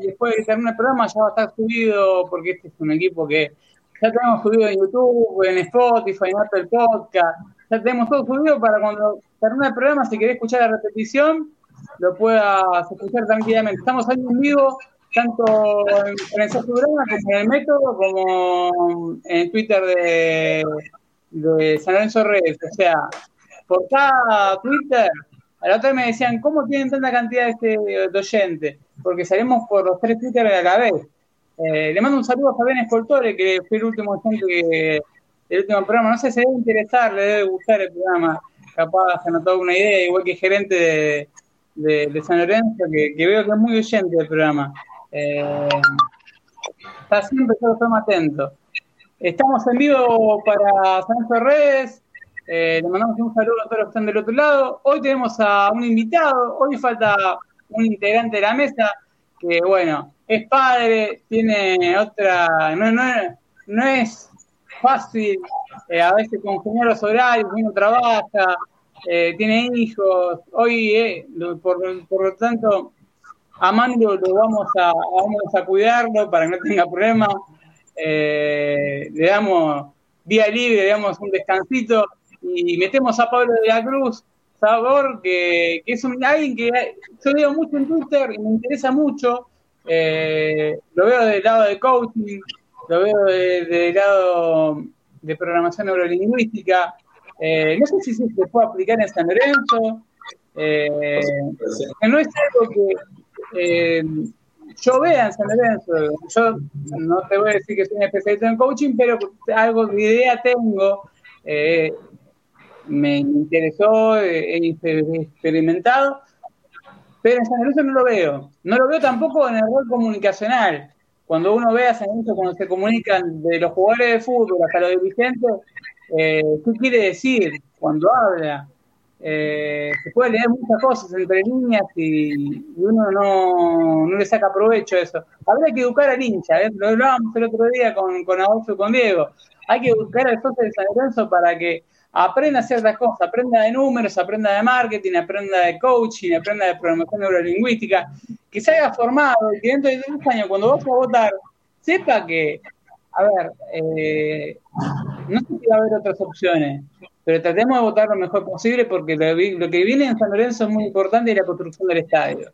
después de terminar el programa ya va a estar subido, porque este es un equipo que ya tenemos subido en YouTube, en Spotify, en Apple Podcast, ya tenemos todo subido para cuando termine el programa, si querés escuchar la repetición, lo puedas escuchar tranquilamente. Estamos ahí en vivo, tanto en, el programa como en el método, como en Twitter de, de San Lorenzo Redes. O sea, por cada Twitter, a la otra me decían, ¿cómo tienen tanta cantidad de, este, de oyentes? Porque salimos por los tres Twitter a la vez. Eh, le mando un saludo a Fabián Escoltore, que fue el último que, el último programa. No sé, si debe interesar, le debe gustar el programa. Capaz se notó una idea, igual que gerente de, San Lorenzo, que, veo que es muy oyente del programa. Eh, está siempre, yo estoy atento. Estamos en vivo para San Lorenzo Redes. Eh, le mandamos un saludo a todos los que están del otro lado. Hoy tenemos a un invitado, hoy falta un integrante de la mesa que, bueno, es padre, tiene otra, no, no, no es fácil eh, a veces congeniar los horarios, uno trabaja, eh, tiene hijos, hoy eh, por, por, lo tanto a lo vamos a, vamos a cuidarlo para que no tenga problemas, le damos día libre, le damos un descansito y metemos a Pablo de la Cruz, sabor que, que es un, alguien que yo leo mucho en Twitter y me interesa mucho, lo veo del lado de coaching, lo veo del lado de programación neurolingüística. Eh, no sé si se puede aplicar en San Lorenzo. Eh, no es algo que eh, yo vea en San Lorenzo. Yo no te voy a decir que soy un especialista en coaching, pero algo de idea tengo. Me interesó, he experimentado, pero en San Lorenzo no lo veo. No lo veo tampoco en el rol comunicacional cuando uno ve a San Lorenzo, cuando se comunican de los jugadores de fútbol hasta los dirigentes, eh, ¿qué quiere decir cuando habla? Eh, se puede leer muchas cosas entre líneas y, uno no, no, le saca provecho a eso. Habría que educar al hincha, ¿eh? lo hablábamos el otro día con, con Adolfo y con Diego. Hay que educar al socio de San Lorenzo para que aprenda ciertas cosas, aprenda de números, aprenda de marketing, aprenda de coaching, aprenda de programación neurolingüística, que se haya formado y que dentro de 10 años, cuando vos a votar, sepa que, a ver, eh, no sé si va a haber otras opciones, pero tratemos de votar lo mejor posible porque lo, que viene en San Lorenzo es muy importante y la construcción del estadio.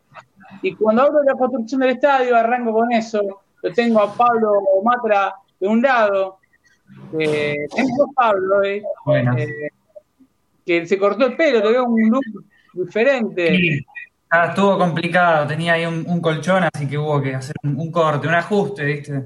Y cuando hablo de la construcción del estadio, arranco con eso, lo tengo a Pablo Matra de un lado, eh, tengo Pablo, eh, eh, que se cortó el pelo, le veo un look diferente. Ah, estuvo complicado, tenía ahí un, colchón, así que hubo que hacer un, corte, un ajuste, ¿viste?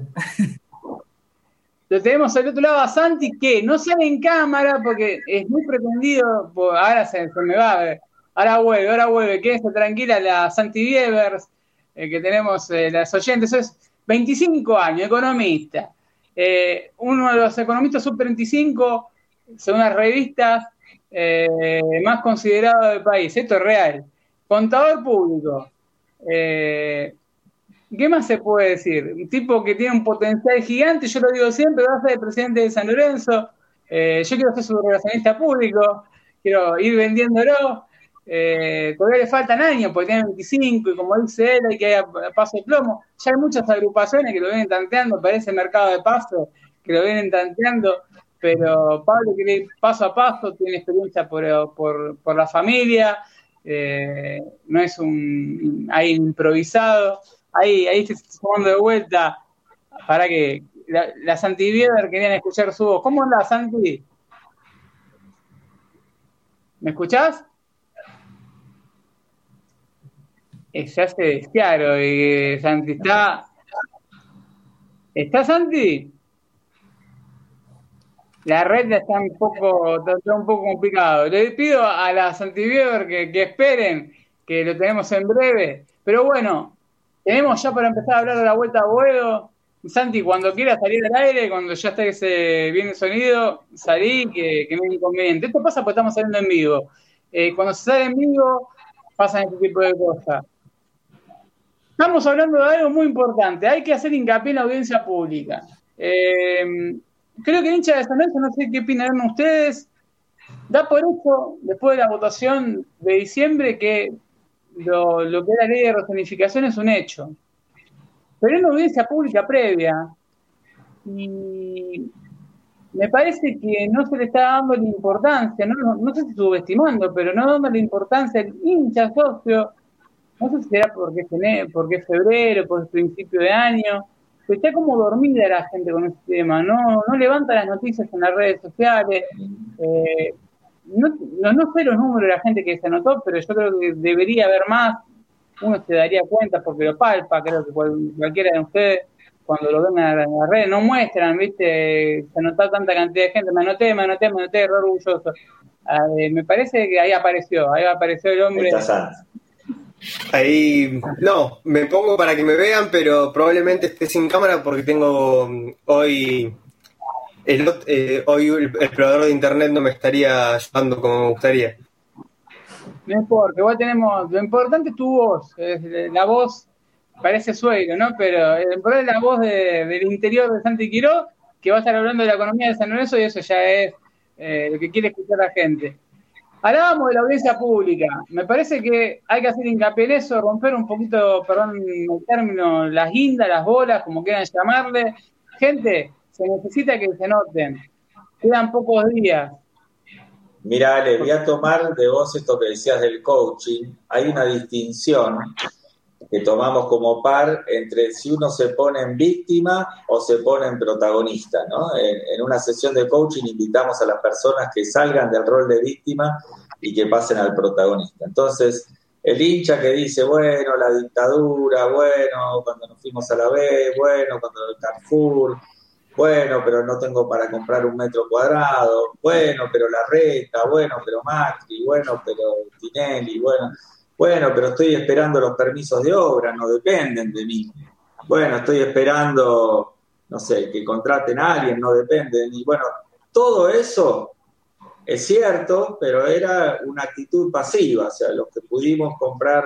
Lo tenemos al otro lado a Santi, que no sale en cámara porque es muy pretendido, ahora se, me va, ahora vuelve, ahora vuelve, quédese tranquila la Santi Vievers, que tenemos las oyentes, es 25 años, economista, eh, uno de los economistas sub-35, según las revistas, eh, más considerados del país. Esto es real. Contador público. Eh, ¿Qué más se puede decir? Un tipo que tiene un potencial gigante, yo lo digo siempre, va a ser el presidente de San Lorenzo. yo quiero ser su relacionista público, quiero ir vendiéndolo. Eh, todavía le faltan años, porque tiene 25 y como dice él, hay que ir a paso de plomo. Ya hay muchas agrupaciones que lo vienen tanteando, parece mercado de paso, que lo vienen tanteando, pero Pablo quiere ir paso a paso, tiene experiencia por, por, la familia, eh, no es un ahí improvisado, ahí, ahí se está sumando de vuelta para que la, la Santi querían escuchar su voz. ¿Cómo anda Santi? ¿Me escuchás? Se hace descaro y Santi está. ¿Está Santi? La red está un poco, está un poco complicado. Le pido a la Santi que, que esperen, que lo tenemos en breve. Pero bueno, tenemos ya para empezar a hablar de la vuelta a Boedo. Santi, cuando quiera salir al aire, cuando ya esté ese bien el sonido, salí, que, que no es inconveniente. Esto pasa porque estamos saliendo en vivo. Eh, cuando se sale en vivo, pasan este tipo de cosas. Estamos hablando de algo muy importante. Hay que hacer hincapié en la audiencia pública. Eh, creo que hincha de San Lorenzo, no sé qué opinan ustedes, da por hecho, después de la votación de diciembre, que lo, que es la ley de rezonificación es un hecho. pero es una audiencia pública previa. Y me parece que no se le está dando la importancia, no, no, sé si subestimando, pero no dando la importancia al hincha socio. No sé si será porque es, febrero, por el principio de año, pero está como dormida la gente con este tema, no, no levanta las noticias en las redes sociales. Eh, no, no, sé los números de la gente que se anotó, pero yo creo que debería haber más. Uno se daría cuenta porque lo palpa, creo que cualquiera de ustedes cuando lo ven en la red, no muestran, ¿viste? Se anotó tanta cantidad de gente, me anoté, me anoté, me anoté, error orgulloso. Ah, me parece que ahí apareció, ahí apareció el hombre. Ahí, no, me pongo para que me vean, pero probablemente esté sin cámara porque tengo mm, hoy, el, eh, hoy el, proveedor de internet no me estaría ayudando como me gustaría. No importa, igual tenemos, lo importante es tu voz, la voz parece suelo, ¿no? Pero el es la voz del interior de Santi Quiró, que va a estar hablando de la economía de San Lorenzo y eso ya es eh, lo que quiere escuchar la gente. Hablábamos de la audiencia pública. Me parece que hay que hacer hincapié en eso, romper un poquito, perdón el término, las guindas, las bolas, como quieran llamarle. Gente, se necesita que se noten. Quedan pocos días. Mira, le voy a tomar de vos esto que decías del coaching. Hay una distinción que tomamos como par entre si uno se pone en víctima o se pone en protagonista. ¿no? En, una sesión de coaching invitamos a las personas que salgan del rol de víctima y que pasen al protagonista. Entonces, el hincha que dice, bueno, la dictadura, bueno, cuando nos fuimos a la B, bueno, cuando el Carrefour, bueno, pero no tengo para comprar un metro cuadrado, bueno, pero la reta, bueno, pero Macri, bueno, pero Tinelli, bueno. Bueno, pero estoy esperando los permisos de obra, no dependen de mí. Bueno, estoy esperando, no sé, que contraten a alguien, no depende de mí. Bueno, todo eso es cierto, pero era una actitud pasiva, o sea, los que pudimos comprar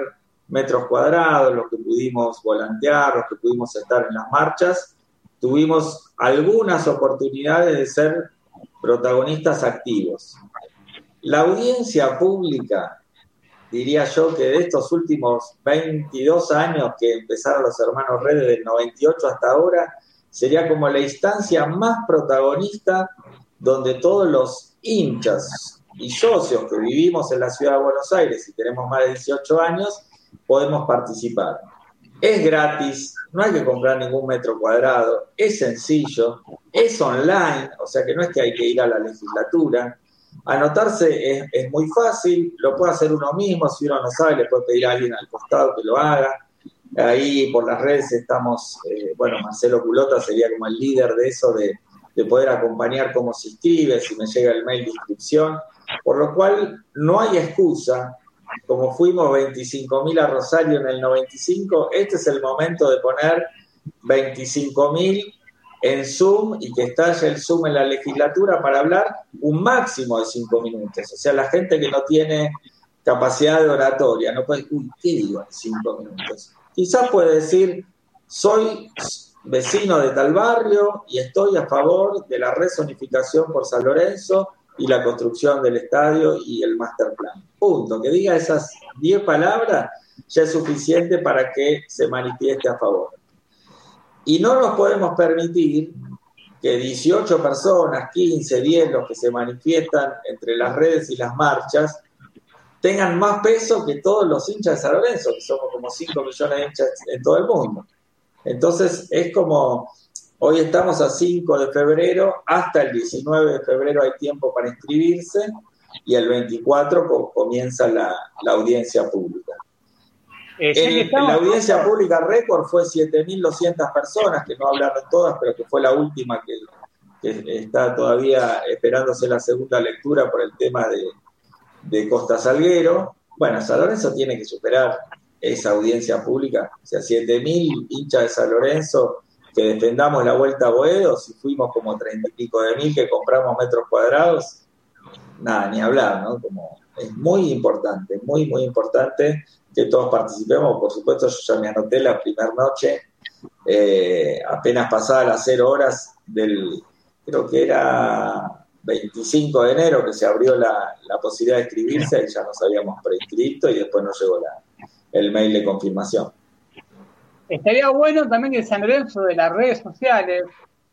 metros cuadrados, los que pudimos volantear, los que pudimos estar en las marchas, tuvimos algunas oportunidades de ser protagonistas activos. La audiencia pública diría yo que de estos últimos 22 años que empezaron los hermanos Redes del 98 hasta ahora, sería como la instancia más protagonista donde todos los hinchas y socios que vivimos en la ciudad de Buenos Aires y tenemos más de 18 años, podemos participar. Es gratis, no hay que comprar ningún metro cuadrado, es sencillo, es online, o sea que no es que hay que ir a la legislatura, Anotarse es, muy fácil, lo puede hacer uno mismo, si uno no sabe, le puede pedir a alguien al costado que lo haga. Ahí por las redes estamos, eh, bueno, Marcelo Culota sería como el líder de eso, de, poder acompañar cómo se inscribe, si me llega el mail de inscripción, por lo cual no hay excusa, como fuimos 25.000 a Rosario en el 95, este es el momento de poner 25.000 en Zoom y que estalle el Zoom en la legislatura para hablar un máximo de cinco minutos. O sea, la gente que no tiene capacidad de oratoria, no puede, uy, ¿qué digo en cinco minutos? Quizás puede decir, soy vecino de tal barrio y estoy a favor de la rezonificación por San Lorenzo y la construcción del estadio y el master plan. Punto. Que diga esas diez palabras ya es suficiente para que se manifieste a favor. Y no nos podemos permitir que 18 personas, 15, 10, los que se manifiestan entre las redes y las marchas, tengan más peso que todos los hinchas de San Lorenzo, que somos como 5 millones de hinchas en todo el mundo. Entonces es como, hoy estamos a 5 de febrero, hasta el 19 de febrero hay tiempo para inscribirse y el 24 comienza la audiencia pública. Eh, la audiencia pública récord fue 7.200 personas, que no hablaron todas, pero que fue la última que, está todavía esperándose la segunda lectura por el tema de, Costa Salguero. Bueno, San Lorenzo tiene que superar esa audiencia pública. O sea, 7.000 hinchas de San Lorenzo que defendamos la vuelta a Boedo, si fuimos como 30 y pico de mil que compramos metros cuadrados, nada, ni hablar, ¿no? Como es muy importante, muy, muy importante que todos participemos. Por supuesto, yo ya me anoté la primera noche, eh, apenas pasadas las cero horas del, creo que era 25 de enero que se abrió la, posibilidad de inscribirse, y ya nos habíamos preinscrito y después nos llegó la, el mail de confirmación. estaría bueno también que San Lorenzo de las redes sociales,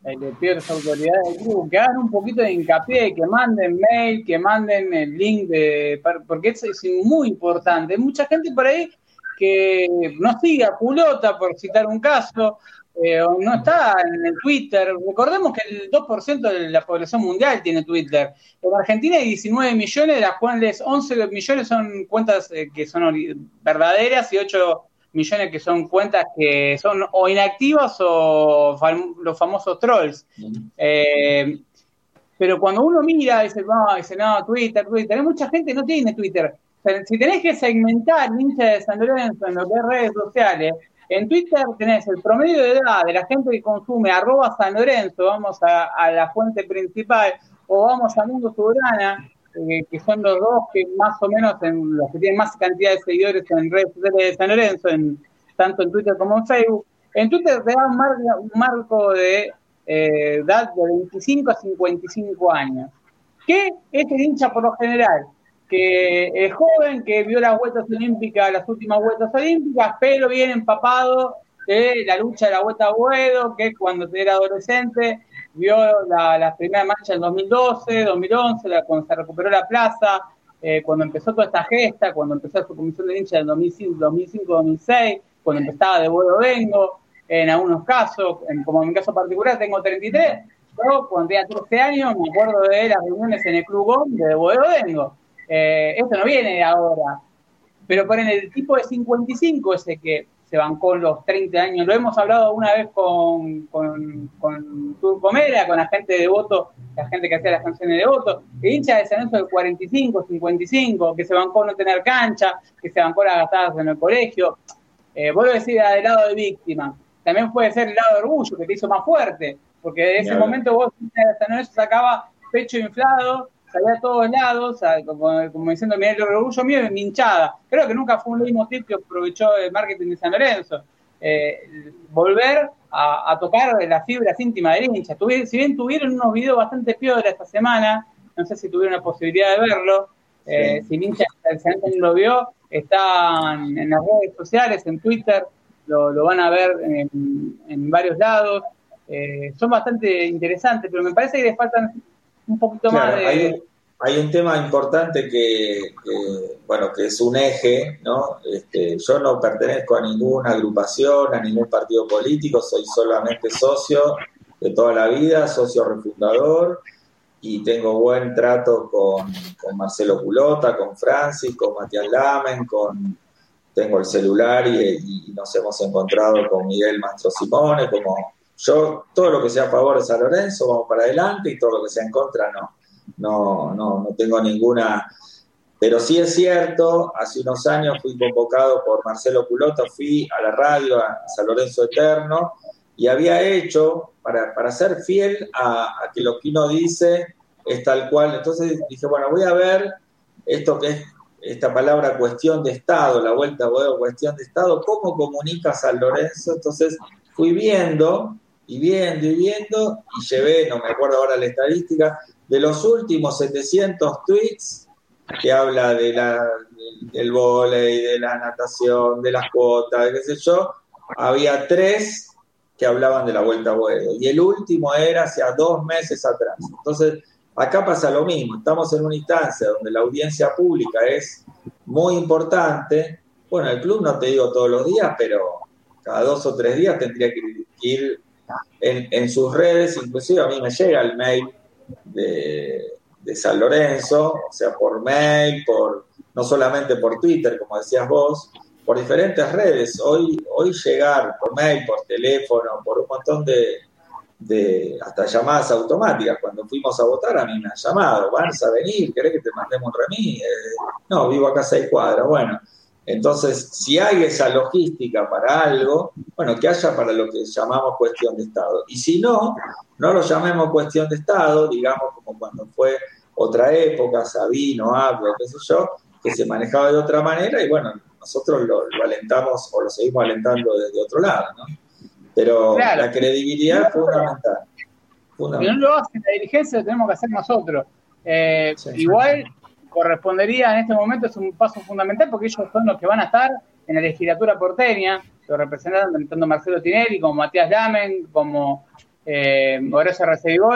le pido a autoridades del club, que hagan un poquito de hincapié, que manden mail, que manden el link de, porque es, es muy importante. Hay mucha gente por ahí que no sigue a Culota, por citar un caso, eh, no está en el Twitter. Recordemos que el 2% de la población mundial tiene Twitter. En Argentina hay 19 millones, de las cuales 11 millones son cuentas eh, que son verdaderas y 8 millones que son cuentas que son o inactivas o los famosos trolls. Eh, pero cuando uno mira, dice, no, dice, no, Twitter, Twitter, hay mucha gente que no tiene Twitter. si tenés que segmentar hincha de San Lorenzo en lo que es redes sociales, en Twitter tenés el promedio de edad de la gente que consume arroba San Lorenzo, vamos a, la fuente principal, o vamos a Mundo Soberana, eh, que son los dos que más o menos en los que tienen más cantidad de seguidores en redes sociales de San Lorenzo, en, tanto en Twitter como en Facebook. En Twitter te da un, marco de eh, edad de 25 a 55 años. ¿Qué es el hincha por lo general? que es joven, que vio las vueltas olímpicas, las últimas vueltas olímpicas, pero bien empapado de la lucha de la vuelta a Buedo, que cuando era adolescente vio la, la primera marcha en 2012, 2011, cuando se recuperó la plaza, eh, cuando empezó toda esta gesta, cuando empezó su comisión de hincha en 2005-2006, cuando empezaba de Buedo Vengo, en algunos casos, como en mi caso particular tengo 33, yo cuando tenía 13 años me acuerdo de las reuniones en el Club GOM de Buedo Vengo. Eh, esto no viene ahora, pero ponen el tipo de 55, ese que se bancó los 30 años, lo hemos hablado una vez con, con, con Turco Mera, con la gente de voto, la gente que hacía las canciones de voto, que hincha de San del 45, 55, que se bancó no tener cancha, que se bancó las gastadas en el colegio. Eh, vuelvo a decir del lado de víctima. También puede ser el lado de orgullo, que te hizo más fuerte, porque en ese momento vos, hincha de San Lorenzo, sacaba pecho inflado salía a todos lados, como, diciendo, mira el orgullo mío es mi hinchada. Creo que nunca fue un leitmotiv que aprovechó el marketing de San Lorenzo. Eh, volver a, tocar las fibras íntimas del hincha. si bien tuvieron unos videos bastante peores esta semana, no sé si tuvieron la posibilidad de verlo, eh, si el hincha lo vio, están en las redes sociales, en Twitter, lo, van a ver en, varios lados. Eh, son bastante interesantes, pero me parece que les faltan un poquito más de... Hay, un tema importante que, bueno, que es un eje, ¿no? Este, yo no pertenezco a ninguna agrupación, a ningún partido político, soy solamente socio de toda la vida, socio refundador, y tengo buen trato con, Marcelo Culota, con Francis, con Matías Lamen, con tengo el celular y, y, nos hemos encontrado con Miguel Mastro Simone, como yo, todo lo que sea a favor de San Lorenzo, vamos para adelante y todo lo que sea en contra, no. No, no, no tengo ninguna. Pero sí es cierto, hace unos años fui convocado por Marcelo Culota, fui a la radio, a San Lorenzo Eterno, y había hecho, para, para ser fiel a, que lo que uno dice es tal cual. Entonces dije, bueno, voy a ver esto que es esta palabra cuestión de Estado, la vuelta a cuestión de Estado, cómo comunica San Lorenzo. Entonces fui viendo y viendo y viendo, y llevé, no me acuerdo ahora la estadística, de los últimos 700 tweets que habla de la, del volei, de la natación, de las cuotas, de qué sé yo, había tres que hablaban de la vuelta a vuelo. Y el último era hace dos meses atrás. Entonces, acá pasa lo mismo. Estamos en una instancia donde la audiencia pública es muy importante. Bueno, el club no te digo todos los días, pero cada dos o tres días tendría que ir en, sus redes, inclusive a mí me llega el mail de, San Lorenzo, o sea, por mail, por no solamente por Twitter, como decías vos, por diferentes redes. Hoy, hoy llegar por mail, por teléfono, por un montón de, hasta llamadas automáticas. Cuando fuimos a votar, a mí me han llamado, vas a venir, ¿querés que te mandemos un remis? Eh, no, vivo acá a seis cuadras. Bueno, entonces, si hay esa logística para algo, bueno, que haya para lo que llamamos cuestión de Estado. Y si no, no lo llamemos cuestión de Estado, digamos como cuando fue otra época, Sabino, Abdo, qué sé yo, que se manejaba de otra manera y bueno, nosotros lo, alentamos o lo seguimos alentando desde otro lado, ¿no? Pero la credibilidad es fundamental. Si no lo hace la dirigencia, lo tenemos que hacer nosotros. Eh, igual correspondería en este momento, es un paso fundamental porque ellos son los que van a estar en la legislatura porteña. lo representan tanto Marcelo Tinelli como Matías Lamen, como eh, Horacio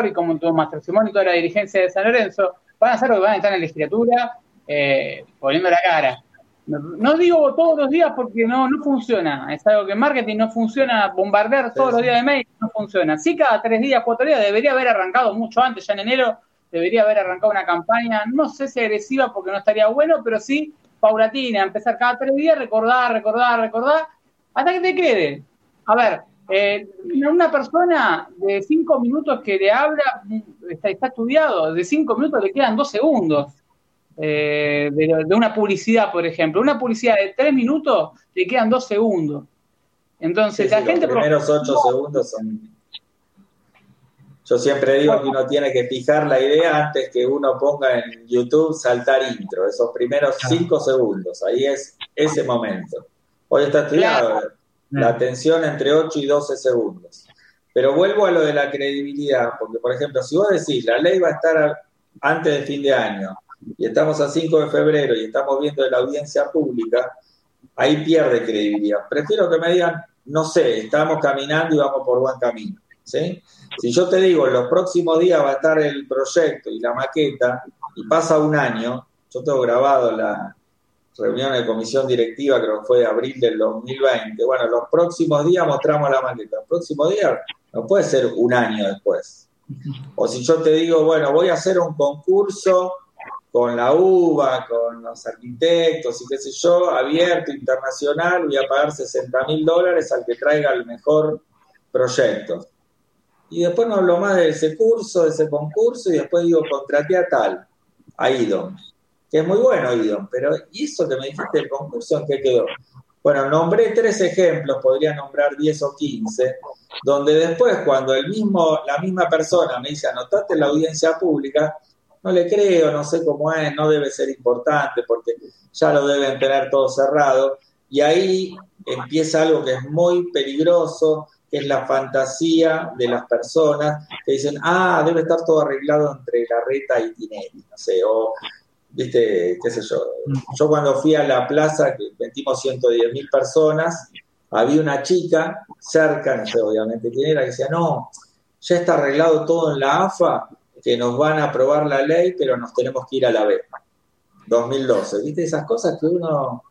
y como Tomás Simón y toda la dirigencia de San Lorenzo, van a ser los que van a estar en la legislatura eh, poniendo la cara. No, digo todos los días porque no, no funciona. Es algo que en marketing no funciona. Bombardear todos los días de mail no funciona. Sí, cada tres días, cuatro días debería haber arrancado mucho antes, ya en enero debería haber arrancado una campaña, no sé si agresiva porque no estaría bueno, pero sí paulatina, empezar cada tres días, recordar, recordar, recordar, hasta que te quede. A ver, eh, una persona de cinco minutos que le habla, está, está estudiado, de cinco minutos le quedan dos segundos. Eh, de, una publicidad, por ejemplo. Una publicidad de tres minutos le quedan dos segundos. Entonces, la gente. Los primeros ocho segundos son. Yo siempre digo que uno tiene que fijar la idea antes que uno ponga en YouTube saltar intro, esos primeros cinco segundos. Ahí es ese momento. Hoy está estudiado la atención entre 8 y 12 segundos. Pero vuelvo a lo de la credibilidad, porque, por ejemplo, si vos decís la ley va a estar antes del fin de año, y estamos a 5 de febrero y estamos viendo de la audiencia pública, ahí pierde credibilidad. Prefiero que me digan, no sé, estamos caminando y vamos por buen camino. ¿Sí? Si yo te digo, en los próximos días va a estar el proyecto y la maqueta y pasa un año, yo tengo grabado la reunión de comisión directiva, creo que fue de abril del 2020, bueno, los próximos días mostramos la maqueta, los próximos días no puede ser un año después. O si yo te digo, bueno, voy a hacer un concurso con la UBA, con los arquitectos y qué sé yo, abierto, internacional, voy a pagar 60 mil dólares al que traiga el mejor proyecto. Y después no hablo más de ese curso, de ese concurso, y después digo, contraté a tal, a IDOM, que es muy bueno IDOM, pero ¿y eso que me dijiste del concurso en qué quedó? Bueno, nombré tres ejemplos, podría nombrar 10 o 15, donde después cuando el mismo, la misma persona me dice, anotate la audiencia pública, no le creo, no sé cómo es, no debe ser importante porque ya lo deben tener todo cerrado. Y ahí empieza algo que es muy peligroso, es la fantasía de las personas que dicen, ah, debe estar todo arreglado entre Garreta y Tinelli, no sé, o, viste, qué sé yo. Yo cuando fui a la plaza, que metimos 110 mil personas, había una chica cerca, no sé obviamente quién era, que decía, no, ya está arreglado todo en la AFA, que nos van a aprobar la ley, pero nos tenemos que ir a la B. 2012. ¿Viste esas cosas que uno,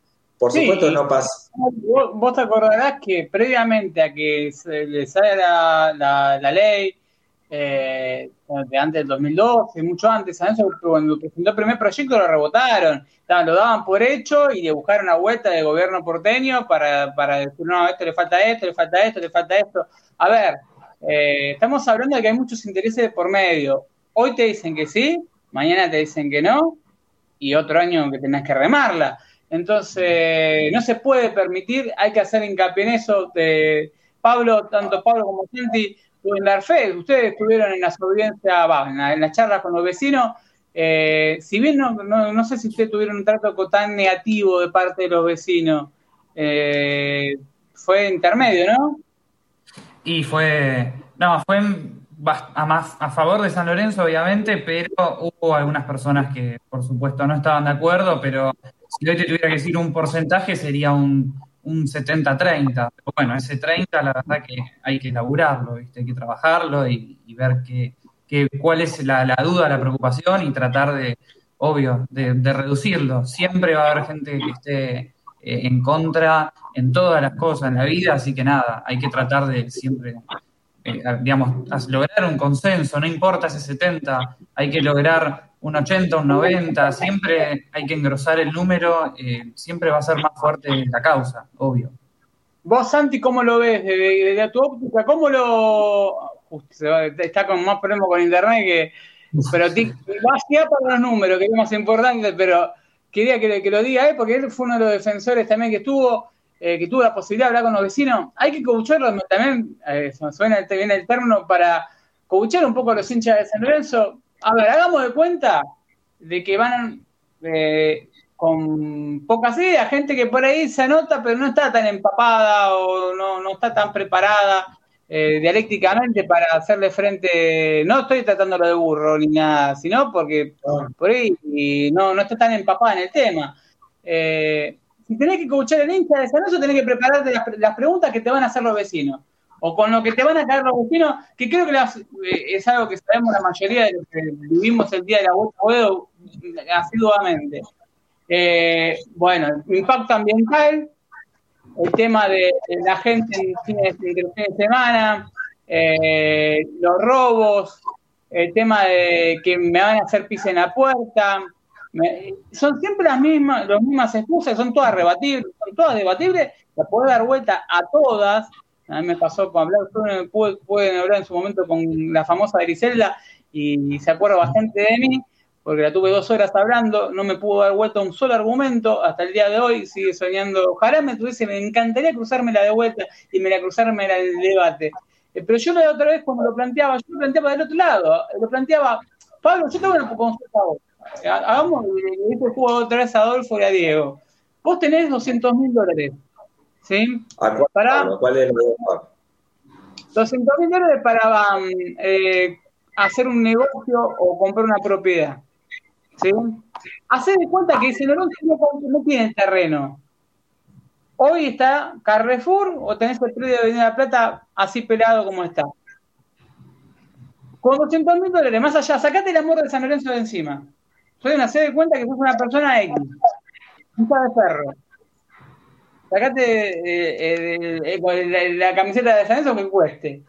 por supuesto, no pasa? Vos, te acordarás que previamente a que se le salga la, ley, eh, de antes del 2012, mucho antes, cuando presentó el primer proyecto lo rebotaron, lo daban por hecho y le buscaron una vuelta del gobierno porteño para, para decir, no, esto le falta esto, le falta esto, le falta esto. A ver, eh, estamos hablando de que hay muchos intereses por medio hoy te dicen que sí, mañana te dicen que no, y otro año que tenés que remarla. Entonces, no se puede permitir, hay que hacer hincapié en eso. De Pablo, tanto Pablo como Santi pueden dar fe. Ustedes estuvieron en las audiencias, en, la, las charlas con los vecinos. Eh, si bien no, no, sé si ustedes tuvieron un trato tan negativo de parte de los vecinos, eh, fue intermedio, ¿no? Y fue, no, fue a, más, a favor de San Lorenzo, obviamente, pero hubo algunas personas que, por supuesto, no estaban de acuerdo, pero si hoy te tuviera que decir un porcentaje, sería un, un 70-30. Pero bueno, ese 30, la verdad que hay que elaborarlo, ¿viste? hay que trabajarlo y, ver qué, cuál es la, duda, la preocupación y tratar de, obvio, de, reducirlo. Siempre va a haber gente que esté eh, en contra en todas las cosas en la vida, así que nada, hay que tratar de siempre eh, digamos, lograr un consenso, no importa ese 70, hay que lograr un 80, un 90, siempre hay que engrosar el número, eh, siempre va a ser más fuerte la causa, obvio. Vos, Santi, ¿cómo lo ves desde, tu óptica? ¿Cómo lo...? está con más problemas con internet que... Pero va para los números, que es más importante, pero quería que, que lo diga él, porque él fue uno de los defensores también que estuvo eh, que tuvo la posibilidad de hablar con los vecinos, hay que coacharlo también, eh, suena bien el término, para coachar un poco a los hinchas de San Lorenzo. A ver, hagamos de cuenta de que van eh, con pocas ideas, gente que por ahí se anota, pero no está tan empapada o no, no está tan preparada dialécticamente para hacerle frente. No estoy tratándolo de burro ni nada, sino porque por ahí no, no está tan empapada en el tema. si tenés que escuchar el hincha de San Lorenzo, tenés que prepararte las, preguntas que te van a hacer los vecinos. O con lo que te van a caer los vecinos, que creo que eh, es algo que sabemos la mayoría de los que vivimos el día de la vuelta asiduamente. Eh, bueno, impacto ambiental, el tema de, la gente en fines de, semana, eh, los robos, el tema de que me van a hacer pis en la puerta. son siempre las mismas, las mismas excusas, son todas rebatibles, son todas debatibles, la puedo dar vuelta a todas. A mí me pasó con hablar, pueden hablar en su momento con la famosa Griselda y se acuerda bastante de mí porque la tuve dos horas hablando, no me pudo dar vuelta un solo argumento, hasta el día de hoy sigue soñando, ojalá me tuviese, me encantaría cruzármela de vuelta y me la cruzarme en el debate. Eh, pero yo la otra vez cuando lo planteaba, yo lo planteaba del otro lado, lo planteaba, Pablo, yo tengo una consulta a vos, eh, hagamos, le este juego otra vez a Adolfo y a Diego, vos tenés 200 mil dólares, ¿sí? para, ¿Cuál es el 200 mil dólares para eh, hacer un negocio o comprar una propiedad. ¿sí? Haced de cuenta que ese no, no tiene terreno. Hoy está Carrefour o tenés el predio de Avenida La Plata así pelado como está. Con 200 mil dólares, más allá, sacate el amor de San Lorenzo de encima. Soy una de cuenta que sos una persona X. Un de perro. Sacate eh, eh, la, camiseta de San Lorenzo que cueste.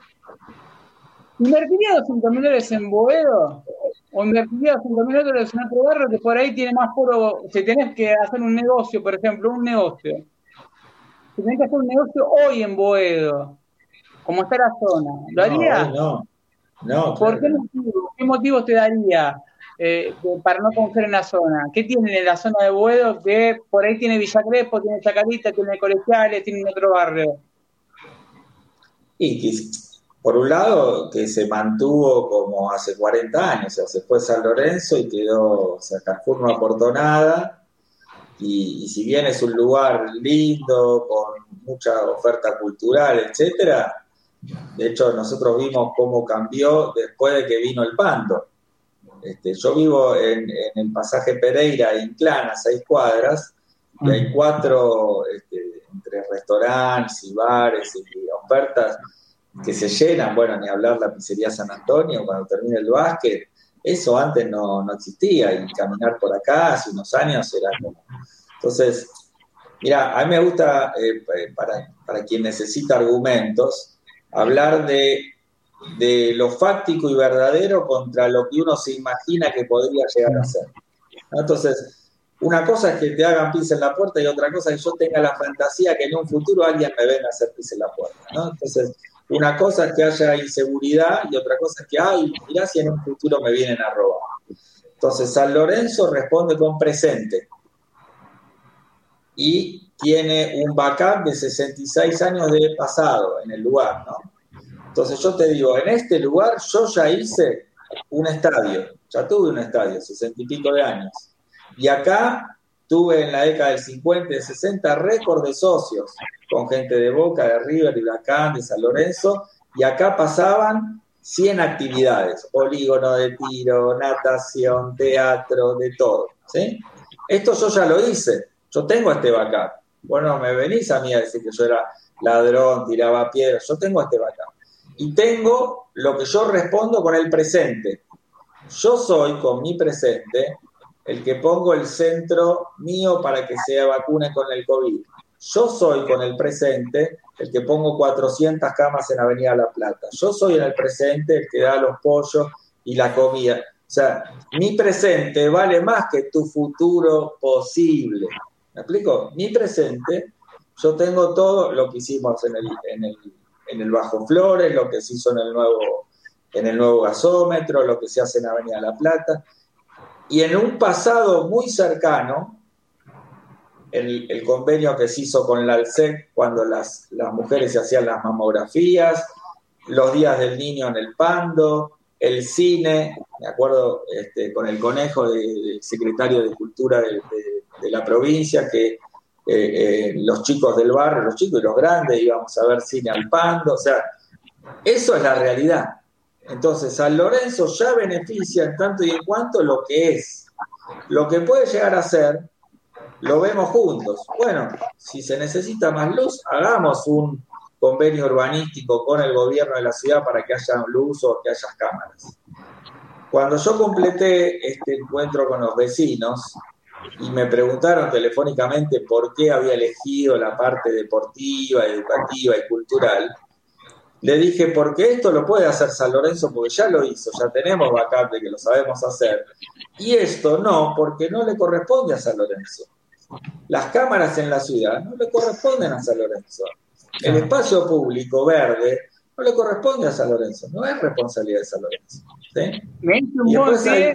¿Invertiría 200 mil dólares en Boedo? ¿O invertiría 200 mil dólares en otro barrio que por ahí tiene más puro? Si tenés que hacer un negocio, por ejemplo, un negocio. Si tenés que hacer un negocio hoy en Boedo, como está la zona, ¿lo haría? No, no. ¿Por qué, motivo? qué motivos te daría eh, para no en la zona? ¿Qué tiene en la zona de Boedo que por ahí tiene Villa Crespo, tiene Chacarita, tiene Colegiales, tiene otro barrio? Y por un lado, que se mantuvo como hace 40 años, o sea, se fue San Lorenzo y quedó, o sea, Carrefour no aportó nada, y, si bien es un lugar lindo, con mucha oferta cultural, etcétera, de hecho nosotros vimos cómo cambió después de que vino el Pando. Este, yo vivo en, el pasaje Pereira, en Clana, seis cuadras, y hay cuatro, este, entre restaurantes y bares y ofertas, que se llenan, bueno, ni hablar la pizzería San Antonio cuando termina el básquet, eso antes no, existía y caminar por acá hace unos años era como... Entonces, mira, a mí me gusta, eh, para, para, quien necesita argumentos, hablar de, de, lo fáctico y verdadero contra lo que uno se imagina que podría llegar a ser. Entonces, una cosa es que te hagan pis en la puerta y otra cosa es que yo tenga la fantasía que en un futuro alguien me venga a hacer pis en la puerta. ¿no? Entonces, una cosa es que haya inseguridad y otra cosa es que, ay, mirá si en un futuro me vienen a robar. Entonces, San Lorenzo responde con presente y tiene un backup de 66 años de pasado en el lugar, ¿no? Entonces yo te digo, en este lugar yo ya hice un estadio, ya tuve un estadio, 60 y pico de años. Y acá tuve en la década del 50 y 60 récord de socios con gente de Boca, de River, de Huracán, de San Lorenzo, y acá pasaban 100 actividades, polígono de tiro, natación, teatro, de todo. Esto yo ya lo hice, yo tengo este backup. Bueno, me venís a mí a decir que yo era ladrón, tiraba piedras, yo tengo este backup. Y tengo lo que yo respondo con el presente. Yo soy con mi presente el que pongo el centro mío para que se vacune con el COVID. Yo soy con el presente el que pongo 400 camas en Avenida La Plata. Yo soy en el presente el que da los pollos y la comida. O sea, mi presente vale más que tu futuro posible. ¿Me explico? Mi presente, yo tengo todo lo que hicimos en el, en el, en el Bajo Flores, lo que se hizo en el nuevo, en el nuevo gasómetro, lo que se hace en Avenida La Plata. Y en un pasado muy cercano, el, convenio que se hizo con la ALSEC cuando las, mujeres se hacían las mamografías, los días del niño en el Pando, el cine, me acuerdo este, con el conejo del secretario de Cultura de, la provincia, que eh, eh, los chicos del barrio, los chicos y los grandes íbamos a ver cine al Pando, o sea, eso es la realidad. Entonces, San Lorenzo ya beneficia en tanto y en cuanto lo que es. Lo que puede llegar a ser lo vemos juntos. Bueno, si se necesita más luz, hagamos un convenio urbanístico con el gobierno de la ciudad para que haya luz o que haya cámaras. Cuando yo completé este encuentro con los vecinos y me preguntaron telefónicamente por qué había elegido la parte deportiva, educativa y cultural, le dije, porque esto lo puede hacer San Lorenzo, porque ya lo hizo, ya tenemos vacante que lo sabemos hacer. Y esto no, porque no le corresponde a San Lorenzo. Las cámaras en la ciudad no le corresponden a San Lorenzo. El espacio público verde no le corresponde a San Lorenzo, no es responsabilidad de San Lorenzo. ¿sí? Me hizo un hay...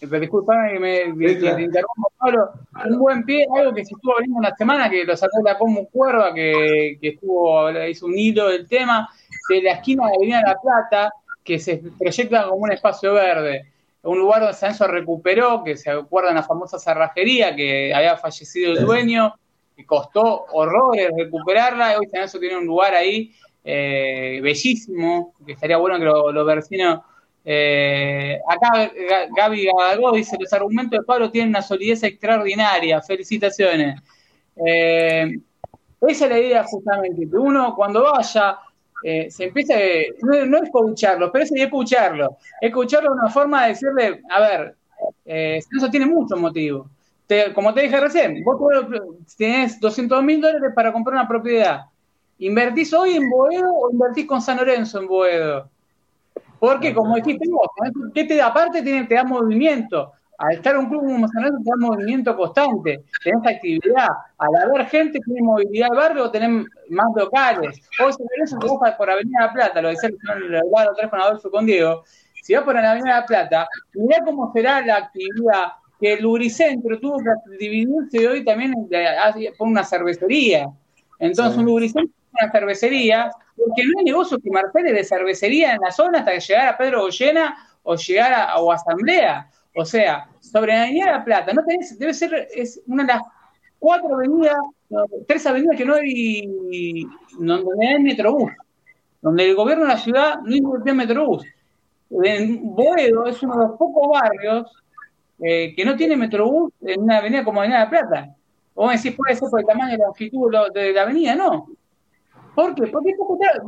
disculpame que me, sí, claro. interrumpo, Pablo, un buen pie, algo que se estuvo hablando una semana, que lo sacó la Como Cuerva, que, que estuvo, hizo un hilo del tema, de la esquina de Avenida La Plata, que se proyecta como un espacio verde. Un lugar donde San Enzo recuperó, que se acuerdan la famosa cerrajería, que había fallecido el dueño, que costó horrores recuperarla, y hoy San Enzo tiene un lugar ahí eh, bellísimo, que estaría bueno que los lo vecinos... Eh, acá Gaby Gadagó dice, los argumentos de Pablo tienen una solidez extraordinaria, felicitaciones. Eh, esa es la idea justamente, que uno cuando vaya eh, se empieza, no, no, es pero es escucharlo. Escucharlo de una forma de decirle, a ver, eh, eso tiene muchos motivos. Como te dije recién, vos tenés 200 mil dólares para comprar una propiedad. ¿Invertís hoy en Boedo o invertís con San Lorenzo en Boedo? Porque, como dijiste vos, ¿qué te da? Aparte te, te da movimiento al estar un club como San Lorenzo tenés movimiento constante, tenés actividad, al haber gente tiene movilidad al barrio, tenés más locales. Hoy San Lorenzo te vas por Avenida La Plata, lo decía el otra vez con Adolfo con Diego, si vas por la Avenida La Plata, mirá cómo será la actividad que el Lubricentro tuvo que dividirse hoy también por una cervecería. Entonces, sí. un Lubricentro una cervecería, porque no hay negocio que Marcele de cervecería en la zona hasta que llegara Pedro Goyena o llegar a, o Asamblea. O sea, sobre la Avenida La Plata, no tenés, debe ser es una de las cuatro avenidas, tres avenidas que no hay, donde hay metrobús, donde el gobierno de la ciudad no invirtió metrobús. En Boedo es uno de los pocos barrios eh, que no tiene metrobús en una avenida como Avenida La Plata. Me decís, puede ser por el tamaño de longitud de la avenida, no. ¿Por qué? Porque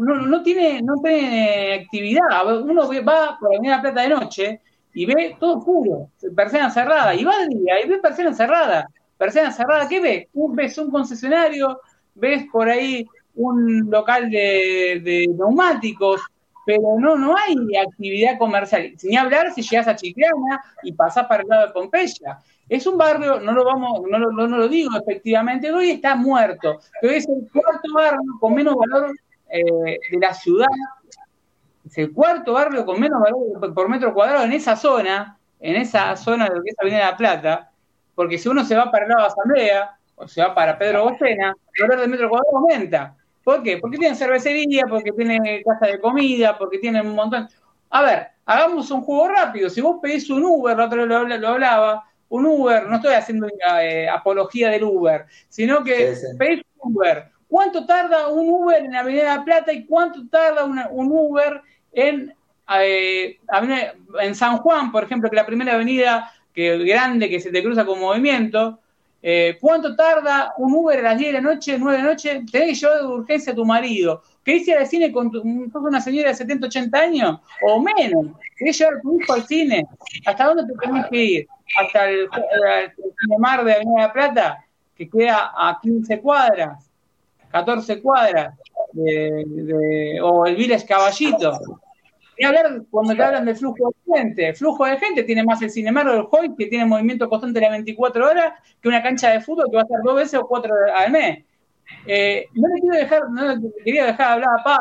no, no, tiene, no tiene actividad. Uno va por Avenida La Plata de noche y ve todo oscuro, persiana cerrada, y va al día y ve persiana cerrada. Persiana cerrada, ¿qué ves? Ves un concesionario, ves por ahí un local de, de neumáticos, pero no, no hay actividad comercial. Sin hablar si llegas a Chiclana y pasás para el lado de Pompeya. Es un barrio, no lo vamos, no lo, no, lo digo efectivamente, hoy está muerto, pero es el cuarto barrio con menos valor eh, de la ciudad es el cuarto barrio con menos valor por metro cuadrado en esa zona, en esa zona de lo que es Avenida La Plata, porque si uno se va para el lado de Asamblea, o se va para Pedro Bocena, el valor del metro cuadrado aumenta. ¿Por qué? Porque tienen cervecería, porque tienen casa de comida, porque tienen un montón. A ver, hagamos un juego rápido. Si vos pedís un Uber, la otra lo, lo hablaba, un Uber, no estoy haciendo eh, apología del Uber, sino que sí, sí. pedís un Uber. ¿Cuánto tarda un Uber en Avenida La Plata y cuánto tarda una, un Uber en, eh, en San Juan, por ejemplo, que la primera avenida que grande que se te cruza con movimiento? Eh, ¿Cuánto tarda un Uber a las 10 de la noche, 9 de la noche? Tenés que llevar de urgencia a tu marido. ¿Querés ir al cine con tu, una señora de 70, 80 años? O menos. ¿Querés llevar a tu hijo al cine? ¿Hasta dónde te tenés que ir? ¿Hasta el, el, el Cinemar de Avenida Plata? Que queda a 15 cuadras. 14 cuadras, de, o el Viles Caballito. Y hablar cuando te hablan de flujo de gente. Flujo de gente tiene más el Cinemar o el Hoy, que tiene movimiento constante las 24 horas, que una cancha de fútbol que va a estar dos veces o cuatro al mes. Eh, no le quiero dejar, no le quería dejar hablar a, pa,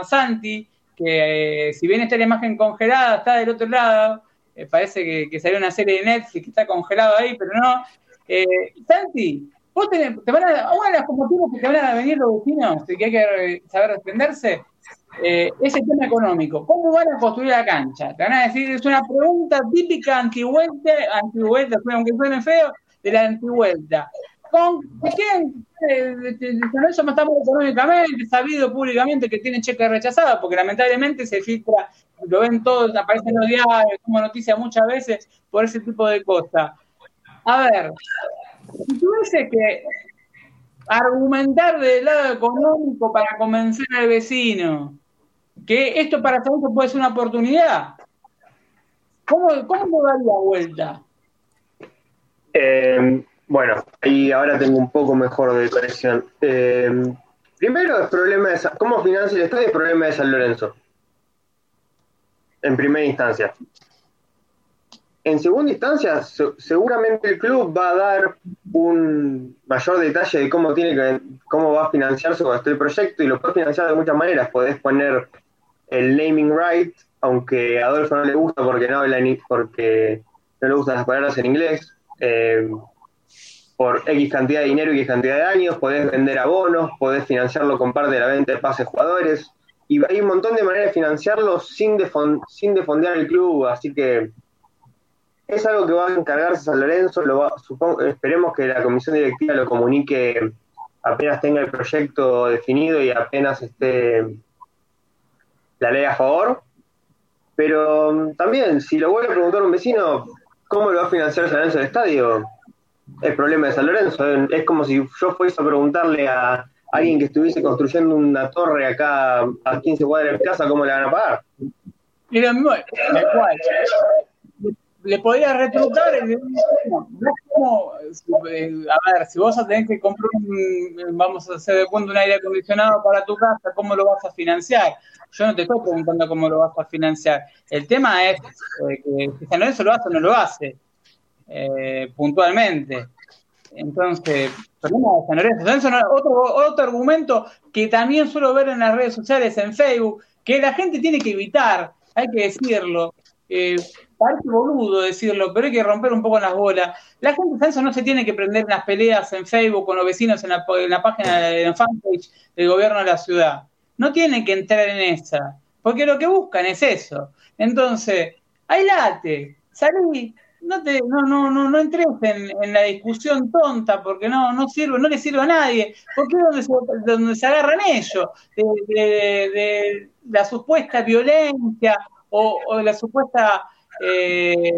a Santi, que eh, si bien está la imagen congelada, está del otro lado, eh, parece que, salió una serie de Netflix que está congelado ahí, pero no. Santi, Vos tenés, te van a, uno de los motivos que te van a venir los vecinos, que hay que saber defenderse, eh, es el tema económico. ¿Cómo van a construir la cancha? Te van a decir, es una pregunta típica antivuelta, antivuelta, aunque suene feo, de la antivuelta. ¿Con quién? Con eso no estamos económicamente, sabido públicamente que tiene cheque rechazado, porque lamentablemente se filtra, lo ven todos, aparecen los diarios, como noticia muchas veces por ese tipo de cosas. A ver, si tuviese que argumentar del lado económico para convencer al vecino que esto para San puede ser una oportunidad, ¿cómo, cómo lo daría vuelta? Eh, bueno, y ahora tengo un poco mejor de conexión. Eh, primero, el problema de ¿cómo financia el estadio? El problema de San Lorenzo. En primera instancia. En segunda instancia, seguramente el club va a dar un mayor detalle de cómo tiene que, cómo va a financiarse cuando esté el proyecto y lo puede financiar de muchas maneras. Podés poner el naming right, aunque a Adolfo no le gusta porque no habla ni, porque no le gustan las palabras en inglés. Eh, por X cantidad de dinero y X cantidad de años, podés vender abonos, podés financiarlo con parte de la venta de pases jugadores, y hay un montón de maneras de financiarlo sin, sin defondear el club, así que es algo que va a encargarse San Lorenzo, esperemos que la comisión directiva lo comunique apenas tenga el proyecto definido y apenas esté la ley a favor, pero mm, también, si lo vuelve a preguntar un vecino, ¿cómo lo va a financiar San Lorenzo el estadio? el problema de San Lorenzo. Es como si yo fuese a preguntarle a alguien que estuviese construyendo una torre acá a 15 cuadras de casa, ¿cómo le van a pagar? Lo mismo, le podría retrucar y como, a ver, si vos tenés que comprar un, vamos a hacer de cuenta un aire acondicionado para tu casa, ¿cómo lo vas a financiar? Yo no te estoy preguntando cómo lo vas a financiar. El tema es eh, que si San Lorenzo lo hace o no lo hace. Eh, puntualmente. Entonces, otro, otro argumento que también suelo ver en las redes sociales, en Facebook, que la gente tiene que evitar, hay que decirlo. Eh, parece boludo decirlo, pero hay que romper un poco las bolas. La gente de no se tiene que prender en las peleas en Facebook con los vecinos en la, la página de fanpage del gobierno de la ciudad. No tienen que entrar en esa, porque lo que buscan es eso. Entonces, late, salí, no, te, no, no, no, no entres en, la discusión tonta porque no, no sirve, no le sirve a nadie, porque es donde se, donde se agarran ellos, de, la supuesta violencia o, de la supuesta eh,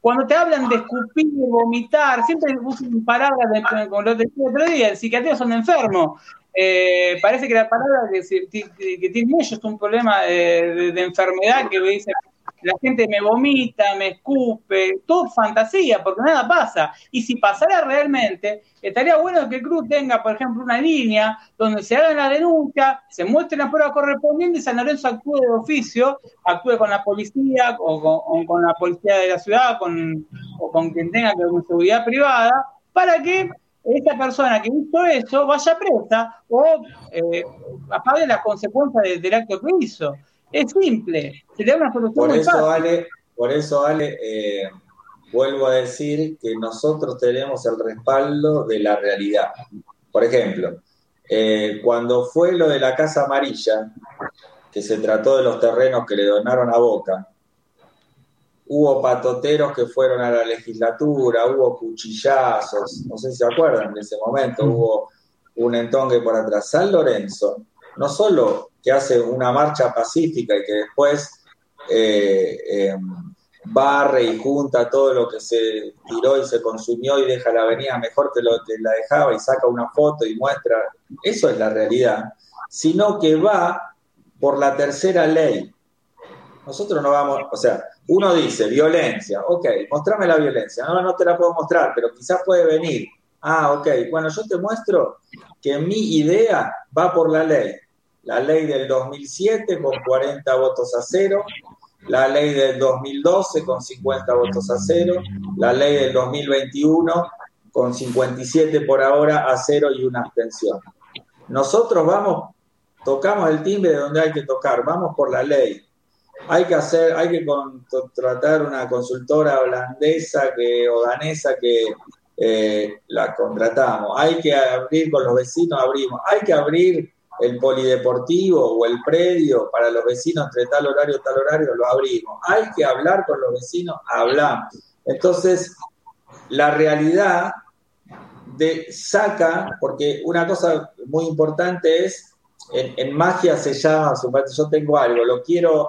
cuando te hablan de escupir, vomitar, siempre usan palabras de, como lo decía el otro día, el psiquiatría son enfermos. Eh, parece que la palabra que, tienen ellos es un problema de, enfermedad que dicen la gente me vomita, me escupe, todo fantasía, porque nada pasa. Y si pasara realmente, estaría bueno que el club tenga, por ejemplo, una línea donde se haga la denuncia, se muestre la prueba correspondiente y San Lorenzo actúe de oficio, actúe con la policía o con, la policía de la ciudad con, o con quien tenga que con seguridad privada, para que esa persona que hizo eso vaya presa o eh, apague las consecuencias del acto que hizo. Es simple, se le da una solución por eso, Ale, por eso, Ale, eh, vuelvo a decir que nosotros tenemos el respaldo de la realidad. Por ejemplo, eh, cuando fue lo de la Casa Amarilla, que se trató de los terrenos que le donaron a Boca, hubo patoteros que fueron a la legislatura, hubo cuchillazos, no sé si se acuerdan de ese momento, hubo un entongue por atrás. San Lorenzo no solo hace una marcha pacífica y que después eh, em, barre y junta todo lo que se tiró y se consumió y deja la avenida mejor que lo la dejaba y saca una foto y muestra, eso es la realidad, sino que va por la tercera ley. Nosotros no vamos, o sea, uno dice violencia, ok, mostrame la violencia, no, no te la puedo mostrar, pero quizás puede venir. Ah, ok, bueno, yo te muestro que mi idea va por la ley la ley del 2007 con 40 votos a cero, la ley del 2012 con 50 votos a cero, la ley del 2021 con 57 por ahora a cero y una abstención. Nosotros vamos, tocamos el timbre de donde hay que tocar, vamos por la ley. Hay que hacer, hay que contratar una consultora holandesa que, o danesa que eh, la contratamos. Hay que abrir con los vecinos, abrimos. Hay que abrir el polideportivo o el predio para los vecinos entre tal horario tal horario, lo abrimos. Hay que hablar con los vecinos, hablamos. Entonces, la realidad de saca, porque una cosa muy importante es en, magia se llama, yo tengo algo, lo quiero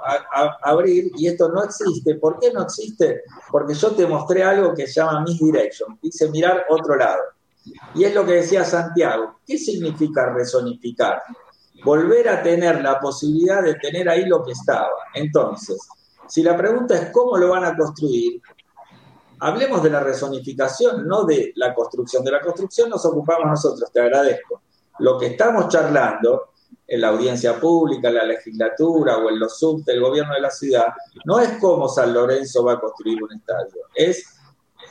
abrir y esto no existe. ¿Por qué no existe? Porque yo te mostré algo que se llama misdirection, dice mirar otro lado. Y es lo que decía Santiago. ¿Qué significa resonificar? Volver a tener la posibilidad de tener ahí lo que estaba. Entonces, si la pregunta es cómo lo van a construir, hablemos de la resonificación, no de la construcción. De la construcción nos ocupamos nosotros, te agradezco. Lo que estamos charlando en la audiencia pública, en la legislatura o en los subs del gobierno de la ciudad, no es cómo San Lorenzo va a construir un estadio, es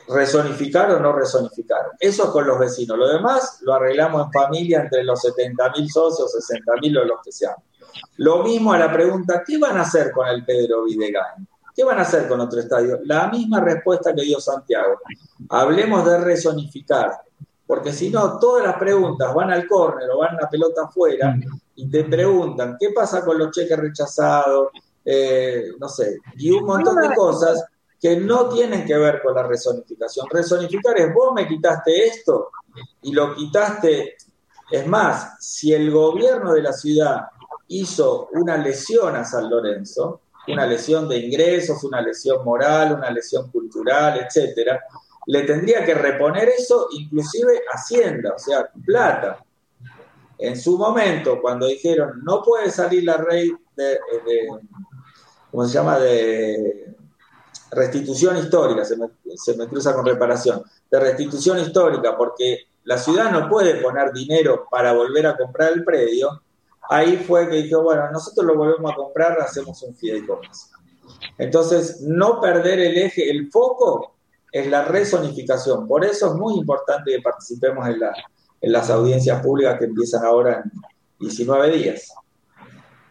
resonificar o no resonificar. Eso es con los vecinos. Lo demás lo arreglamos en familia entre los 70.000 socios, 60.000 o los que sean. Lo mismo a la pregunta, ¿qué van a hacer con el Pedro Videgain? ¿Qué van a hacer con otro estadio? La misma respuesta que dio Santiago. Hablemos de resonificar, porque si no, todas las preguntas van al córner o van a la pelota afuera y te preguntan, ¿qué pasa con los cheques rechazados? Eh, no sé, y un montón de cosas que no tienen que ver con la resonificación. Resonificar es vos me quitaste esto y lo quitaste. Es más, si el gobierno de la ciudad hizo una lesión a San Lorenzo, una lesión de ingresos, una lesión moral, una lesión cultural, etcétera, le tendría que reponer eso, inclusive Hacienda, o sea, plata. En su momento, cuando dijeron no puede salir la ley de, ¿cómo se llama? de restitución histórica, se me, cruza con reparación, de restitución histórica, porque la ciudad no puede poner dinero para volver a comprar el predio, ahí fue que dijo, bueno, nosotros lo volvemos a comprar, hacemos un fideicomiso. Entonces, no perder el eje, el foco es la resonificación. Por eso es muy importante que participemos en, la, en las audiencias públicas que empiezan ahora en 19 días.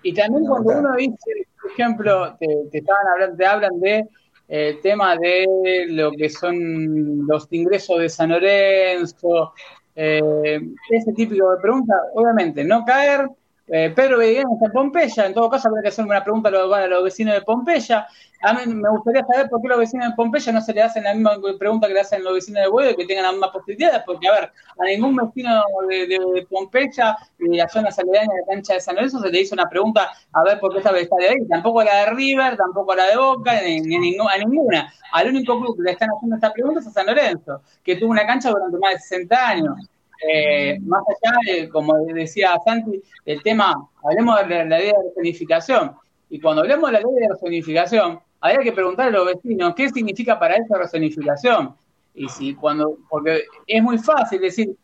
Y también cuando uno dice, por ejemplo, te, estaban hablando, te hablan de el tema de lo que son los ingresos de San Lorenzo, eh, ese típico de pregunta, obviamente, no caer eh, Pedro Beguén está en Pompeya, en todo caso habría que hacerme una pregunta a los, vecinos de Pompeya. A mí me gustaría saber por qué los vecinos de Pompeya no se le hacen la misma pregunta que le hacen los vecinos de Buedo, que tengan las mismas posibilidades, porque a ver, a ningún vecino de, Pompeya de la zona aledaña de la cancha de San Lorenzo se le hizo una pregunta a ver por qué estaba estadio ahí, tampoco a la de River, tampoco a la de Boca, ni, ni a ninguna. Al único club que le están haciendo esta pregunta es a San Lorenzo, que tuvo una cancha durante más de 60 años. Eh, más allá de, como decía Santi, el tema, hablemos de la, ley de resonificación. Y cuando hablemos de la ley de resonificación, habría que preguntar a los vecinos qué significa para esa resonificación. Y si cuando, porque es muy fácil decir,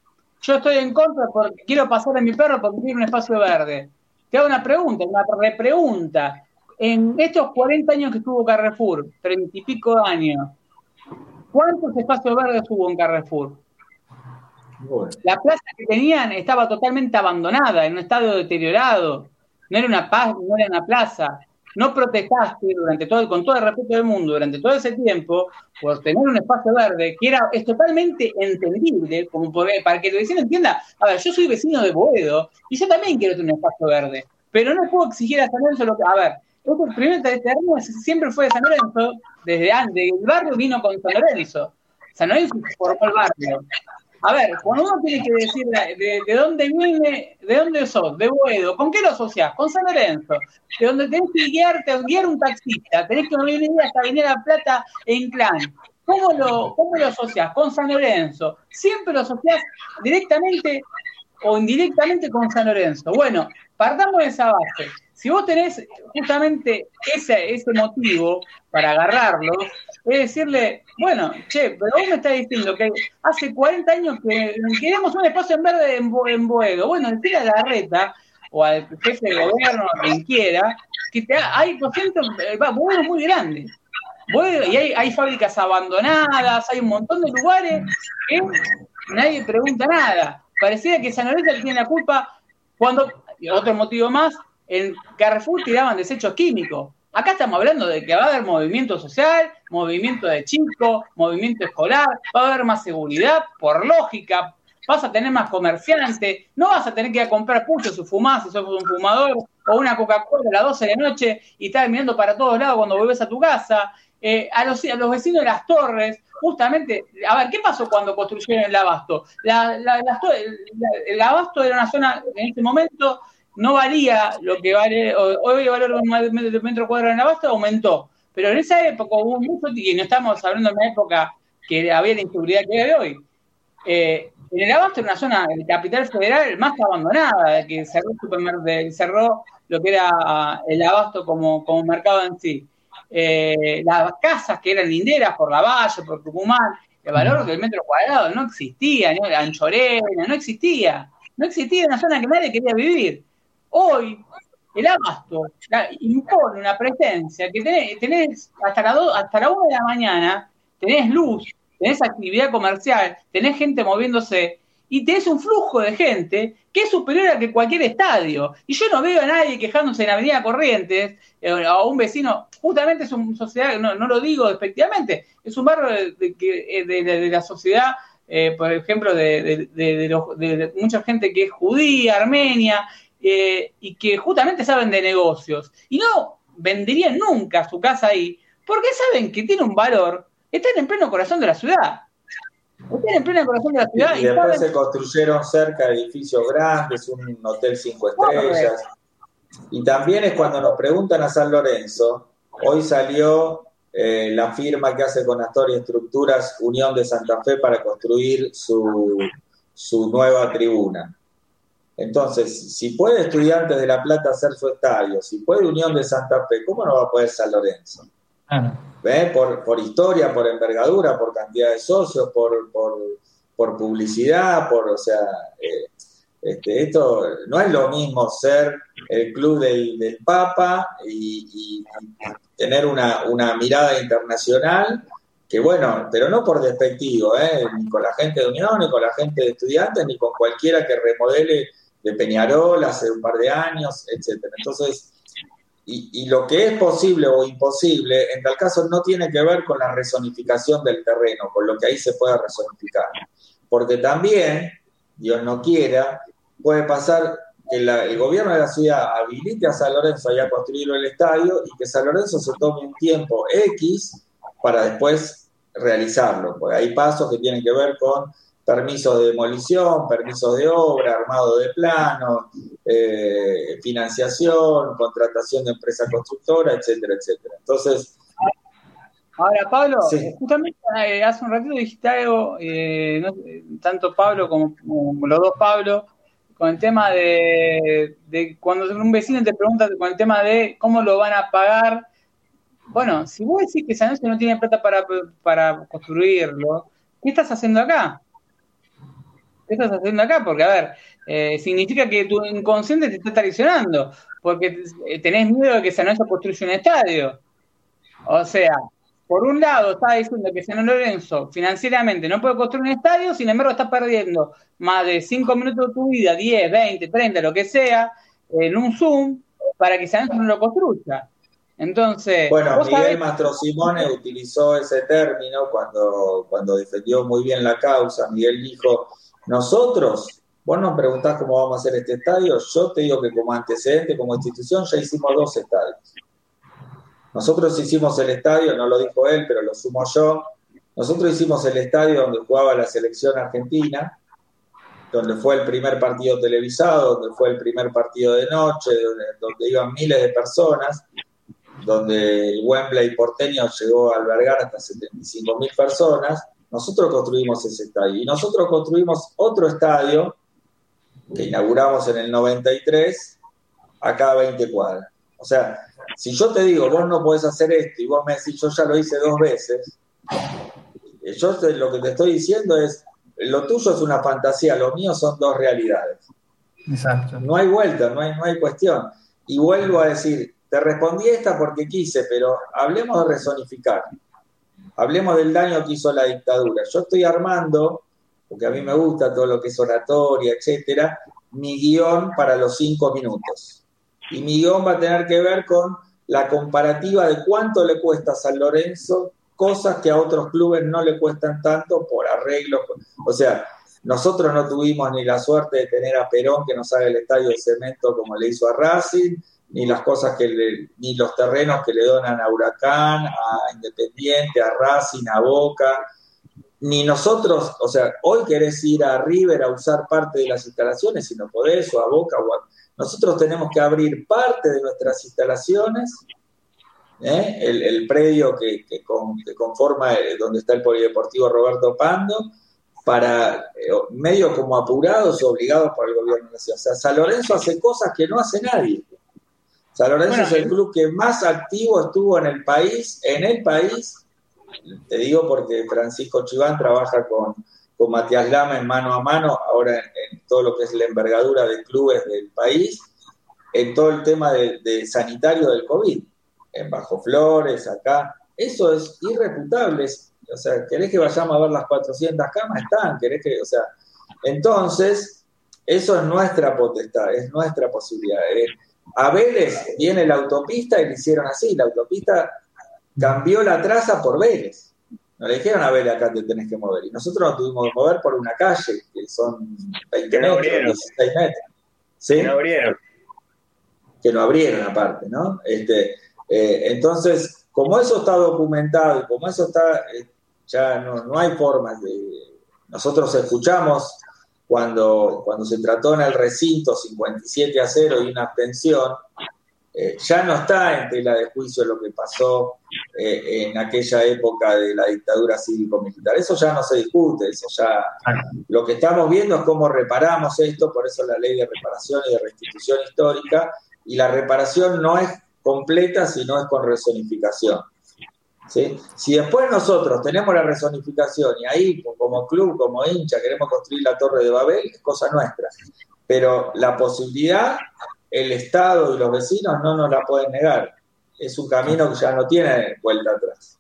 yo estoy en contra porque quiero pasar a mi perro porque tiene un espacio verde. Te hago una pregunta, una repregunta. En estos 40 años que estuvo Carrefour, 30 y pico años, ¿cuántos espacios verdes hubo en Carrefour? La plaza que tenían estaba totalmente abandonada, en un estado deteriorado. No era una paz, no era una plaza. No protestaste durante todo, con todo el respeto del mundo, durante todo ese tiempo, por tener un espacio verde, que era, es totalmente entendible, como para que el vecino entienda, a ver, yo soy vecino de Boedo, y yo también quiero tener un espacio verde, pero no puedo exigir a San Lorenzo lo que, a ver, el primer terreno siempre fue de San Lorenzo, desde antes, el barrio vino con San Lorenzo. San Lorenzo formó el barrio. A ver, cuando uno tiene que decir de, dónde viene, de dónde sos, de Boedo, ¿con qué lo asociás? Con San Lorenzo. De donde tenés que guiarte, guiar un taxista, tenés que venir hasta venir a Plata en clan. ¿Cómo lo, ¿Cómo lo asociás? Con San Lorenzo. Siempre lo asociás directamente o indirectamente con San Lorenzo. Bueno, partamos de esa base. Si vos tenés justamente ese, ese motivo para agarrarlo, es decirle, bueno, che, pero vos me estás diciendo que hace 40 años que queremos un espacio en verde en, en Boedo. Bueno, decirle a la reta o al jefe de gobierno, a quien quiera, que te, hay por eh, Boedo muy grande. Y hay, hay fábricas abandonadas, hay un montón de lugares que nadie pregunta nada. Parecía que San Lorenzo tiene la culpa cuando, otro motivo más, en Carrefour tiraban desechos químicos. Acá estamos hablando de que va a haber movimiento social, movimiento de chicos, movimiento escolar, va a haber más seguridad, por lógica, vas a tener más comerciantes, no vas a tener que ir a comprar pucho si fumás, si sos un fumador, o una Coca-Cola a las 12 de la noche y estás mirando para todos lados cuando vuelves a tu casa. Eh, a, los, los vecinos de las torres, justamente, a ver, ¿qué pasó cuando construyeron el abasto? el abasto era una zona en ese momento no valía lo que vale, hoy el metro cuadrado en Abasto, aumentó. Pero en esa época hubo mucho, y no estamos hablando de una época que había la inseguridad que hay hoy. Eh, en el Abasto, en una zona del capital federal más abandonada, que cerró, el cerró lo que era el Abasto como, como mercado en sí. Eh, las casas que eran linderas por la Valle, por Tucumán, el valor del metro cuadrado no existía, ¿no? la anchorena, no existía. No existía una zona que nadie quería vivir. Hoy, el abasto impone una presencia que tenés, hasta, la hasta la 1 de la mañana, tenés luz, tenés actividad comercial, tenés gente moviéndose y tenés un flujo de gente que es superior a que cualquier estadio. Y yo no veo a nadie quejándose en Avenida Corrientes, eh, a un vecino, justamente es una sociedad, no, no lo digo despectivamente, es un barrio de, de, la sociedad, eh, por ejemplo, de, mucha gente que es judía, armenia, eh, y que justamente saben de negocios. Y no venderían nunca su casa ahí, porque saben que tiene un valor, están en pleno corazón de la ciudad. Están en pleno corazón de la ciudad. Y, después se construyeron cerca edificios grandes, un hotel cinco estrellas. Y también es cuando nos preguntan a San Lorenzo, hoy salió eh, la firma que hace con Astoria Estructuras Unión de Santa Fe para construir su, su nueva tribuna. Entonces, si puede Estudiantes de La Plata hacer su estadio, si puede Unión de Santa Fe, ¿cómo no va a poder San Lorenzo? Por, por, historia, por envergadura, por cantidad de socios, por, por, publicidad, por, o sea, eh, este, esto no es lo mismo ser el club del, Papa y, tener una, una, mirada internacional, que bueno, pero no por despectivo, ¿eh? ni con la gente de Unión, ni con la gente de estudiantes, ni con cualquiera que remodele de Peñarol hace un par de años, etcétera. Entonces, y, lo que es posible o imposible, en tal caso no tiene que ver con la resonificación del terreno, con lo que ahí se pueda resonificar. Porque también, Dios no quiera, puede pasar que el gobierno de la ciudad habilite a San Lorenzo a construir el estadio y que San Lorenzo se tome un tiempo X para después realizarlo. Porque hay pasos que tienen que ver con permisos de demolición, permisos de obra, armado de planos, eh, financiación, contratación de empresa constructora, etcétera, etcétera. Entonces... Ahora, Pablo, justamente eh, hace un ratito dijiste algo, eh, tanto Pablo como, los dos Pablo, con el tema de, cuando un vecino te pregunta con el tema de cómo lo van a pagar. Bueno, si vos decís que San no tiene plata para, para construirlo, ¿qué estás haciendo acá? ¿Qué estás haciendo acá? Porque, a ver, eh, significa que tu inconsciente te está traicionando, porque eh, tenés miedo de que San Lorenzo construya un estadio. O sea, por un lado está diciendo que San Lorenzo financieramente no puede construir un estadio, sin embargo está perdiendo más de 5 minutos de tu vida, 10, 20, 30, lo que sea, en un Zoom, para que San Lorenzo no lo construya. Entonces. Bueno, Miguel Mastro Simone utilizó ese término cuando, cuando defendió muy bien la causa. Miguel dijo nosotros, vos nos preguntás cómo vamos a hacer este estadio, yo te digo que como antecedente, como institución, ya hicimos dos estadios. Nosotros hicimos el estadio, no lo dijo él, pero lo sumo yo. Nosotros hicimos el estadio donde jugaba la selección argentina, donde fue el primer partido televisado, donde fue el primer partido de noche, donde, iban miles de personas, donde el Wembley porteño llegó a albergar hasta 75 mil personas. Nosotros construimos ese estadio y nosotros construimos otro estadio que inauguramos en el 93 a cada 20 cuadras. O sea, si yo te digo, vos no podés hacer esto y vos me decís, yo ya lo hice dos veces, eh, yo lo que te estoy diciendo es, lo tuyo es una fantasía, lo mío son dos realidades. Exacto. No hay vuelta, no hay, no hay cuestión. Y vuelvo a decir, te respondí esta porque quise, pero hablemos de resonificar. Hablemos del daño que hizo la dictadura. Yo estoy armando, porque a mí me gusta todo lo que es oratoria, etcétera, mi guion para los cinco minutos. Y mi guion va a tener que ver con la comparativa de cuánto le cuesta a San Lorenzo cosas que a otros clubes no le cuestan tanto por arreglos. O sea, nosotros no tuvimos ni la suerte de tener a Perón que nos haga el estadio de cemento como le hizo a Racing, ni las cosas que le, ni los terrenos que le donan a Huracán, a Independiente, a Racing, a Boca, ni nosotros, o sea, hoy querés ir a River a usar parte de las instalaciones, si no podés, o a Boca, o nosotros tenemos que abrir parte de nuestras instalaciones, ¿eh? el, predio que, conforma eh, donde está el Polideportivo Roberto Pando, para eh, medio como apurados obligados por el gobierno O sea, San Lorenzo hace cosas que no hace nadie. San Lorenzo es el club que más activo estuvo en el país, en el país, te digo porque Francisco Chiván trabaja con, con Matías Lama en mano a mano, ahora en, todo lo que es la envergadura de clubes del país, en todo el tema de, sanitario del COVID, en Bajo Flores, acá. Eso es irrefutable. O sea, ¿querés que vayamos a ver las 400 camas? Están, ¿querés que, o sea, entonces, eso es nuestra potestad, es nuestra posibilidad. Eh, a Vélez viene la autopista y le hicieron así, la autopista cambió la traza por Vélez. No le dijeron a Vélez acá te tenés que mover. Y nosotros nos tuvimos que mover por una calle, que son 20 metros, 16 metros. ¿Sí? Que no abrieron. Que no abrieron aparte, ¿no? Este, eh, entonces, como eso está documentado y como eso está, eh, ya no, no hay formas de... Nosotros escuchamos cuando, cuando se trató en el recinto 57 a 0 y una abstención, eh, ya no está en tela de juicio lo que pasó eh, en aquella época de la dictadura cívico-militar. Eso ya no se discute, eso ya... Lo que estamos viendo es cómo reparamos esto, por eso la ley de reparación y de restitución histórica, y la reparación no es completa si no es con resonificación. Si después nosotros tenemos la resonificación y ahí como club, como hincha, queremos construir la Torre de Babel, es cosa nuestra. Pero la posibilidad el Estado y los vecinos no nos la pueden negar. Es un camino que ya no tiene vuelta atrás.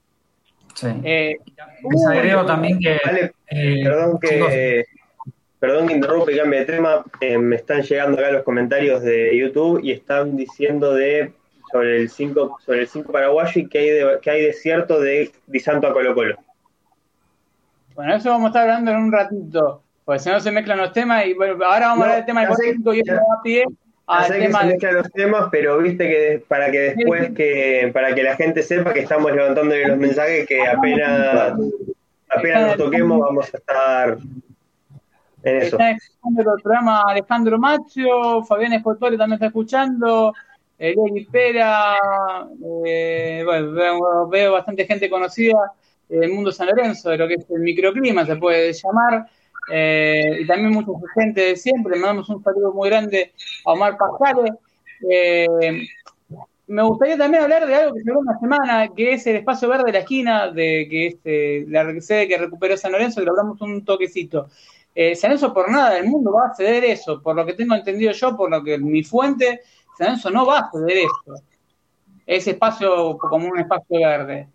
Sí. Eh, agrego también que. Eh, perdón que. Perdón que interrumpa y cambie de tema. Eh, me están llegando acá los comentarios de YouTube y están diciendo de sobre el 5 sobre el cinco paraguayo y que hay de, que hay de cierto de Di Santo a Colo Colo. Bueno, eso vamos a estar hablando en un ratito, porque si no se mezclan los temas y bueno, ahora vamos a hablar del tema de 5 y eso va a pie que se mezclan los temas, pero viste que para que después que para que la gente sepa que estamos levantando los mensajes que apenas apenas nos toquemos vamos a estar en eso. Está escuchando el programa Alejandro Macho, Fabián Escotore también está escuchando, Eliel Pera, eh, bueno, veo, bastante gente conocida del mundo San Lorenzo, de lo que es el microclima, se puede llamar. Eh, y también mucha gente de siempre. Le mandamos un saludo muy grande a Omar Pascale. Eh, me gustaría también hablar de algo que ve una semana, que es el espacio verde de la esquina, de que es eh, la sede que recuperó San Lorenzo, que lo hablamos un toquecito. San Lorenzo por nada del mundo va a ceder eso, por lo que tengo entendido yo, por lo que mi fuente, San Lorenzo no va a ceder eso. Ese espacio como un espacio verde.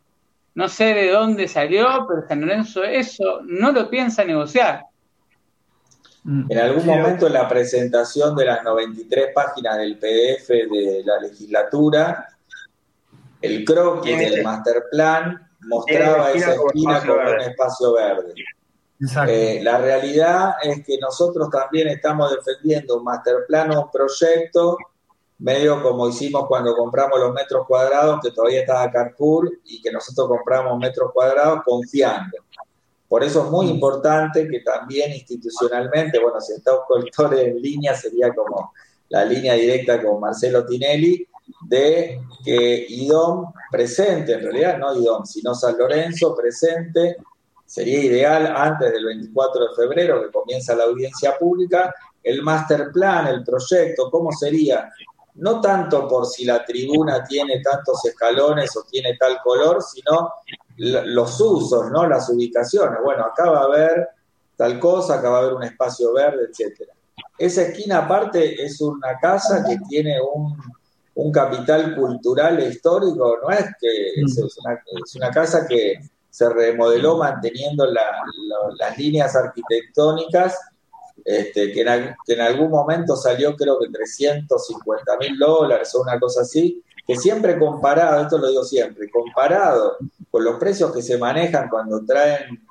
No sé de dónde salió, pero San Lorenzo eso no lo piensa negociar. En algún momento en la presentación de las 93 páginas del PDF de la legislatura, el croquis del master plan mostraba esa esquina como un espacio verde. Eh, la realidad es que nosotros también estamos defendiendo un master plan o un proyecto, medio como hicimos cuando compramos los metros cuadrados, que todavía estaba Carrefour, y que nosotros compramos metros cuadrados confiando. Por eso es muy importante que también institucionalmente, bueno, si está un colector en línea, sería como la línea directa con Marcelo Tinelli, de que IDOM presente, en realidad no IDOM, sino San Lorenzo presente, sería ideal antes del 24 de febrero que comienza la audiencia pública, el master plan, el proyecto, cómo sería, no tanto por si la tribuna tiene tantos escalones o tiene tal color, sino los usos, ¿no? Las ubicaciones. Bueno, acá va a haber tal cosa, acá va a haber un espacio verde, etcétera. Esa esquina aparte es una casa que tiene un, capital cultural e histórico, no es que es, mm. una, casa que se remodeló manteniendo las líneas arquitectónicas, este, que, en, que en algún momento salió creo que 350 mil dólares o una cosa así, que siempre comparado, esto lo digo siempre, comparado con los precios que se manejan cuando traen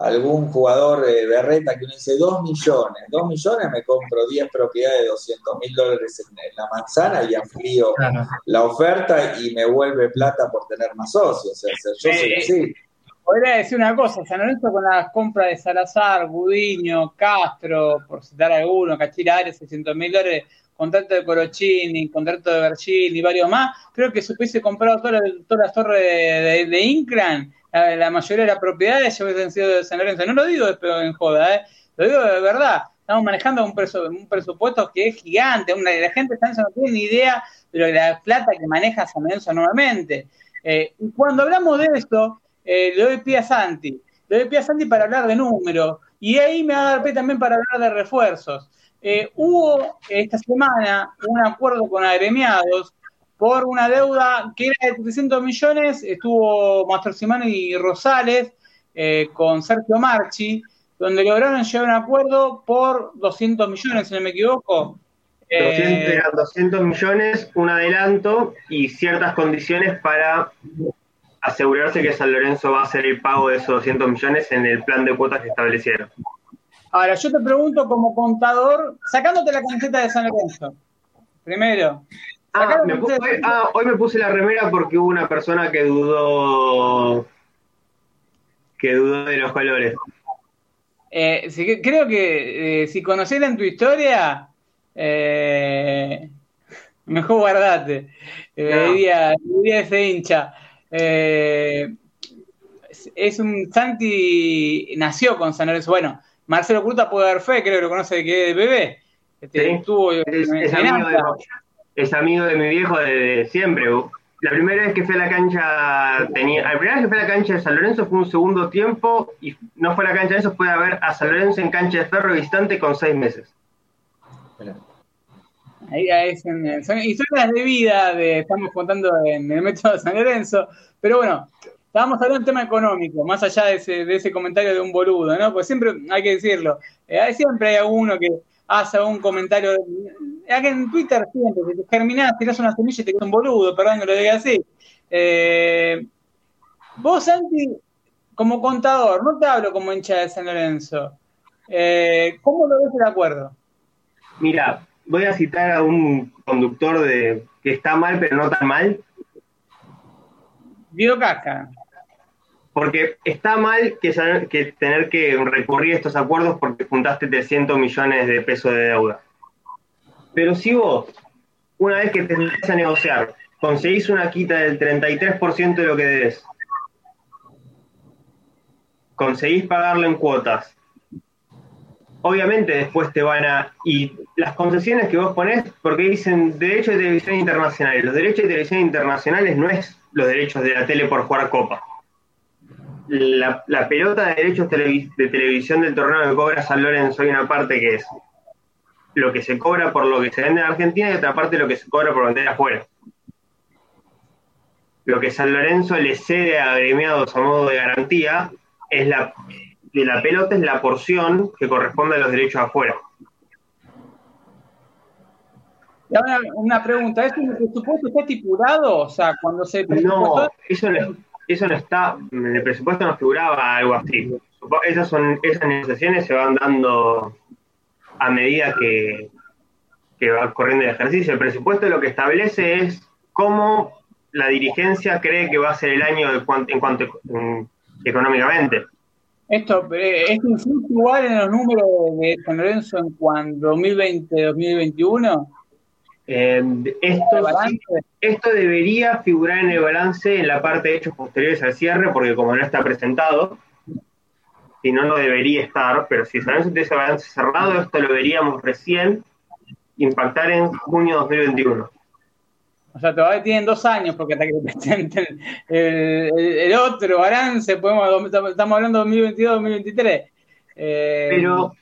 algún jugador de Berreta que uno dice 2 millones, 2 millones me compro 10 propiedades de 200 mil dólares en, la manzana y amplío la oferta y me vuelve plata por tener más socios. O sea, yo soy así. Podría decir una cosa, San Lorenzo con las compras de Salazar, Budiño, Castro, por citar alguno, Cachira 600 mil dólares, contrato de Corochini, contrato de Bergini y varios más, creo que si hubiese comprado todas las torres de, de, Incran, la, mayoría de las propiedades ya hubiesen sido de San Lorenzo. No lo digo en joda, ¿eh? lo digo de verdad. Estamos manejando un, presupuesto que es gigante. La gente no tiene ni idea de la plata que maneja San Lorenzo nuevamente. Eh, y cuando hablamos de esto, eh, le doy pie a Santi. Le doy pie a Santi para hablar de números. Y ahí me va a dar pie también para hablar de refuerzos. Eh, hubo esta semana un acuerdo con agremiados por una deuda que era de 300 millones. Estuvo Mastrosimano y Rosales con Sergio Marchi, donde lograron llegar a un acuerdo por 200 millones, si no me equivoco. 200, 200 millones, un adelanto y ciertas condiciones para asegurarse que San Lorenzo va a hacer el pago de esos 200 millones en el plan de cuotas que establecieron. Ahora, yo te pregunto como contador, sacándote la camiseta de San Lorenzo, primero. Ah, ah, hoy me puse la remera porque hubo una persona que dudó que dudó de los colores. Eh, creo que eh, si conocieran tu historia, eh, mejor guardate. Diría, ese hincha. Eh, es un Santi nació con San Lorenzo. Bueno, Marcelo Curta puede dar fe, creo que lo conoce de que de bebé. Este, estuvo es, amigo de, mi viejo de, siempre. La primera vez que fue a la cancha tenía, la primera vez que fue a la cancha de San Lorenzo fue un segundo tiempo y no fue a la cancha de eso, fue a ver a San Lorenzo en cancha de ferro visitante con seis meses. Ahí, son, historias de vida, de, estamos contando en el método de San Lorenzo, pero bueno, estábamos hablando de un tema económico, más allá de ese, de ese comentario de un boludo, ¿no? Pues siempre hay que decirlo, eh, siempre hay alguno que hace un comentario, aquí en Twitter siempre, que te germinás, tirás una semilla y te queda un boludo, perdón que lo diga así. Eh, vos, Santi, como contador, no te hablo como hincha de San Lorenzo, eh, ¿cómo lo ves el acuerdo? Mira, voy a citar a un conductor de que está mal, pero no tan mal. Guido Casca. Porque está mal que, que tener que recurrir a estos acuerdos porque juntaste 300 millones de pesos de deuda. Pero si vos, una vez que te a negociar, conseguís una quita del 33% de lo que debes, conseguís pagarlo en cuotas, obviamente después te van a... Y las concesiones que vos ponés, porque dicen derecho de televisión internacional. Los derechos de televisión internacionales no es los derechos de la tele por jugar copa. La, pelota de derechos de televisión del torneo que cobra San Lorenzo hay una parte que es lo que se cobra por lo que se vende en Argentina y otra parte lo que se cobra por vender afuera. Lo que San Lorenzo le cede a agremiados a modo de garantía es la de la pelota es la porción que corresponde a los derechos afuera. Y ahora una pregunta, ¿es el presupuesto está estipulado? O sea, cuando se... No, eso no, eso no está, en el presupuesto no figuraba algo así. Esas, son, esas negociaciones se van dando a medida que, que va corriendo el ejercicio. El presupuesto lo que establece es cómo la dirigencia cree que va a ser el año en cuanto económicamente. Esto, eh, ¿Esto influye igual en los números de San Lorenzo en cuanto 2020-2021? Eh, esto, esto debería figurar en el balance en la parte de hechos posteriores al cierre, porque como no está presentado, si no, no debería estar, pero si San Lorenzo tiene ese balance cerrado, esto lo veríamos recién impactar en junio de 2021. O sea, todavía tienen dos años porque hasta que presenten el, otro balance, podemos, estamos hablando de 2022-2023. Eh, Pero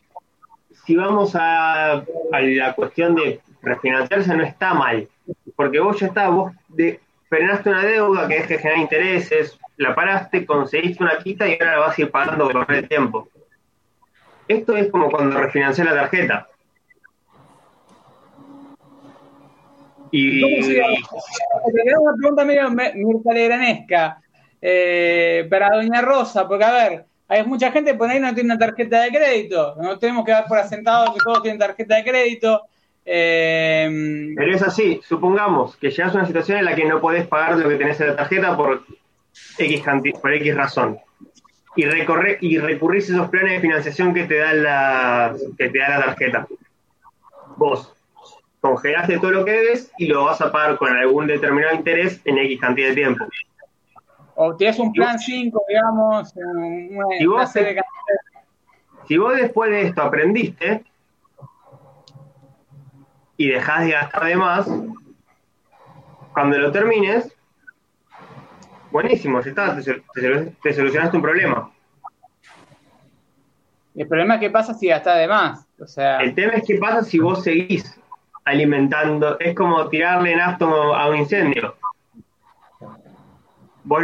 si vamos a, la cuestión de refinanciarse, no está mal, porque vos ya está, vos de, frenaste una deuda que es que genera intereses, la paraste, conseguiste una quita y ahora la vas a ir pagando con el tiempo. Esto es como cuando refinancié la tarjeta Y, una pregunta medio mirtalegranesca eh, para Doña Rosa, porque a ver, hay mucha gente por ahí no tiene una tarjeta de crédito, no tenemos que dar por asentado que todos tienen tarjeta de crédito. Eh, Pero es así, supongamos que llegas a una situación en la que no podés pagar lo que tenés en la tarjeta por X, por X razón. Y, recorre, y recurrís a esos planes de financiación que te da la, que te da la tarjeta. Vos congelaste todo lo que debes y lo vas a pagar con algún determinado interés en X cantidad de tiempo. O tienes un plan 5, digamos, una, si vos, si vos después de esto aprendiste y dejás de gastar de más, cuando lo termines, buenísimo, ya está, te, solucionaste un problema. El problema es qué pasa si gastás de más. O sea... El tema es qué pasa si vos seguís alimentando. Es como tirarle nafta a un incendio. Vos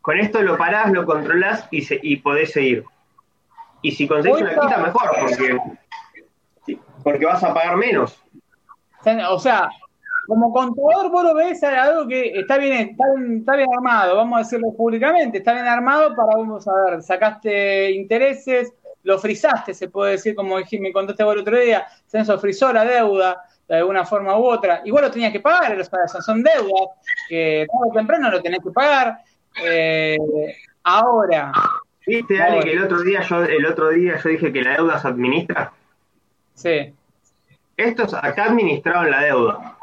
con esto lo parás, lo controlás y, y podés seguir. Y si conseguís una quita, mejor, porque, porque vas a pagar menos. O sea, como contador vos lo ves algo que está bien, está bien, armado, vamos a decirlo públicamente, está bien armado para, vamos a ver, sacaste intereses, lo frizaste, se puede decir, como me contaste vos el otro día, se frizó la deuda de alguna forma u otra. Igual lo tenías que pagar, son deudas que tarde o temprano lo tenés que pagar. Eh, ahora. ¿Viste, Ale, que el otro día yo, el otro día yo dije que la deuda se administra? Sí. Estos acá administraron la deuda.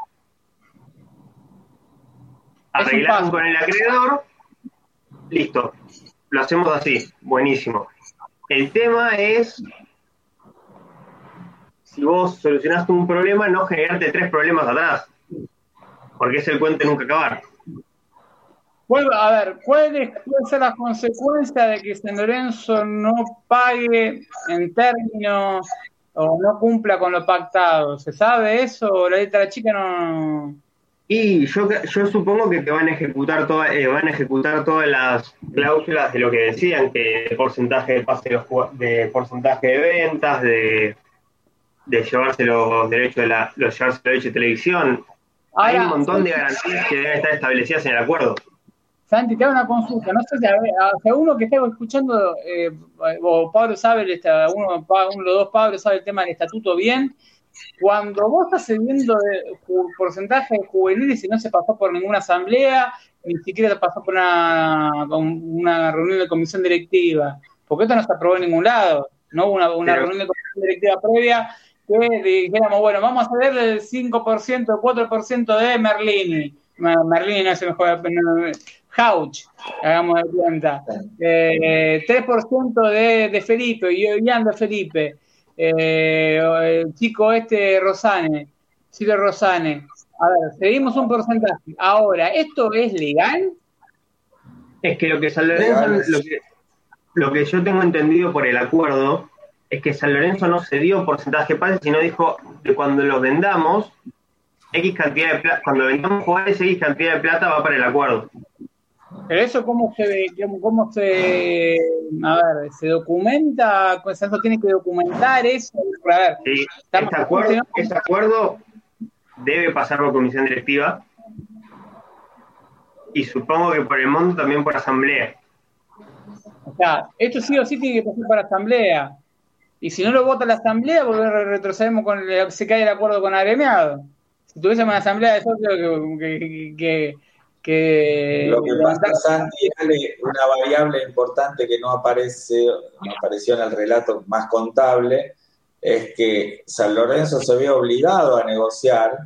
Arreglaron con el acreedor, listo. Lo hacemos así, buenísimo. El tema es si vos solucionaste un problema, no generarte tres problemas atrás. Porque es el cuento nunca acabar. a ver, ¿cuál es, puede ser la consecuencia de que San Lorenzo no pague en términos o no cumpla con lo pactado? ¿Se sabe eso? La letra chica no. Y yo, yo supongo que te van a ejecutar toda, eh, van a ejecutar todas las cláusulas de lo que decían, que porcentaje de pase de porcentaje de ventas, de de llevarse los derechos de la, los llevarse derechos de televisión. Hay un montón de garantías que deben estar establecidas en el acuerdo. Santi, te hago una consulta. No sé si a, uno que esté escuchando, eh, o Pablo sabe, uno, uno de los dos Pablo sabe el tema del estatuto bien. Cuando vos estás cediendo de porcentaje de juveniles y no se pasó por ninguna asamblea, ni siquiera se pasó por una, una reunión de comisión directiva, porque esto no se aprobó en ningún lado, no hubo una, una reunión de comisión directiva previa que dijéramos, bueno, vamos a hacer el 5%, el 4% de Merlini. Merlini no es el mejor, Hauch, hagamos de cuenta. Eh, 3% de, de Felipe, y Ian de Felipe. Eh, el chico este Rosane, Silvio Rosane. A ver, seguimos un porcentaje. Ahora, ¿esto es legal? Es que lo que, lo que, lo que yo tengo entendido por el acuerdo es que San Lorenzo no se dio porcentaje de pases, sino dijo que cuando los vendamos, X cantidad de plata, cuando vendamos jugadores, X cantidad de plata va para el acuerdo. Pero eso cómo se cómo se a ver, se documenta, eso tiene que documentar eso, a ver. Sí, este acuerdo, este acuerdo debe pasar por comisión directiva y supongo que por el mundo también por asamblea. O sea, esto sí o sí tiene que pasar por asamblea. Y si no lo vota la asamblea, volver retrocedemos con se cae el acuerdo con agremiado. Si tuviésemos una asamblea de socios que, que, que, lo que pasa, Santi, una variable importante que no aparece, no apareció en el relato más contable, es que San Lorenzo se ve obligado a negociar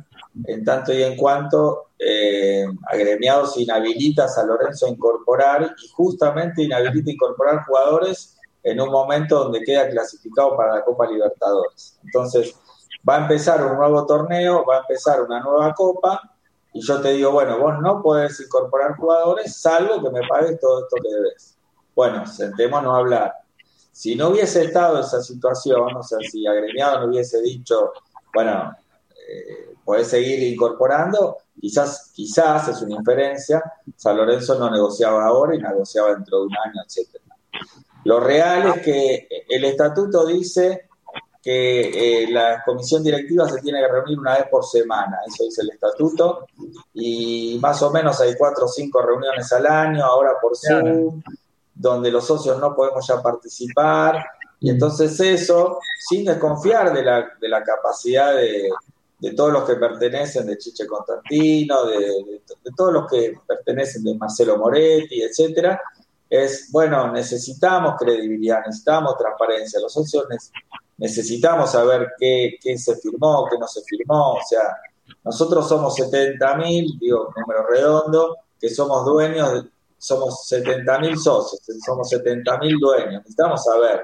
en tanto y en cuanto eh, agremiados inhabilita a San Lorenzo a incorporar y justamente inhabilita a incorporar jugadores en un momento donde queda clasificado para la Copa Libertadores. Entonces, va a empezar un nuevo torneo, va a empezar una nueva Copa, y yo te digo, bueno, vos no podés incorporar jugadores salvo que me pagues todo esto que debes. Bueno, sentémonos a hablar. Si no hubiese estado esa situación, o sea, si agremiado no hubiese dicho, bueno, eh, podés seguir incorporando, quizás, quizás es una inferencia, San Lorenzo no negociaba ahora y negociaba dentro de un año, etcétera. Lo real es que el estatuto dice que eh, la comisión directiva se tiene que reunir una vez por semana, eso dice el estatuto, y más o menos hay cuatro o cinco reuniones al año, ahora por Zoom, donde los socios no podemos ya participar, y entonces eso, sin desconfiar de la, de la capacidad de, de todos los que pertenecen, de Chiche Constantino, de, de, todos los que pertenecen de Marcelo Moretti, etcétera, es, bueno, necesitamos credibilidad, necesitamos transparencia. Los socios necesitamos saber qué, qué se firmó, qué no se firmó, o sea, nosotros somos 70.000, digo, número redondo, que somos dueños, somos 70.000 socios, somos 70.000 dueños, necesitamos saber.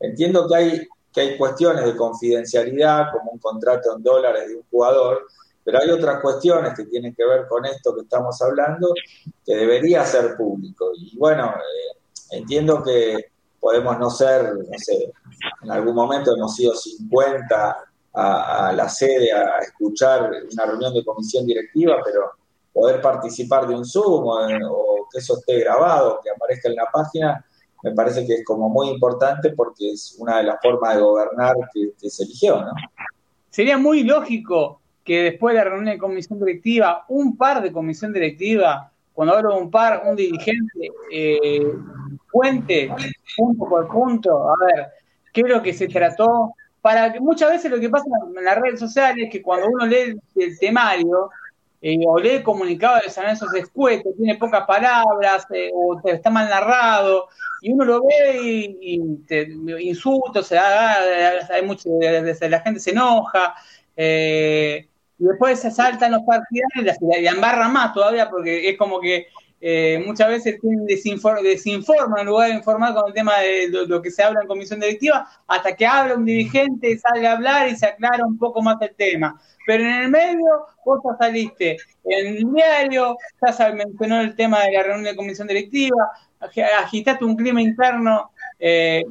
Entiendo que hay, que hay cuestiones de confidencialidad, como un contrato en dólares de un jugador, pero hay otras cuestiones que tienen que ver con esto que estamos hablando que debería ser público. Y bueno, eh, entiendo que podemos no ser, no sé, en algún momento hemos sido 50 a, la sede a escuchar una reunión de comisión directiva, pero poder participar de un Zoom o, que eso esté grabado, que aparezca en la página, me parece que es como muy importante porque es una de las formas de gobernar que, se eligió, ¿no? Sería muy lógico que después de la reunión de comisión directiva, un par de comisión directiva, cuando hablo de un par, un dirigente, eh, cuente punto por punto, a ver, qué es lo que se trató, para que muchas veces lo que pasa en las redes sociales es que cuando uno lee el temario eh, o lee el comunicado de San Lorenzo escueto, tiene pocas palabras eh, o está mal narrado y uno lo ve y, te insulta, se da, hay mucho, la gente se enoja eh, y después se saltan los partidarios y la embarran más todavía porque es como que eh, muchas veces desinforman en lugar de informar con el tema de lo, que se habla en comisión directiva, hasta que habla un dirigente, sale a hablar y se aclara un poco más el tema. Pero en el medio, vos ya saliste en el diario, ya se mencionó el tema de la reunión de comisión directiva, agitaste un clima interno eh,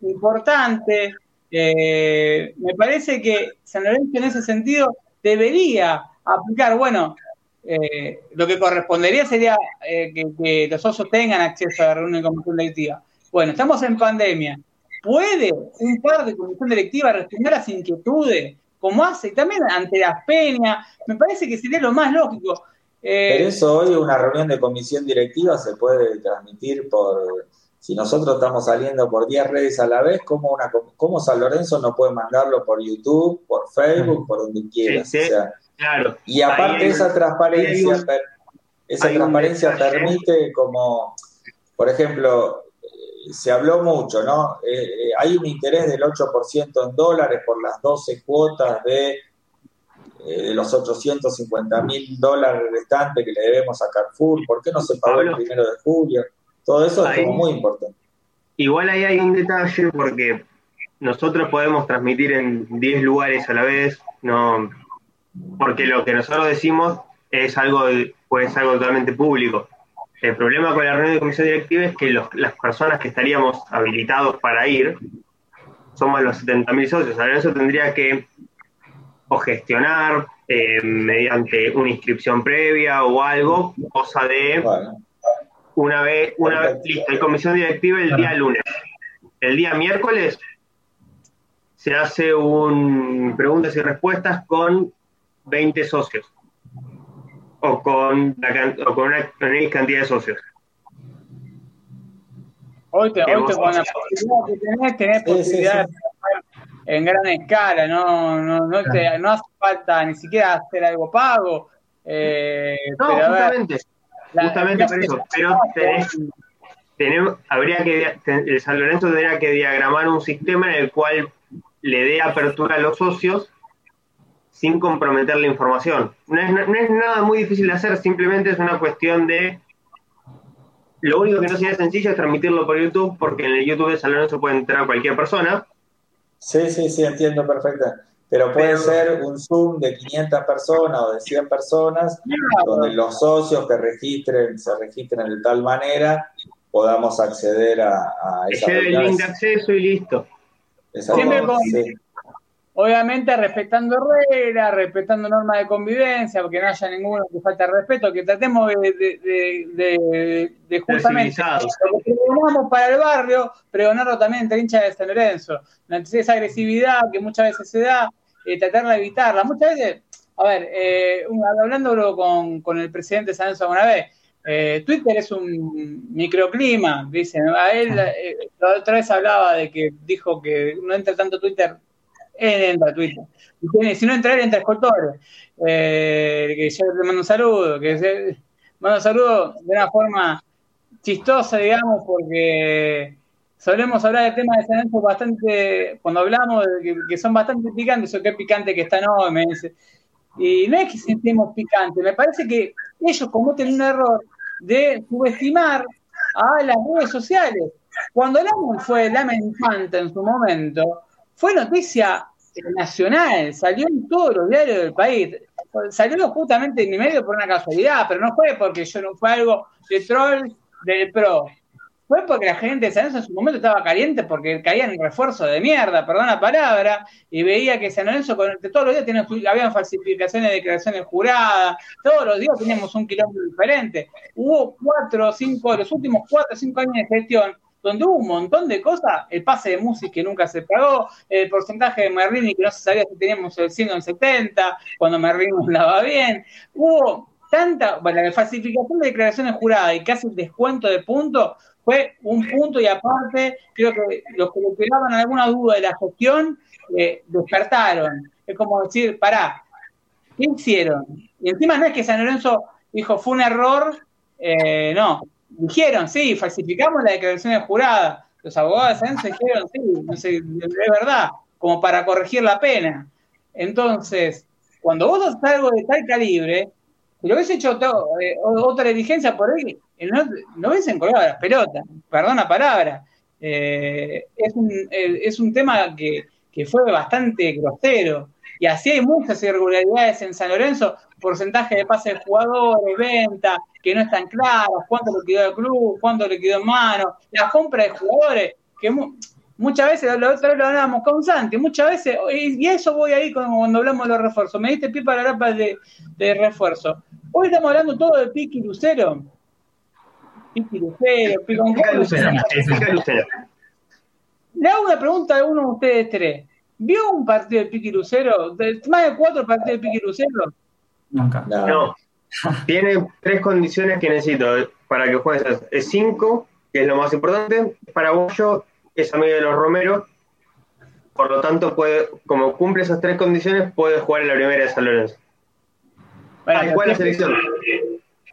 importante. Eh, me parece que San Lorenzo en ese sentido debería aplicar, bueno, eh, lo que correspondería sería eh, que, los socios tengan acceso a la reunión de comisión directiva. Bueno, estamos en pandemia. ¿Puede un par de comisión directiva responder las inquietudes, como hace también ante las peñas? Me parece que sería lo más lógico. Eh, Pero eso hoy, una reunión de comisión directiva se puede transmitir por. Si nosotros estamos saliendo por 10 redes a la vez, ¿cómo, una, ¿cómo San Lorenzo no puede mandarlo por YouTube, por Facebook, por donde quiera? O sea, Claro. Y aparte esa transparencia, esa transparencia permite como, por ejemplo, eh, se habló mucho, ¿no? Eh, eh, hay un interés del 8% en dólares por las 12 cuotas de, de los 850 mil dólares restantes que le debemos a Carrefour. ¿Por qué no se pagó el primero de julio? Todo eso es como muy importante. Igual ahí hay un detalle porque nosotros podemos transmitir en 10 lugares a la vez, no porque lo que nosotros decimos es algo, pues, algo totalmente público. El problema con la reunión de comisión directiva es que las personas que estaríamos habilitados para ir somos los 70.000 socios. Ahora eso tendría que o gestionar eh, mediante una inscripción previa o algo, cosa de una vez, una vez, listo, hay comisión directiva el día lunes. El día miércoles se hace un preguntas y respuestas con 20 socios. O con, o con una, cantidad de socios. Hoy, te, hoy te, con la posibilidad que tenés, tenés posibilidad en gran escala, no, no, no, te, no hace falta ni siquiera hacer algo pago. Eh, no, justamente, justamente por eso, pero tenés, tenemos, habría que, el San Lorenzo tendría que diagramar un sistema en el cual le dé apertura a los socios sin comprometer la información. No es, nada muy difícil de hacer, simplemente es una cuestión de... Lo único que no sería sencillo es transmitirlo por YouTube, porque en el YouTube de Salón se puede entrar cualquier persona. Sí, sí, sí, entiendo perfecto. Pero puede ser un Zoom de 500 personas o de 100 personas, donde los socios que registren, se registren de tal manera, podamos acceder a, a esa el link de acceso y listo. Siempre Obviamente respetando reglas, respetando normas de convivencia, porque no haya ninguno que falte respeto, que tratemos de, de, justamente lo que pregonamos para el barrio, pregonarlo también entre hinchas de San Lorenzo. Esa agresividad que muchas veces se da, eh, tratar de evitarla. Muchas veces, a ver, eh, hablándolo con, con el presidente de San Lorenzo alguna vez, eh, Twitter es un microclima, dicen. A él, eh, la otra vez hablaba de que dijo que no entra tanto Twitter entra a Twitter. si no entra él, entra Escoltore. Eh, que yo le mando un saludo, que se, mando un saludo de una forma chistosa, digamos, porque solemos hablar de temas de San bastante, cuando hablamos de que, son bastante picantes, o qué picante que están hoy, me dice. Y no es que sintamos picante, me parece que ellos cometen un error de subestimar a las redes sociales. Cuando Lamon fue lamentante en su momento, fue noticia nacional, salió en todos los diarios del país. Salió justamente en mi medio por una casualidad, pero no fue porque yo no fue algo de troll del pro. Fue porque la gente de San Lorenzo en su momento estaba caliente porque caían en refuerzo de mierda, perdón la palabra, y veía que San Lorenzo todos los días tenía, habían falsificaciones de declaraciones juradas, todos los días teníamos un kilómetro diferente. Hubo cuatro o cinco, los últimos cuatro o cinco años de gestión, donde hubo un montón de cosas, el pase de música que nunca se pagó, el porcentaje de Merlini que no se sabía si teníamos el 100 o el 70, cuando Merlini daba bien, hubo tanta, bueno, la falsificación de declaraciones juradas y casi el descuento de puntos, fue un punto y aparte, creo que los que le pegaban alguna duda de la gestión eh, despertaron. Es como decir, pará, ¿qué hicieron? Y encima no es que San Lorenzo dijo, fue un error, eh, no, dijeron, sí, falsificamos la declaración de jurada. Los abogados de Lorenzo dijeron, sí, no sé, es verdad, como para corregir la pena. Entonces, cuando vos haces algo de tal calibre, si lo hubiese hecho eh, otra diligencia por ahí, no, no hubiesen colgado las pelotas, perdón la palabra. Eh, es, un, eh, es un tema que, que fue bastante grosero. Y así hay muchas irregularidades en San Lorenzo, porcentaje de pase de jugadores, venta, que no están claras, cuánto le quedó al club, cuánto le quedó en mano, la compra de jugadores, que muchas veces, la otra vez lo hablábamos con Santi, muchas veces, y eso voy ahí cuando hablamos de los refuerzos, me diste pie para la de, de refuerzo. Hoy estamos hablando todo de Piqui Lucero. Piqui Lucero, Piqui Lucero. Lucero. Le hago una pregunta a uno de ustedes tres. ¿Vio un partido de Piqui Lucero? ¿Más de cuatro partidos de Piqui Lucero? Nunca. No. Tiene tres condiciones que necesito para que juegues. Es cinco, que es lo más importante. Paraguayo es amigo de los Romero, por lo tanto, puede, como cumple esas tres condiciones, puede jugar en la primera de San Lorenzo. Bueno, ¿Cuál es la selección?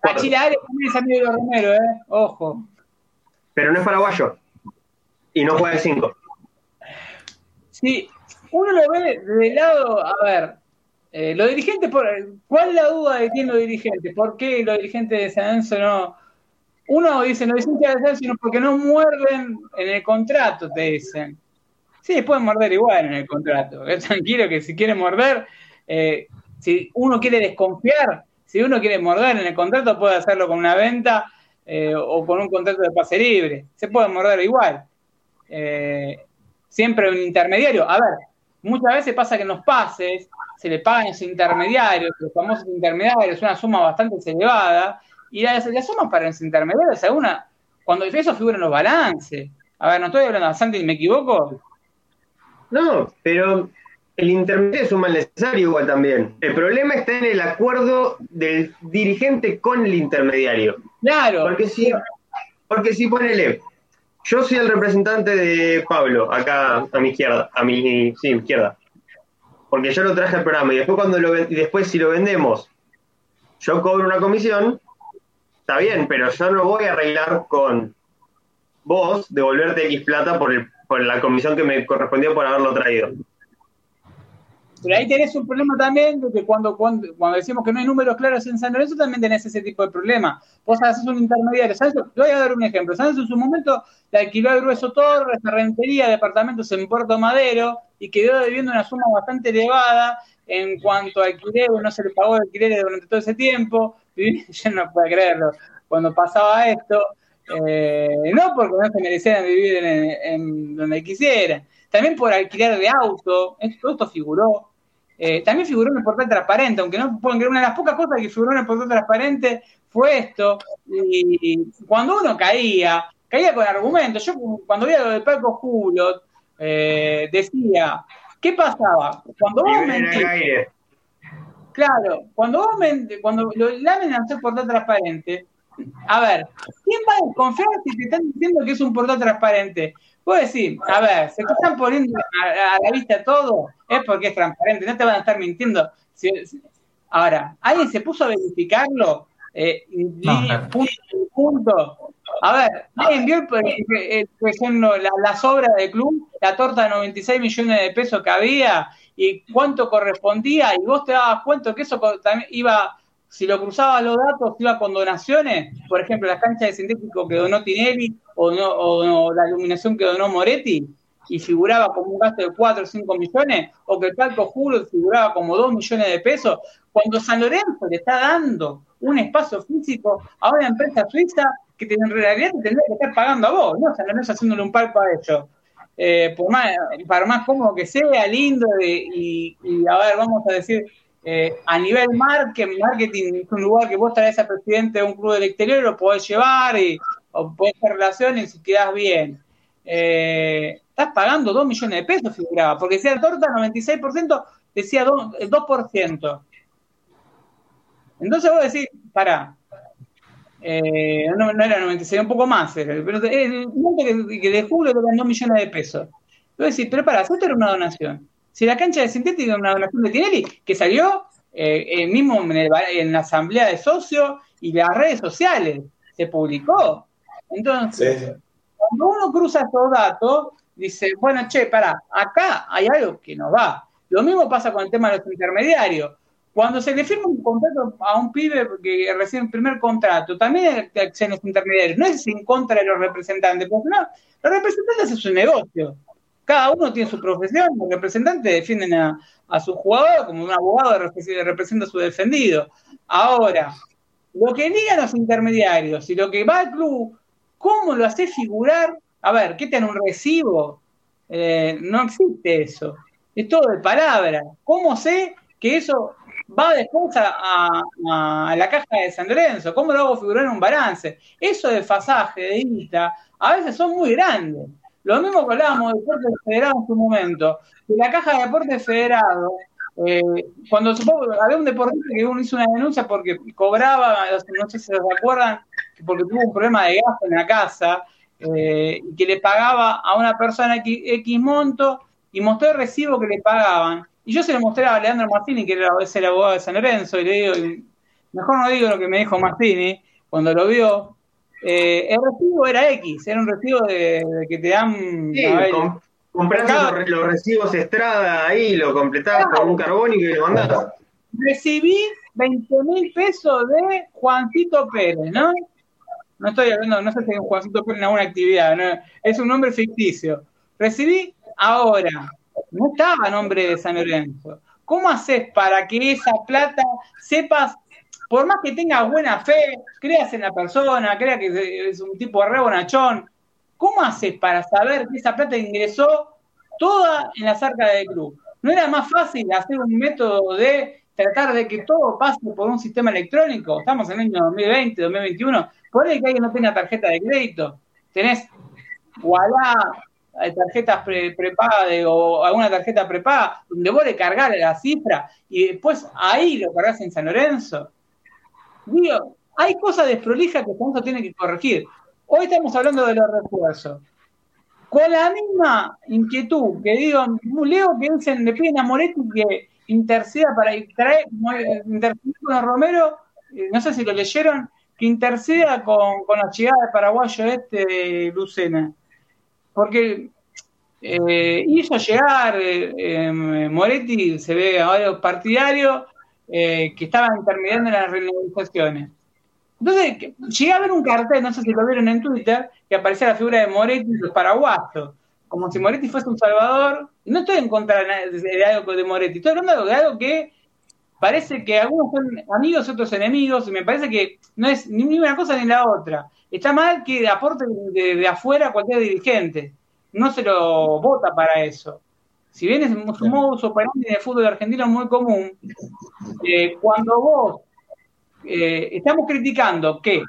Achilare también es amigo de los Romero, ¿eh? Ojo. Pero no es paraguayo. Y no juega de cinco. Sí, uno lo ve de lado, a ver, eh, los dirigentes, ¿cuál es la duda que tienen los dirigentes? ¿Por qué los dirigentes de San Lorenzo no, uno dice, no dicen que sino porque no muerden en el contrato, te dicen. Sí, pueden morder igual en el contrato. Tranquilo que si quieren morder, eh, si uno quiere desconfiar, si uno quiere morder en el contrato, puede hacerlo con una venta eh, o con un contrato de pase libre. Se puede morder igual. Eh, siempre un intermediario. A ver, muchas veces pasa que en los pases se le pagan a esos intermediarios, los famosos intermediarios, una suma bastante elevada, y las, las sumas para los intermediarios, alguna, cuando eso figura en los balances. A ver, no estoy hablando de Santi, ¿me equivoco? No, pero el intermediario es un mal necesario igual también. El problema está en el acuerdo del dirigente con el intermediario. Claro. Porque si, porque si ponele, yo soy el representante de Pablo, acá a mi izquierda, a mi, sí, izquierda. Porque yo lo traje al programa y después cuando lo y después si lo vendemos, yo cobro una comisión está bien, pero yo no voy a arreglar con vos devolverte X plata por, por la comisión que me correspondió por haberlo traído. Pero ahí tenés un problema también de que cuando, cuando, decimos que no hay números claros en San Lorenzo, también tenés ese tipo de problema. Vos haces un intermediario. ¿sabes? Te voy a dar un ejemplo. ¿Sabes? En su momento le alquiló a Grueso Torres, rentería, departamentos en Puerto Madero y quedó debiendo una suma bastante elevada en cuanto a alquiler, no se le pagó el alquiler durante todo ese tiempo. yo no puedo creerlo. Cuando pasaba esto, eh, no porque no se merecieran vivir en, donde quisieran, también por alquiler de auto, todo esto figuró. Eh, también figuró en el portal transparente, aunque no pueden creer, una de las pocas cosas que figuró en el portal transparente fue esto. Y cuando uno caía, caía con argumentos. Yo cuando veía lo de Paco Julio, eh, decía, ¿qué pasaba? Cuando vos Claro, cuando vos cuando lo lamen a hacer portal transparente, a ver, ¿quién va a desconfiar si te están diciendo que es un portal transparente? Puedo decir, a ver, se te están poniendo a, la vista todo, es porque es transparente, no te van a estar mintiendo. ahora, ¿alguien se puso a verificarlo? Eh, punto, punto. A ver, ¿alguien vio por ejemplo, la, las obras del club, la torta de 96 millones de pesos que había y cuánto correspondía? Y vos te dabas cuenta que eso también iba, si lo cruzaba los datos, iba con donaciones, por ejemplo, las canchas de sintético que donó Tinelli o, la iluminación que donó Moretti y figuraba como un gasto de 4 o 5 millones, o que el palco Juro figuraba como 2 millones de pesos, cuando San Lorenzo le está dando un espacio físico a una empresa suiza que en realidad te tendría que estar pagando a vos, ¿no? San Lorenzo haciéndole un palco a ellos. Eh, por más, para más cómodo que sea, lindo, y, a ver, vamos a decir, eh, a nivel marketing, marketing es un lugar que vos traes a presidente de un club del exterior, lo podés llevar y, o podés hacer relaciones y quedás bien. Eh, estás pagando 2 millones de pesos, figuraba, porque decía torta 96%, decía 2%. El 2%. Entonces vos decís, pará, eh, no, no, era 96, un poco más, pero el monto que, que de julio eran 2 millones de pesos. Vos decís, pero pará, esto era una donación. Si la cancha de sintética era una donación de Tinelli, que salió eh, mismo en, en, la asamblea de socios y las redes sociales, se publicó. Entonces, cuando uno cruza estos datos, dice, bueno, che, pará, acá hay algo que no va. Lo mismo pasa con el tema de los intermediarios. Cuando se le firma un contrato a un pibe que recibe un primer contrato, también hay acciones intermediarios. No es en contra de los representantes, porque no, los representantes es su negocio. Cada uno tiene su profesión, los representantes defienden a, su jugador como un abogado representa a su defendido. Ahora, lo que digan los intermediarios y lo que va al club, ¿cómo lo hace figurar a ver, ¿qué tiene un recibo? Eh, no existe eso. Es todo de palabra. ¿Cómo sé que eso va después a, la caja de San Lorenzo? ¿Cómo lo hago figurar en un balance? Eso de fasaje, de ITA, a veces son muy grandes. Lo mismo que hablábamos de deportes federado en su momento, que la caja de deportes federado, eh, cuando supongo, había un deportista que uno hizo una denuncia porque cobraba, no sé si se acuerdan, porque tuvo un problema de gasto en la casa, eh, que le pagaba a una persona X, monto y mostré el recibo que le pagaban. Y yo se lo mostré a Leandro Martini, que era el abogado de San Lorenzo, y le digo, mejor no digo lo que me dijo Martini cuando lo vio. Eh, el recibo era X, era un recibo de, que te dan. Sí, los, recibos Estrada ahí, lo completabas con un carbónico y lo mandabas. Recibí 20 mil pesos de Juancito Pérez, ¿no? no estoy hablando, no sé si Juancito Pérez en alguna actividad, es un nombre ficticio. Recibí ahora, no estaba nombre de San Lorenzo. ¿Cómo haces para que esa plata sepas, por más que tengas buena fe, creas en la persona, creas que es un tipo re bonachón, ¿cómo haces para saber que esa plata ingresó toda en la cerca del club? ¿No era más fácil hacer un método de tratar de que todo pase por un sistema electrónico? Estamos en el año 2020, 2021 por ahí que alguien no tenga tarjeta de crédito, tenés voilà, eh, tarjetas pre, o alguna tarjeta prepaga donde vos le cargás la cifra y después ahí lo cargas en San Lorenzo. Digo, hay cosas desprolijas que San Lorenzo tiene que corregir. Hoy estamos hablando de los refuerzos. Con la misma inquietud que digo, leo que dicen, le piden a Moretti que interceda para traer, con Romero, eh, no sé si lo leyeron, que interceda con, con la llegada de paraguayo este Lucena. Porque eh, hizo llegar eh, Moretti, se ve a varios partidarios eh, que estaban intermediando en las renegociaciones. Entonces, llegué a ver un cartel, no sé si lo vieron en Twitter, que aparecía la figura de Moretti y los paraguayos, como si Moretti fuese un salvador. No estoy en contra de algo de Moretti, estoy hablando de algo que parece que algunos son amigos y otros enemigos, y me parece que no es ni una cosa ni la otra. Está mal que aporte de, afuera cualquier dirigente. No se lo vota para eso. Si bien es un modus operandi de fútbol argentino muy común, eh, cuando vos eh, estamos criticando que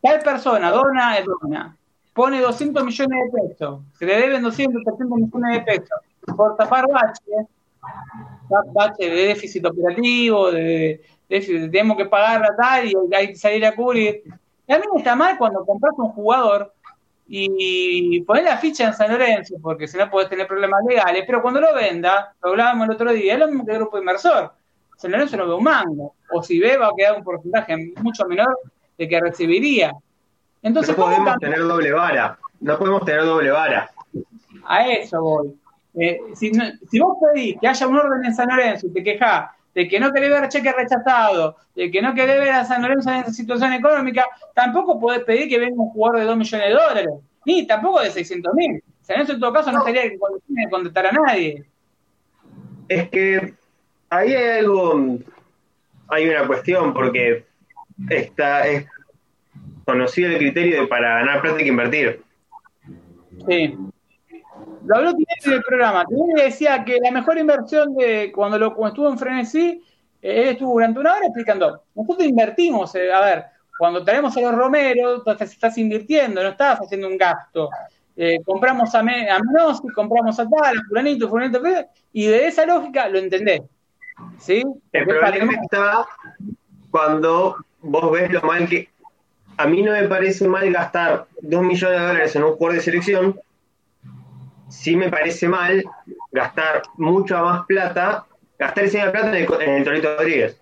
tal persona dona, dona, pone 200 millones de pesos, se le deben 200, 300 millones de pesos por tapar baches, bache de déficit operativo, de, tenemos que pagar la tal y hay que salir a cubrir. Me está mal cuando compras un jugador y pones la ficha en San Lorenzo, porque si no puedes tener problemas legales, pero cuando lo venda, lo hablábamos el otro día, es lo mismo que el grupo inversor. San Lorenzo no ve un mango, o si ve va a quedar un porcentaje mucho menor de que recibiría. Entonces, no podemos tener doble vara, no podemos tener doble vara. A eso voy. Eh, si, vos pedís que haya un orden en San Lorenzo y te quejás de que no querés ver cheque rechazado, de que no querés ver a San Lorenzo en esa situación económica, tampoco podés pedir que venga un jugador de 2 millones de dólares, ni tampoco de 600 mil. San Lorenzo en todo caso no, estaría en condiciones de contratar a nadie. Es que ahí hay algo, hay una cuestión, porque está, es conocido el criterio de para ganar plata hay que invertir. Sí. Lo habló Tinelli en el programa. Tinelli decía que la mejor inversión de cuando, lo, estuvo en Frenesí, eh, él estuvo durante una hora explicando, nosotros invertimos, eh, a ver, cuando traemos a los Romero, entonces estás invirtiendo, no estás haciendo un gasto. Eh, compramos a, Me a Menossi, compramos a tal, a fulanito, fulanito, y de esa lógica lo entendés. ¿sí? El problema está cuando vos ves lo mal que... A mí no me parece mal gastar dos millones de dólares en un jugador de selección sí me parece mal gastar mucha más plata, gastar esa plata en el, Torito Rodríguez.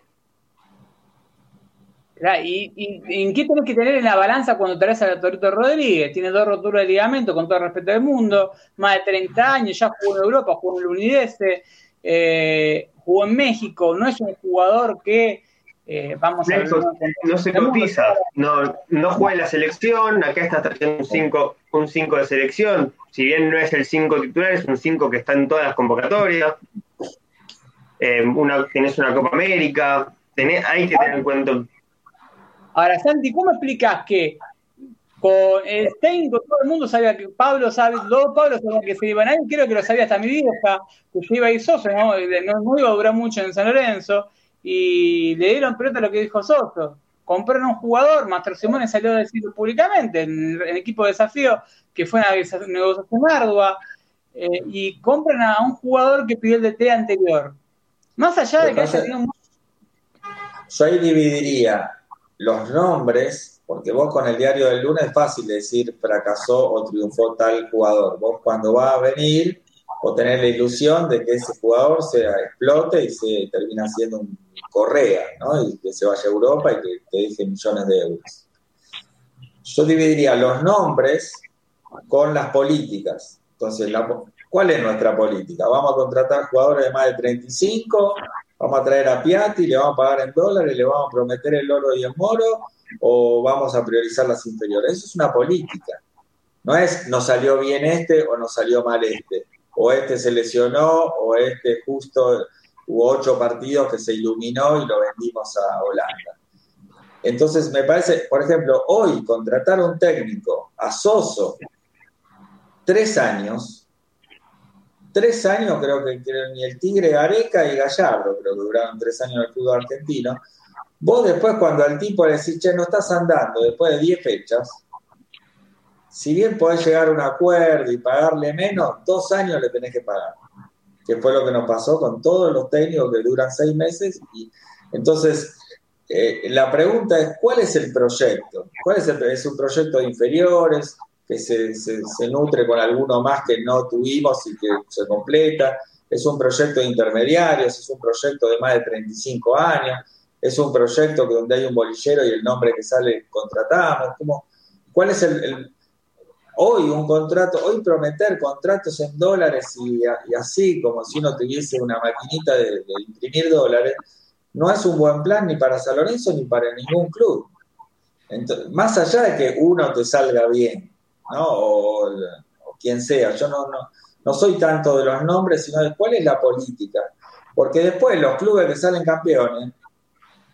¿Y, en qué tenés que tener en la balanza cuando traes a Torito Rodríguez? Tiene dos roturas de ligamento, con todo el respeto del mundo, más de 30 años, ya jugó en Europa, jugó en el Unidese, eh, jugó en México, no es un jugador que eh, vamos a no, se cotiza, no, no juega en la selección, acá está trayendo un 5 un cinco de selección, si bien no es el 5 titular, es un 5 que está en todas las convocatorias. Eh, una, tenés una Copa América, tenés, hay que tener en cuenta. Ahora, Santi, ¿cómo explicas que con el técnico todo el mundo sabía que Pablo sabe, dos Pablo sabían que se iban a ir, creo que lo sabía hasta mi vieja, que se iba a ir Soso, ¿no? no iba a durar mucho en San Lorenzo, y le dieron pelota a lo que dijo Soto. Compraron un jugador, Master Simone salió a decirlo públicamente en el equipo de desafío, que fue una negociación ardua, eh, y compran a un jugador que pidió el DT anterior. Más allá de que haya tenido Yo ahí dividiría los nombres, porque vos con el diario del lunes es fácil decir fracasó o triunfó tal jugador. Vos cuando va a venir o tener la ilusión de que ese jugador se explote y se termina siendo un Correa, ¿no? Y que se vaya a Europa y que te deje millones de euros. Yo dividiría los nombres con las políticas. Entonces, ¿cuál es nuestra política? ¿Vamos a contratar jugadores de más de 35? ¿Vamos a traer a Piatti, le vamos a pagar en dólares, le vamos a prometer el oro y el moro? ¿O vamos a priorizar las inferiores? Eso es una política. No es, nos salió bien este o nos salió mal este o este se lesionó, o este justo hubo ocho partidos que se iluminó y lo vendimos a Holanda. Entonces, me parece, por ejemplo, hoy contratar a un técnico, a Soso, tres años, tres años creo que, ni el Tigre Areca y Gallardo, creo que duraron tres años el fútbol argentino. Vos después cuando al tipo le decís, che, no estás andando, después de diez fechas, si bien podés llegar a un acuerdo y pagarle menos, dos años le tenés que pagar. Que fue lo que nos pasó con todos los técnicos que duran seis meses. Y entonces, eh, la pregunta es, ¿cuál es el proyecto? ¿Cuál es, es un proyecto de inferiores que se, se, nutre con alguno más que no tuvimos y que se completa? ¿Es un proyecto de intermediarios? ¿Es un proyecto de más de 35 años? ¿Es un proyecto que donde hay un bolillero y el nombre que sale contratamos? ¿Cómo, ¿Cuál es el, hoy un contrato, hoy prometer contratos en dólares y, así, como si uno tuviese una maquinita de, imprimir dólares, no es un buen plan ni para San Lorenzo ni para ningún club. más allá de que uno te salga bien, ¿no? O, quien sea, yo no, no, no soy tanto de los nombres, sino de cuál es la política. Porque después los clubes que salen campeones,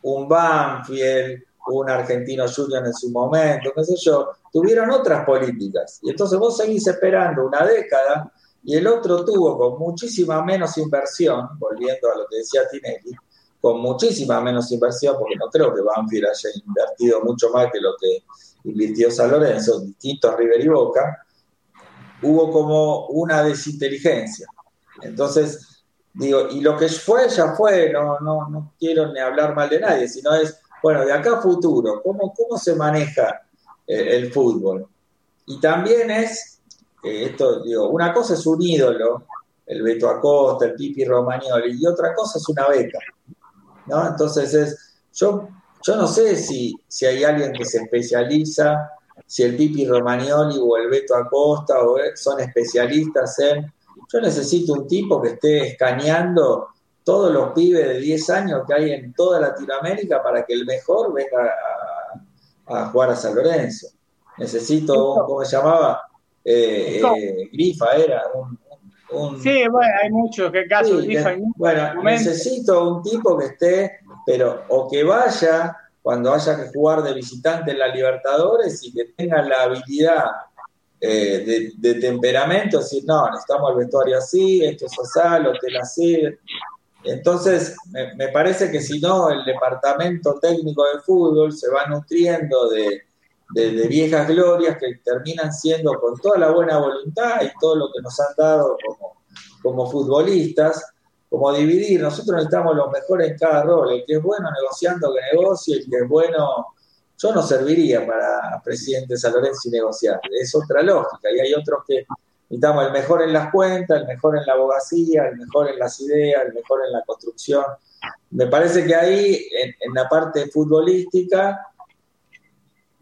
un Banfield, un argentino Junior en su momento, qué sé yo, tuvieron otras políticas. Y entonces vos seguís esperando una década y el otro tuvo con muchísima menos inversión, volviendo a lo que decía Tinelli, con muchísima menos inversión, porque no creo que Banfield haya invertido mucho más que lo que invirtió San Lorenzo, distintos River y Boca, hubo como una desinteligencia. Entonces, digo, y lo que fue, ya fue, no, no, no quiero ni hablar mal de nadie, sino es, bueno, de acá a futuro, ¿cómo, cómo se maneja eh, el fútbol. Y también es, esto, digo, una cosa es un ídolo, el Beto Acosta, el Pipi Romagnoli, y otra cosa es una beca. ¿no? Entonces es, yo, yo no sé si, si hay alguien que se especializa, si el Pipi Romagnoli o el Beto Acosta o son especialistas en... Yo necesito un tipo que esté escaneando todos los pibes de 10 años que hay en toda Latinoamérica para que el mejor venga a, jugar a San Lorenzo. Necesito un, ¿cómo se llamaba? Eh, eh, Grifa era, un, Sí, bueno, hay muchos que casos Grifa. bueno, necesito un tipo que esté, pero o que vaya cuando haya que jugar de visitante en la Libertadores y que tenga la habilidad eh, de, temperamento, decir, no, necesitamos el vestuario así, esto es así, el hotel así. Entonces, me, parece que si no, el departamento técnico de fútbol se va nutriendo de, viejas glorias que terminan siendo con toda la buena voluntad y todo lo que nos han dado como, como futbolistas, como dividir. Nosotros necesitamos los mejores en cada rol. El que es bueno negociando que negocie, el que es bueno. Yo no serviría para presidente San Lorenzo y negociar. Es otra lógica. Y hay otros que necesitamos el mejor en las cuentas, el mejor en la abogacía, el mejor en las ideas, el mejor en la construcción. Me parece que ahí, en, la parte futbolística,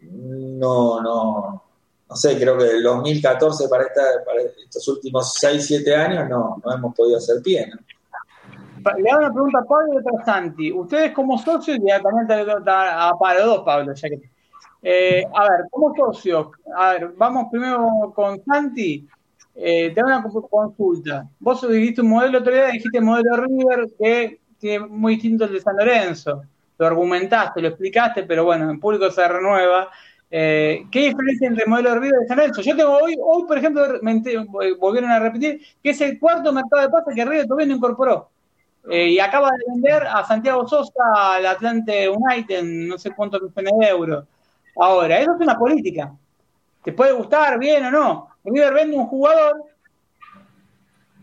no, no, no sé, creo que el 2014 para, para estos últimos 6, 7 años no, no hemos podido hacer pie. Le hago una pregunta a Pablo y otra a Santi. Ustedes como socios, y también a Pablo, dos Pablo, ya que. Eh, a ver, como socios, a ver, vamos primero con Santi. Eh, te una consulta. Vos dijiste un modelo otro día, dijiste modelo River, que tiene muy distinto el de San Lorenzo. Lo argumentaste, lo explicaste, pero bueno, en público se renueva. Eh, ¿Qué diferencia entre el modelo River y San Lorenzo? Yo tengo hoy, hoy por ejemplo, volvieron a repetir, que es el cuarto mercado de pases que River todavía no incorporó. Eh, y acaba de vender a Santiago Sosa al Atlante United no sé cuántos millones de euros. Ahora, eso es una política. Te puede gustar, bien o no. River vende un jugador.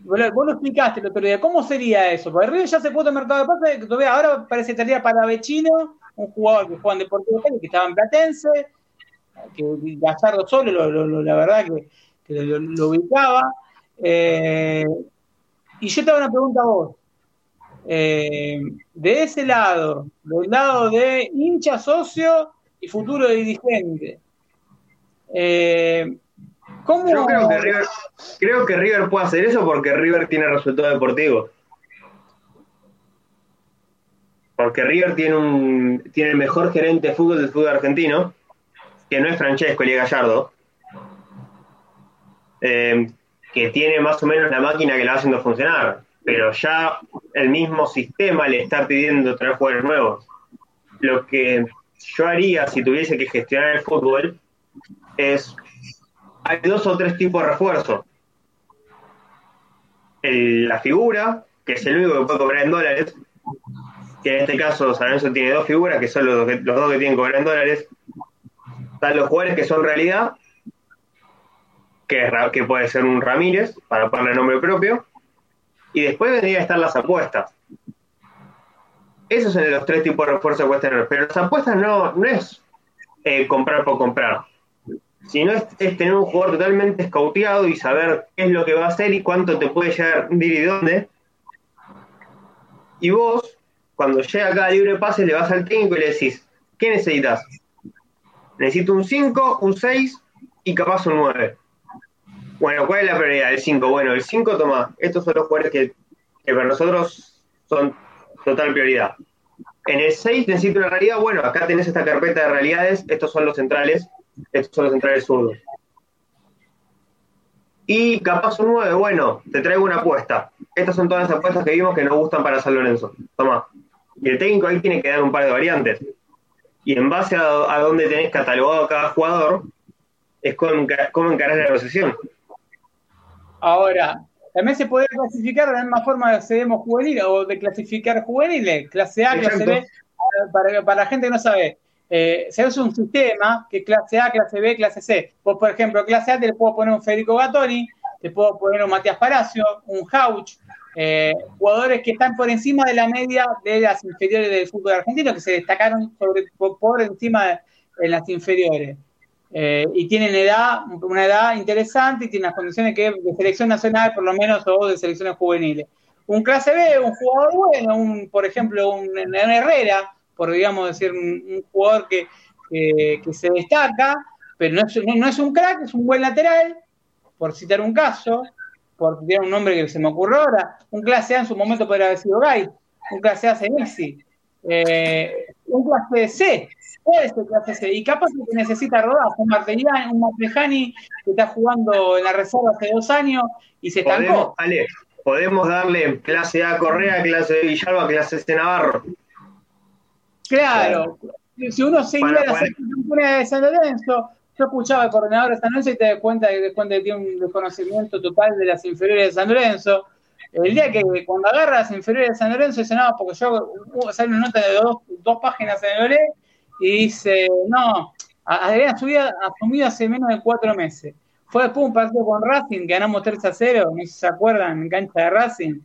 Vos lo explicaste el otro día. ¿Cómo sería eso? Porque River ya se puso en mercado de pases. Todavía ahora parece que estaría para Vecino, un jugador que juega en Deportivo Cali, que estaba en Platense, que Gallardo solo, la verdad que, lo, ubicaba. Eh, y yo te hago una pregunta a vos. Eh, de ese lado, del lado de hincha socio y futuro dirigente. Eh, ¿cómo... creo, que River, creo que River puede hacer eso porque River tiene resultado deportivo. Porque River tiene un tiene el mejor gerente de fútbol del fútbol argentino, que no es Francesco y Gallardo, eh, que tiene más o menos la máquina que la va haciendo funcionar pero ya el mismo sistema le está pidiendo traer jugadores nuevos. Lo que yo haría si tuviese que gestionar el fútbol es, hay dos o tres tipos de refuerzo. la figura, que es el único que puede cobrar en dólares, que en este caso San Lorenzo tiene dos figuras, que son los, dos que tienen que cobrar en dólares. Están los jugadores que son realidad, que, que puede ser un Ramírez, para ponerle nombre propio, y después vendría a estar las apuestas. Esos son los tres tipos de refuerzo que puedes tener. Pero las apuestas no, no es eh, comprar por comprar, sino es, tener un jugador totalmente escauteado y saber qué es lo que va a hacer y cuánto te puede llegar ir y dónde. Y vos, cuando llega cada libre pase, le vas al técnico y le decís, ¿qué necesitas? Necesito un 5, un 6 y capaz un 9. Bueno, ¿cuál es la prioridad? El 5. Bueno, el 5, toma, estos son los jugadores que, para nosotros son total prioridad. En el 6 necesito una realidad, bueno, acá tenés esta carpeta de realidades, estos son los centrales, estos son los centrales zurdos. Y capaz un 9, bueno, te traigo una apuesta. Estas son todas las apuestas que vimos que nos gustan para San Lorenzo. Toma. Y el técnico ahí tiene que dar un par de variantes. Y en base a, a dónde tenés catalogado a cada jugador, es cómo, cómo encarás la negociación. Ahora, también se puede clasificar de la misma forma que accedemos juvenil o de clasificar juveniles, clase A, clase B, para, para, la gente que no sabe. Eh, se hace un sistema que clase A, clase B, clase C. Vos, por ejemplo, clase A te le puedo poner un Federico Gattoni, te puedo poner un Matías Palacio, un Hauch, eh, jugadores que están por encima de la media de las inferiores del fútbol argentino, que se destacaron por, encima de en las inferiores. Eh, y tienen edad, una edad interesante y tienen las condiciones que de selección nacional, por lo menos, o de selecciones juveniles. Un clase B, un jugador bueno, un, por ejemplo, un, Herrera, por digamos decir, un, jugador que, que, se destaca, pero no es, no es un crack, es un buen lateral, por citar un caso, por citar un nombre que se me ocurrió ahora. Un clase A en su momento podría haber sido Gay, un clase A Senesi, eh, un clase C, puede ser clase C, y capaz que necesita rodar, un Martellani, un Martejani que está jugando en la reserva hace dos años y se estancó. Ale, podemos darle clase A Correa, clase B Villalba, clase C Navarro. Claro, si uno seguía la para... de San Lorenzo, yo escuchaba al coordinador de San Lorenzo y te das cuenta, te cuenta que tiene un desconocimiento total de las inferiores de San Lorenzo. El día que cuando agarra las inferiores de San Lorenzo dice, no, porque yo sale una nota de dos, dos páginas en el y dice, no, Adrián asumido hace menos de cuatro meses. Fue después un partido con Racing, ganamos 3 a 0, no sé si se acuerdan, en cancha de Racing.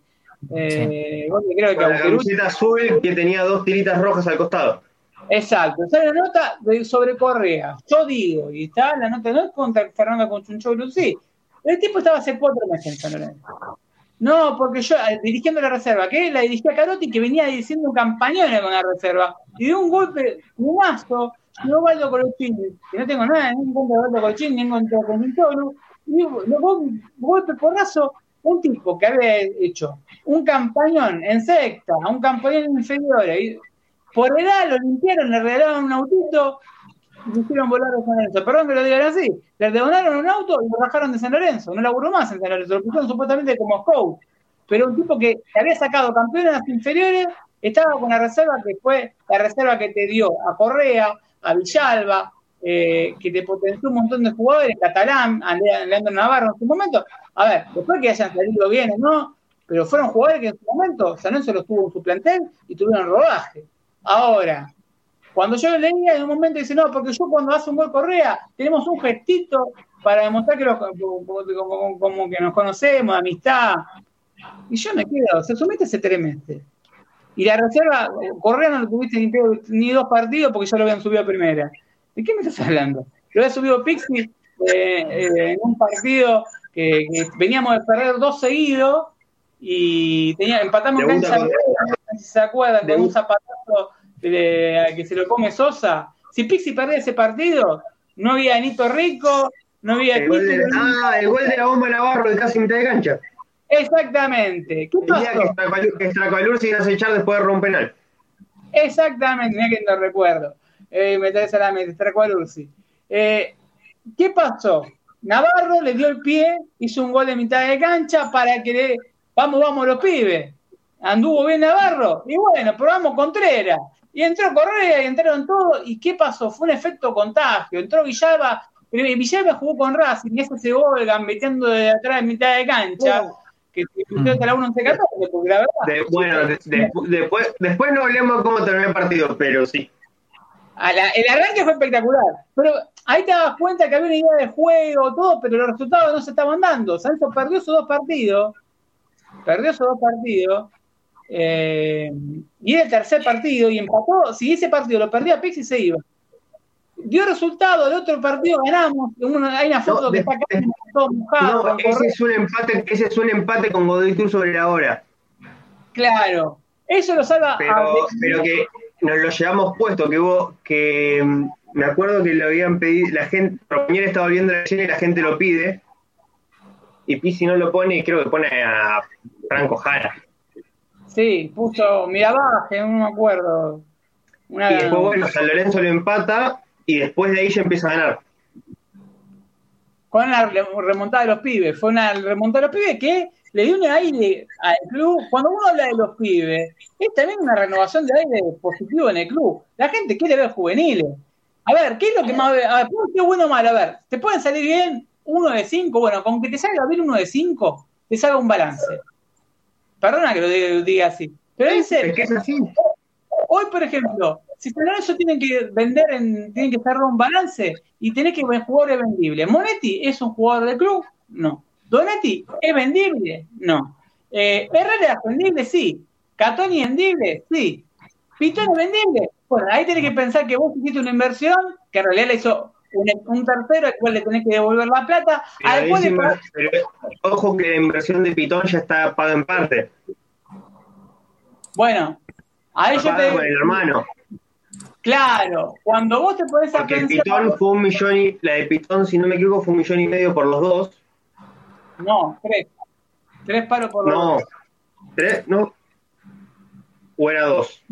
Eh, creo que la camiseta azul que tenía dos tiritas rojas al costado. Exacto, sale la nota sobre Correa. Yo digo, y está la nota no es contra Fernando Conchunchoglu, sí. El tipo estaba hace cuatro meses en San Lorenzo. No, porque yo, eh, dirigiendo la reserva, que la dirigía Carotti, que venía diciendo un campañón con la reserva, y dio un golpe, un mazo, no Valdo Colochini, que no tengo nada, ni en contra de Valdo Colochini, ni en contra de Conchunchoglu, y un golpe porrazo, un tipo que había hecho un campañón en secta, un campañón en inferiores, por edad lo limpiaron, le regalaron un autito y hicieron volar a San Lorenzo. Perdón que lo digan así. Le donaron un auto y lo bajaron de San Lorenzo. No laburó más en San Lorenzo. Lo pusieron supuestamente como coach. Pero un tipo que había sacado campeones en las inferiores estaba con la reserva que fue la reserva que te dio a Correa, a Villalba, eh, que te potenció un montón de jugadores, Catalán, Leandro Navarro en su momento. A ver, después que hayan salido bien no, pero fueron jugadores que en su momento San Lorenzo los tuvo en su plantel y tuvieron rodaje. Ahora, cuando yo leía, en un momento dice, no, porque yo cuando hace un gol Correa, tenemos un gestito para demostrar que como, que nos conocemos, amistad. Y yo me quedo, se somete ese tremeste. Y la reserva, Correa no lo tuviste ni, dos partidos porque ya lo habían subido a primera. ¿De qué me estás hablando? Lo había subido Pixi eh, eh, en un partido que, veníamos de perder dos seguidos y tenía, empatamos en cancha si se acuerdan, con un zapatazo que se lo come Sosa. Si Pixi perdía ese partido, no había Nito Rico, no había. El gol de, ah, el gol de la bomba Navarro de casi mitad de cancha. Exactamente. ¿Qué pasó? que Estracualur se iba a echar después de romper penal. Exactamente, mira que no recuerdo. Eh, me traes a la mente, Estracualursi. Eh, ¿Qué pasó? Navarro le dio el pie, hizo un gol de mitad de cancha para que le, vamos, vamos los pibes anduvo bien Navarro, y bueno, probamos Contreras, y entró Correa, y entraron todos, y ¿qué pasó? Fue un efecto contagio, entró Villalba, Villalba jugó con Racing, y ese se gambeteando de atrás en mitad de cancha, que se hasta la 1 porque la verdad... bueno, después, después no hablemos cómo terminó el partido, pero sí. El arranque fue espectacular, pero ahí te das cuenta que había una idea de juego, todo, pero los resultados no se estaban dando. Santos perdió esos dos partidos, perdió esos dos partidos, eh, y era el tercer partido y empató. Si ese partido lo perdía Pixi, se iba. Dio resultado, de otro partido ganamos. hay una foto que está acá todo mojado. ese, es un empate, ese es un empate con Godoy Cruz sobre la hora. Claro, eso lo salva. Pero, que nos lo llevamos puesto, que hubo, que mm, me acuerdo que lo habían pedido, la gente, Romañera estaba viendo la escena y la gente lo pide, y Pisi no lo pone, y creo que pone a Franco Jara. Sí, puso Mirabaje, no me acuerdo. Y después, bueno, San Lorenzo lo empata y después de ahí ya empieza a ganar. Con la remontada de los pibes. Fue una remontada de los pibes que le dio un aire al club. Cuando uno habla de los pibes, es también una renovación de aire positivo en el club. La gente quiere ver juveniles. A ver, ¿qué es lo que más... A ver, ¿qué bueno o malo? A ver, ¿te pueden salir bien uno de cinco? Bueno, con que te salga bien uno de cinco, te salga un balance. Perdona que lo diga así. Pero es que es así. Hoy, por ejemplo, si San Lorenzo tienen que vender, en, tienen que cerrar un balance y tenés que ver jugadores vendibles. Monetti es un jugador del club, no. Donetti es vendible, no. Eh, Herrera es vendible, sí. Catoni es vendible, sí. Pitón es vendible. Bueno, ahí tenés que pensar que vos hiciste una inversión que en realidad la hizo un, tercero al cual le tenés que devolver la plata. ojo que la inversión de Pitón ya está paga en parte. Bueno, a ello te. el hermano. Claro, cuando vos te pones a Porque pensar. Pitón fue un millón y. La de Pitón, si no me equivoco, fue un millón y medio por los dos. No, tres. Tres paros por los No. ¿Tres? ¿No? ¿O era dos?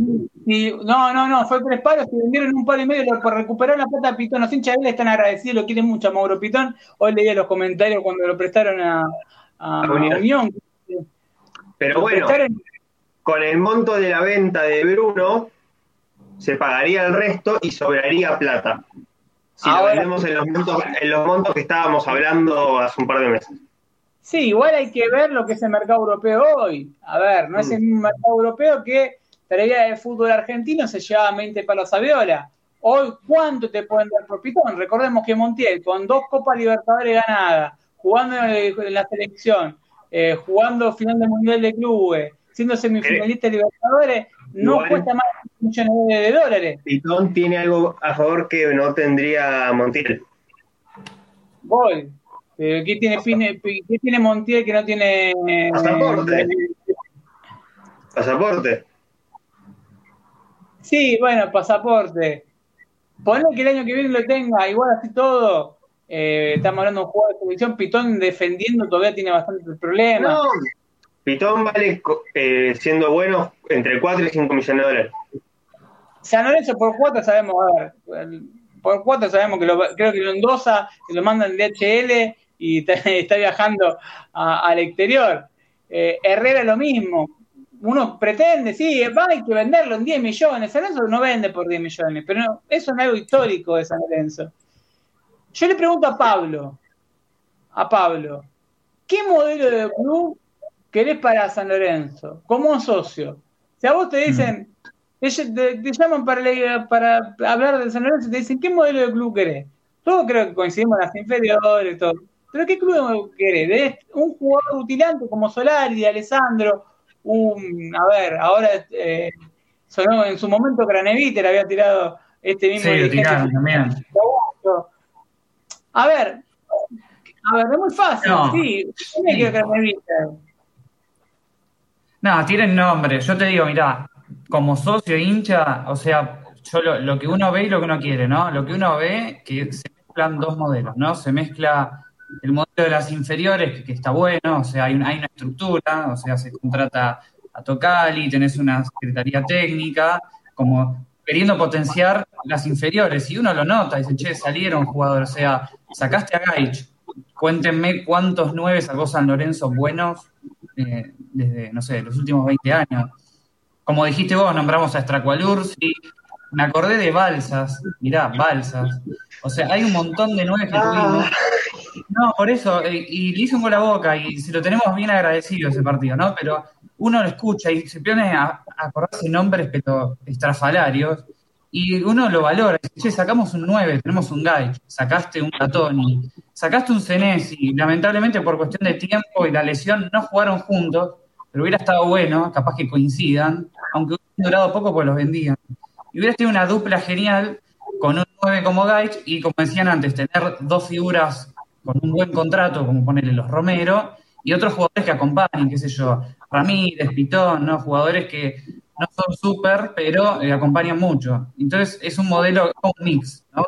Y, no, no, no, fue tres palos, se vendieron un palo y medio por recuperar la plata a Pitón. Los hinchas de él están agradecidos, lo quieren mucho a Mauro Pitón. Hoy leía los comentarios cuando lo prestaron a, a A Unión. Unión. Pero Lo bueno, prestaron- con el monto de la venta de Bruno, se pagaría el resto y sobraría plata. Si Ahora- lo vendemos en los, montos, en los montos que estábamos hablando hace un par de meses. Sí, igual hay que ver lo que es el mercado europeo hoy. A ver, no es el mismo mercado europeo que traía el fútbol argentino, se llevaba 20 palos a viola. Hoy, ¿cuánto te pueden dar por Pitón? Recordemos que Montiel, con dos Copas Libertadores ganadas, jugando en, la selección, eh, jugando final de Mundial de Clubes, siendo semifinalista de Libertadores, no Igual- cuesta más de millones de, de dólares. Pitón tiene algo a favor que no tendría Montiel. Gol. Pero ¿qué tiene, Fine- qué tiene Montiel que no tiene... eh, Pasaporte. Pasaporte. Sí, bueno, pasaporte. Ponle que el año que viene lo tenga, igual así todo. eh, estamos hablando de un jugador de selección, Pitón defendiendo todavía tiene bastantes problemas. No. Pitón vale, eh, siendo bueno, entre 4 y 5 millones de dólares. San Lorenzo por cuatro sabemos, a ver, por cuatro sabemos que lo, creo que lo endosa, que lo mandan de HL y está, viajando a- al exterior. Eh, Herrera lo mismo. Uno pretende, sí, va, hay que venderlo en 10 millones. San Lorenzo no vende por 10 millones, pero no- eso no es algo histórico de San Lorenzo. Yo le pregunto a Pablo, a Pablo, ¿qué modelo de club querés para San Lorenzo como socio? Si a vos te dicen, ellos te, te llaman para, para hablar de San Lorenzo y te dicen, ¿qué modelo de club querés? Todos creo que coincidimos en las inferiores y todo. ¿Pero qué club querés? ¿De un jugador utilante como Solari, de Alessandro? Un, a ver, ahora eh, sonó en su momento Craneviter había tirado este mismo Sí, tiraron también. A ver, a ver, es muy fácil, No. sí. Tiene que Sí. Craneviter. No, tienen nombre. Yo te digo, mirá, como socio hincha, o sea, yo lo, lo que uno ve y lo que uno quiere, ¿no? Lo que uno ve, que se mezclan dos modelos, ¿no? Se mezcla el modelo de las inferiores, que, está bueno, o sea, hay, una- hay una estructura, o sea, se contrata a Tocali, tenés una secretaría técnica, como queriendo potenciar las inferiores, y uno lo nota, dice, che, salieron jugadores, o sea, sacaste a Gaich, cuéntenme cuántos nueve sacó San Lorenzo buenos eh, desde, no sé, los últimos 20 años. Como dijiste vos, nombramos a Stracualursi, me acordé de Balsas, mirá, Balsas. O sea, hay un montón de nueve que tuvimos. No, por eso, eh, y le hizo un gol a boca y se lo tenemos bien agradecido ese partido, ¿no? Pero uno lo escucha y se pone a, a acordarse nombres, pero estrafalarios, y uno lo valora. Che, sacamos un 9, tenemos un Guy, sacaste un Catoni, sacaste un Senesi, lamentablemente por cuestión de tiempo y la lesión no jugaron juntos, pero hubiera estado bueno, capaz que coincidan, aunque hubieran durado poco pues los vendían. Y hubiera tenido una dupla genial con un 9 como Gaich y como decían antes, tener dos figuras con un buen contrato, como ponerle los Romero, y otros jugadores que acompañen, qué sé yo, Ramírez, Pitón, ¿no? Jugadores que no son súper, pero eh, acompañan mucho. Entonces es un modelo, un mix, ¿no?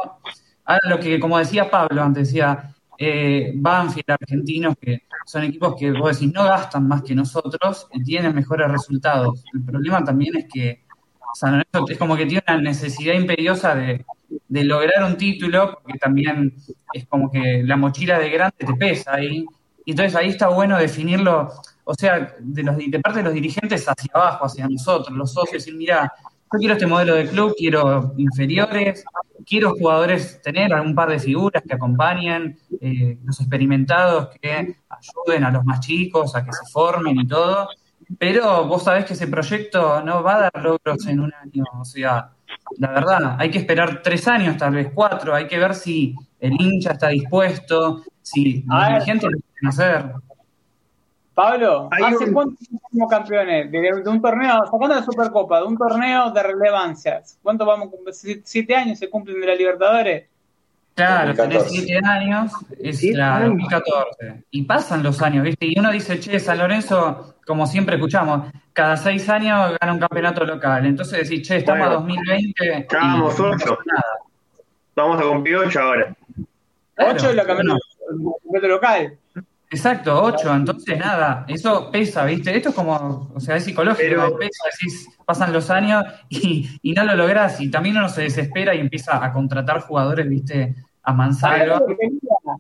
Ahora lo que, como decía Pablo antes, decía eh, Banfield, argentinos, que son equipos que vos decís no gastan más que nosotros y tienen mejores resultados. El problema también es que San Lorenzo es como que tiene una necesidad imperiosa de, de lograr un título, porque también es como que la mochila de grande te pesa ahí. Y entonces ahí está bueno definirlo, o sea, de, los, de parte de los dirigentes hacia abajo, hacia nosotros, los socios, decir, mira, yo quiero este modelo de club, quiero inferiores, quiero jugadores, tener algún par de figuras que acompañen, eh, los experimentados que ayuden a los más chicos a que se formen y todo, pero vos sabés que ese proyecto no va a dar logros en un año, o sea, la verdad, hay que esperar tres años, tal vez cuatro, hay que ver si el hincha está dispuesto, si A los ver. dirigentes lo quieren hacer. Pablo, Hay ¿hace un- cuánto somos campeones? De, de un torneo, sacando la Supercopa, de un torneo de relevancia. ¿Cuánto vamos? a cumplir? ¿Siete- ¿Siete años se cumplen de la Libertadores? Claro, tenés 7 años, es la 2014. Y pasan los años, ¿viste? Y uno dice, che, San Lorenzo, como siempre escuchamos, cada 6 años gana un campeonato local. Entonces decís, che, estamos a 2020. Estábamos 8. Vamos a cumplir 8 ahora. 8 es la campeonato local. Exacto, 8, entonces nada, eso pesa, ¿viste? Esto es como, o sea, es psicológico, pesa, decís, pasan los años y, y, no lo lográs, y también uno se desespera y empieza a contratar jugadores, ¿viste? A mansalva.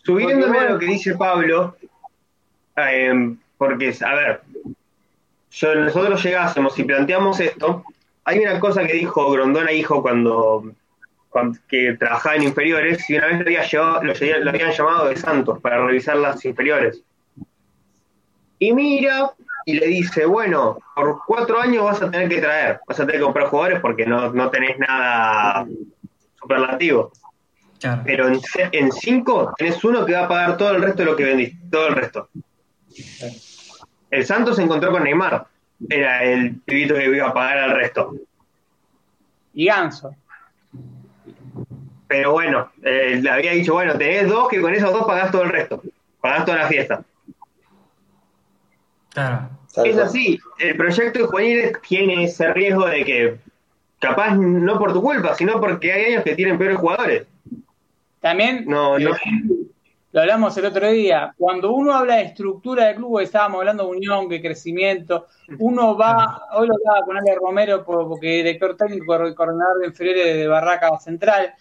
Subiéndome a lo que dice Pablo, eh, porque, a ver, yo, nosotros llegásemos y planteamos esto, hay una cosa que dijo Grondona Hijo cuando que trabajaba en inferiores y una vez lo, había llevado, lo, habían llamado de Santos para revisar las inferiores. Y mira y le dice, bueno, por cuatro años vas a tener que traer, vas a tener que comprar jugadores porque no, no tenés nada superlativo. Pero en, en, cinco tenés uno que va a pagar todo el resto de lo que vendiste, todo el resto. El Santos se encontró con Neymar, era el pibito que iba a pagar al resto. Y Ganso. Pero bueno, eh, le había dicho, bueno, tenés dos que con esos dos pagás todo el resto, pagás toda la fiesta. Claro. Es así, el proyecto de juveniles tiene ese riesgo de que, capaz no por tu culpa, sino porque hay años que tienen peores jugadores. También, no, no. lo hablamos el otro día, cuando uno habla de estructura de club, estábamos hablando de unión, de crecimiento, uno va, hoy lo hablaba con Ale Romero, porque director técnico, coordinador de inferiores de Barraca Central,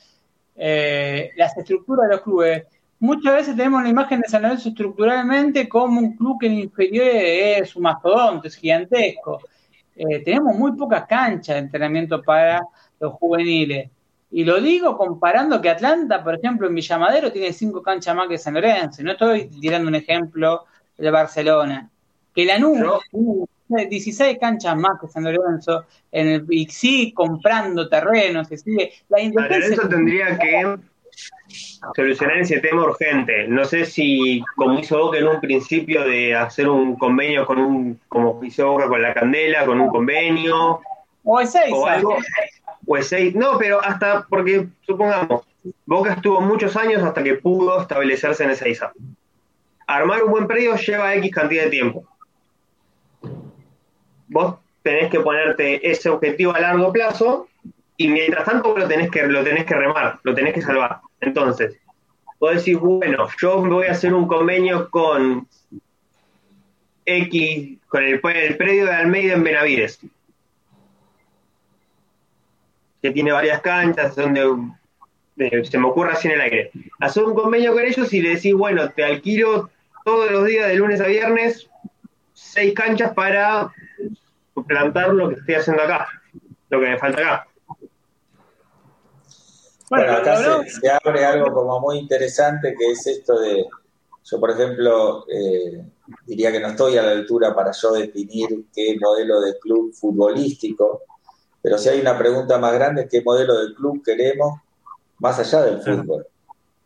eh, las estructuras de los clubes. Muchas veces tenemos la imagen de San Lorenzo estructuralmente como un club que en inferior es un mastodonte, es gigantesco. Eh, tenemos muy pocas canchas de entrenamiento para los juveniles. Y lo digo comparando que Atlanta, por ejemplo, en Villamadero tiene cinco canchas más que San Lorenzo. No estoy tirando un ejemplo de Barcelona. Que la Lanús 16 canchas más que San Lorenzo, en el, y sigue comprando terrenos, se sigue. La. San Lorenzo tendría que solucionar ese tema urgente. No sé si, como hizo Boca en un principio, de hacer un convenio con un, como hizo Boca con la Candela, con un convenio. O es seis. O algo. O es seis. No, pero hasta, porque supongamos, Boca estuvo muchos años hasta que pudo establecerse en esa ISA. Armar un buen predio lleva X cantidad de tiempo vos tenés que ponerte ese objetivo a largo plazo y mientras tanto lo tenés que, lo tenés que remar, lo tenés que salvar. Entonces, vos decís, bueno, yo voy a hacer un convenio con X, con el, predio de Almeida en Benavides, que tiene varias canchas, donde eh, se me ocurre así en el aire. Hacer un convenio con ellos y le decís, bueno, te alquilo todos los días de lunes a viernes seis canchas para plantar lo que estoy haciendo acá, lo que me falta acá. Bueno, acá se, abre algo como muy interesante que es esto de, yo por ejemplo, eh, diría que no estoy a la altura para yo definir qué modelo de club futbolístico, pero si hay una pregunta más grande, ¿qué modelo de club queremos más allá del fútbol?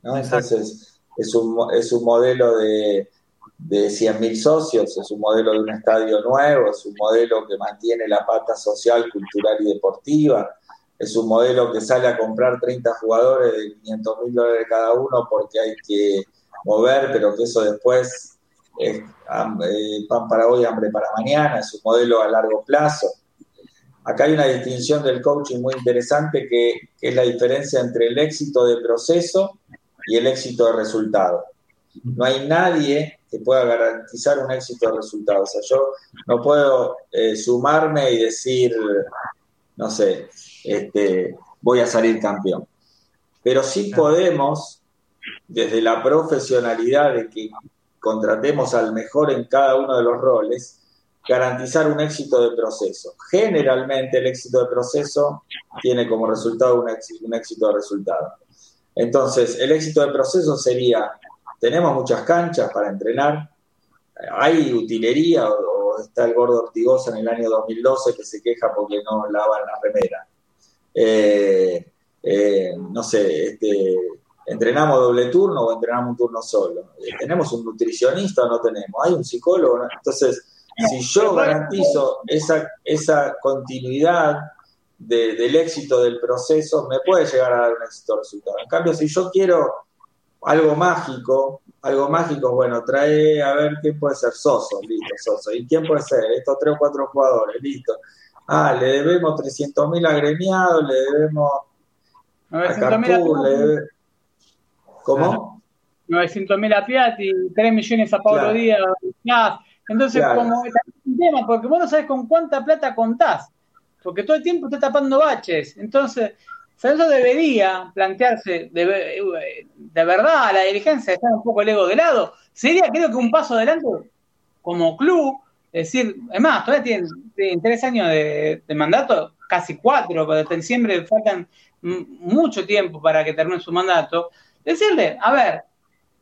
Entonces, es un, es un modelo de, de 100.000 socios, es un modelo de un estadio nuevo, es un modelo que mantiene la pata social, cultural y deportiva, es un modelo que sale a comprar 30 jugadores de 500 mil dólares cada uno porque hay que mover, pero que eso después es eh, pan para hoy, hambre para mañana, es un modelo a largo plazo. Acá hay una distinción del coaching muy interesante que, que es la diferencia entre el éxito de proceso y el éxito de resultado. No hay nadie que pueda garantizar un éxito de resultado. O sea, yo no puedo eh, sumarme y decir, no sé, este, voy a salir campeón. Pero sí podemos, desde la profesionalidad de que contratemos al mejor en cada uno de los roles, garantizar un éxito de proceso. Generalmente el éxito de proceso tiene como resultado un éxito, un éxito de resultado. Entonces, el éxito de proceso sería tenemos muchas canchas para entrenar, hay utilería o, está el gordo Ortigosa en el año 2012 que se queja porque no lavan la remera. Eh, eh, no sé, este, entrenamos doble turno o entrenamos un turno solo. Eh, ¿Tenemos un nutricionista o no tenemos? ¿Hay un psicólogo? Entonces, si yo garantizo esa, esa continuidad del éxito del proceso, me puede llegar a dar un éxito resultado. En cambio, si yo quiero algo mágico, algo mágico, bueno, trae a ver quién puede ser Soso, listo, Soso. ¿Y quién puede ser? Estos tres o cuatro jugadores, listo. Ah, le debemos 300 mil agremiados, le debemos a Carpú, le debemos... ¿Cómo? 900 mil a Piatti, 3 millones a Pablo Díaz. Entonces, como es un tema, porque vos no sabés con cuánta plata contás, porque todo el tiempo está tapando baches. Entonces, eso debería plantearse de, de verdad a la dirigencia, dejar un poco el ego de lado. Sería, creo que un paso adelante como club, es decir, es más, todavía tienen, tres años de, mandato, casi cuatro, pero hasta diciembre faltan mucho tiempo para que termine su mandato. Decirle, a ver,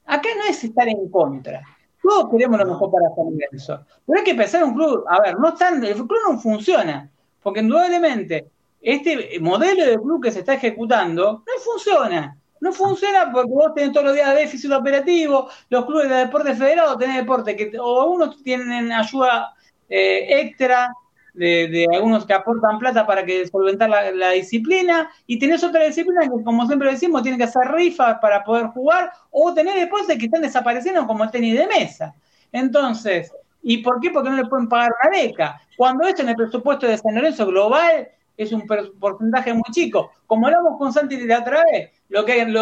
acá no es estar en contra. Todos queremos lo mejor para San Lorenzo. Pero hay que pensar en un club, a ver, no están, el club no funciona, porque indudablemente este modelo de club que se está ejecutando no funciona. No funciona porque vos tenés todos los días déficit operativo, los clubes de deporte federado tenés deporte que o algunos tienen ayuda eh, extra de, algunos que aportan plata para que solventar la, disciplina, y tenés otra disciplina que, como siempre decimos, tienen que hacer rifas para poder jugar, o tenés deportes que están desapareciendo como el tenis de mesa. Entonces, ¿y por qué? Porque no le pueden pagar la beca. Cuando esto en el presupuesto de San Lorenzo global es un porcentaje muy chico. Como hablamos con Santi la otra vez, lo que en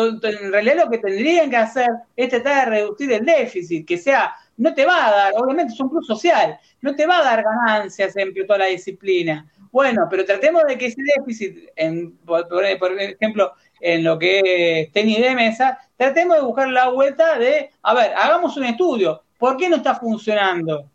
realidad lo que tendrían que hacer es tratar de reducir el déficit, que sea no te va a dar, obviamente es un club social, no te va a dar ganancias en toda la disciplina. Bueno, pero tratemos de que ese déficit, en, por, ejemplo, en lo que es tenis de mesa, tratemos de buscar la vuelta de, a ver, hagamos un estudio, ¿por qué no está funcionando?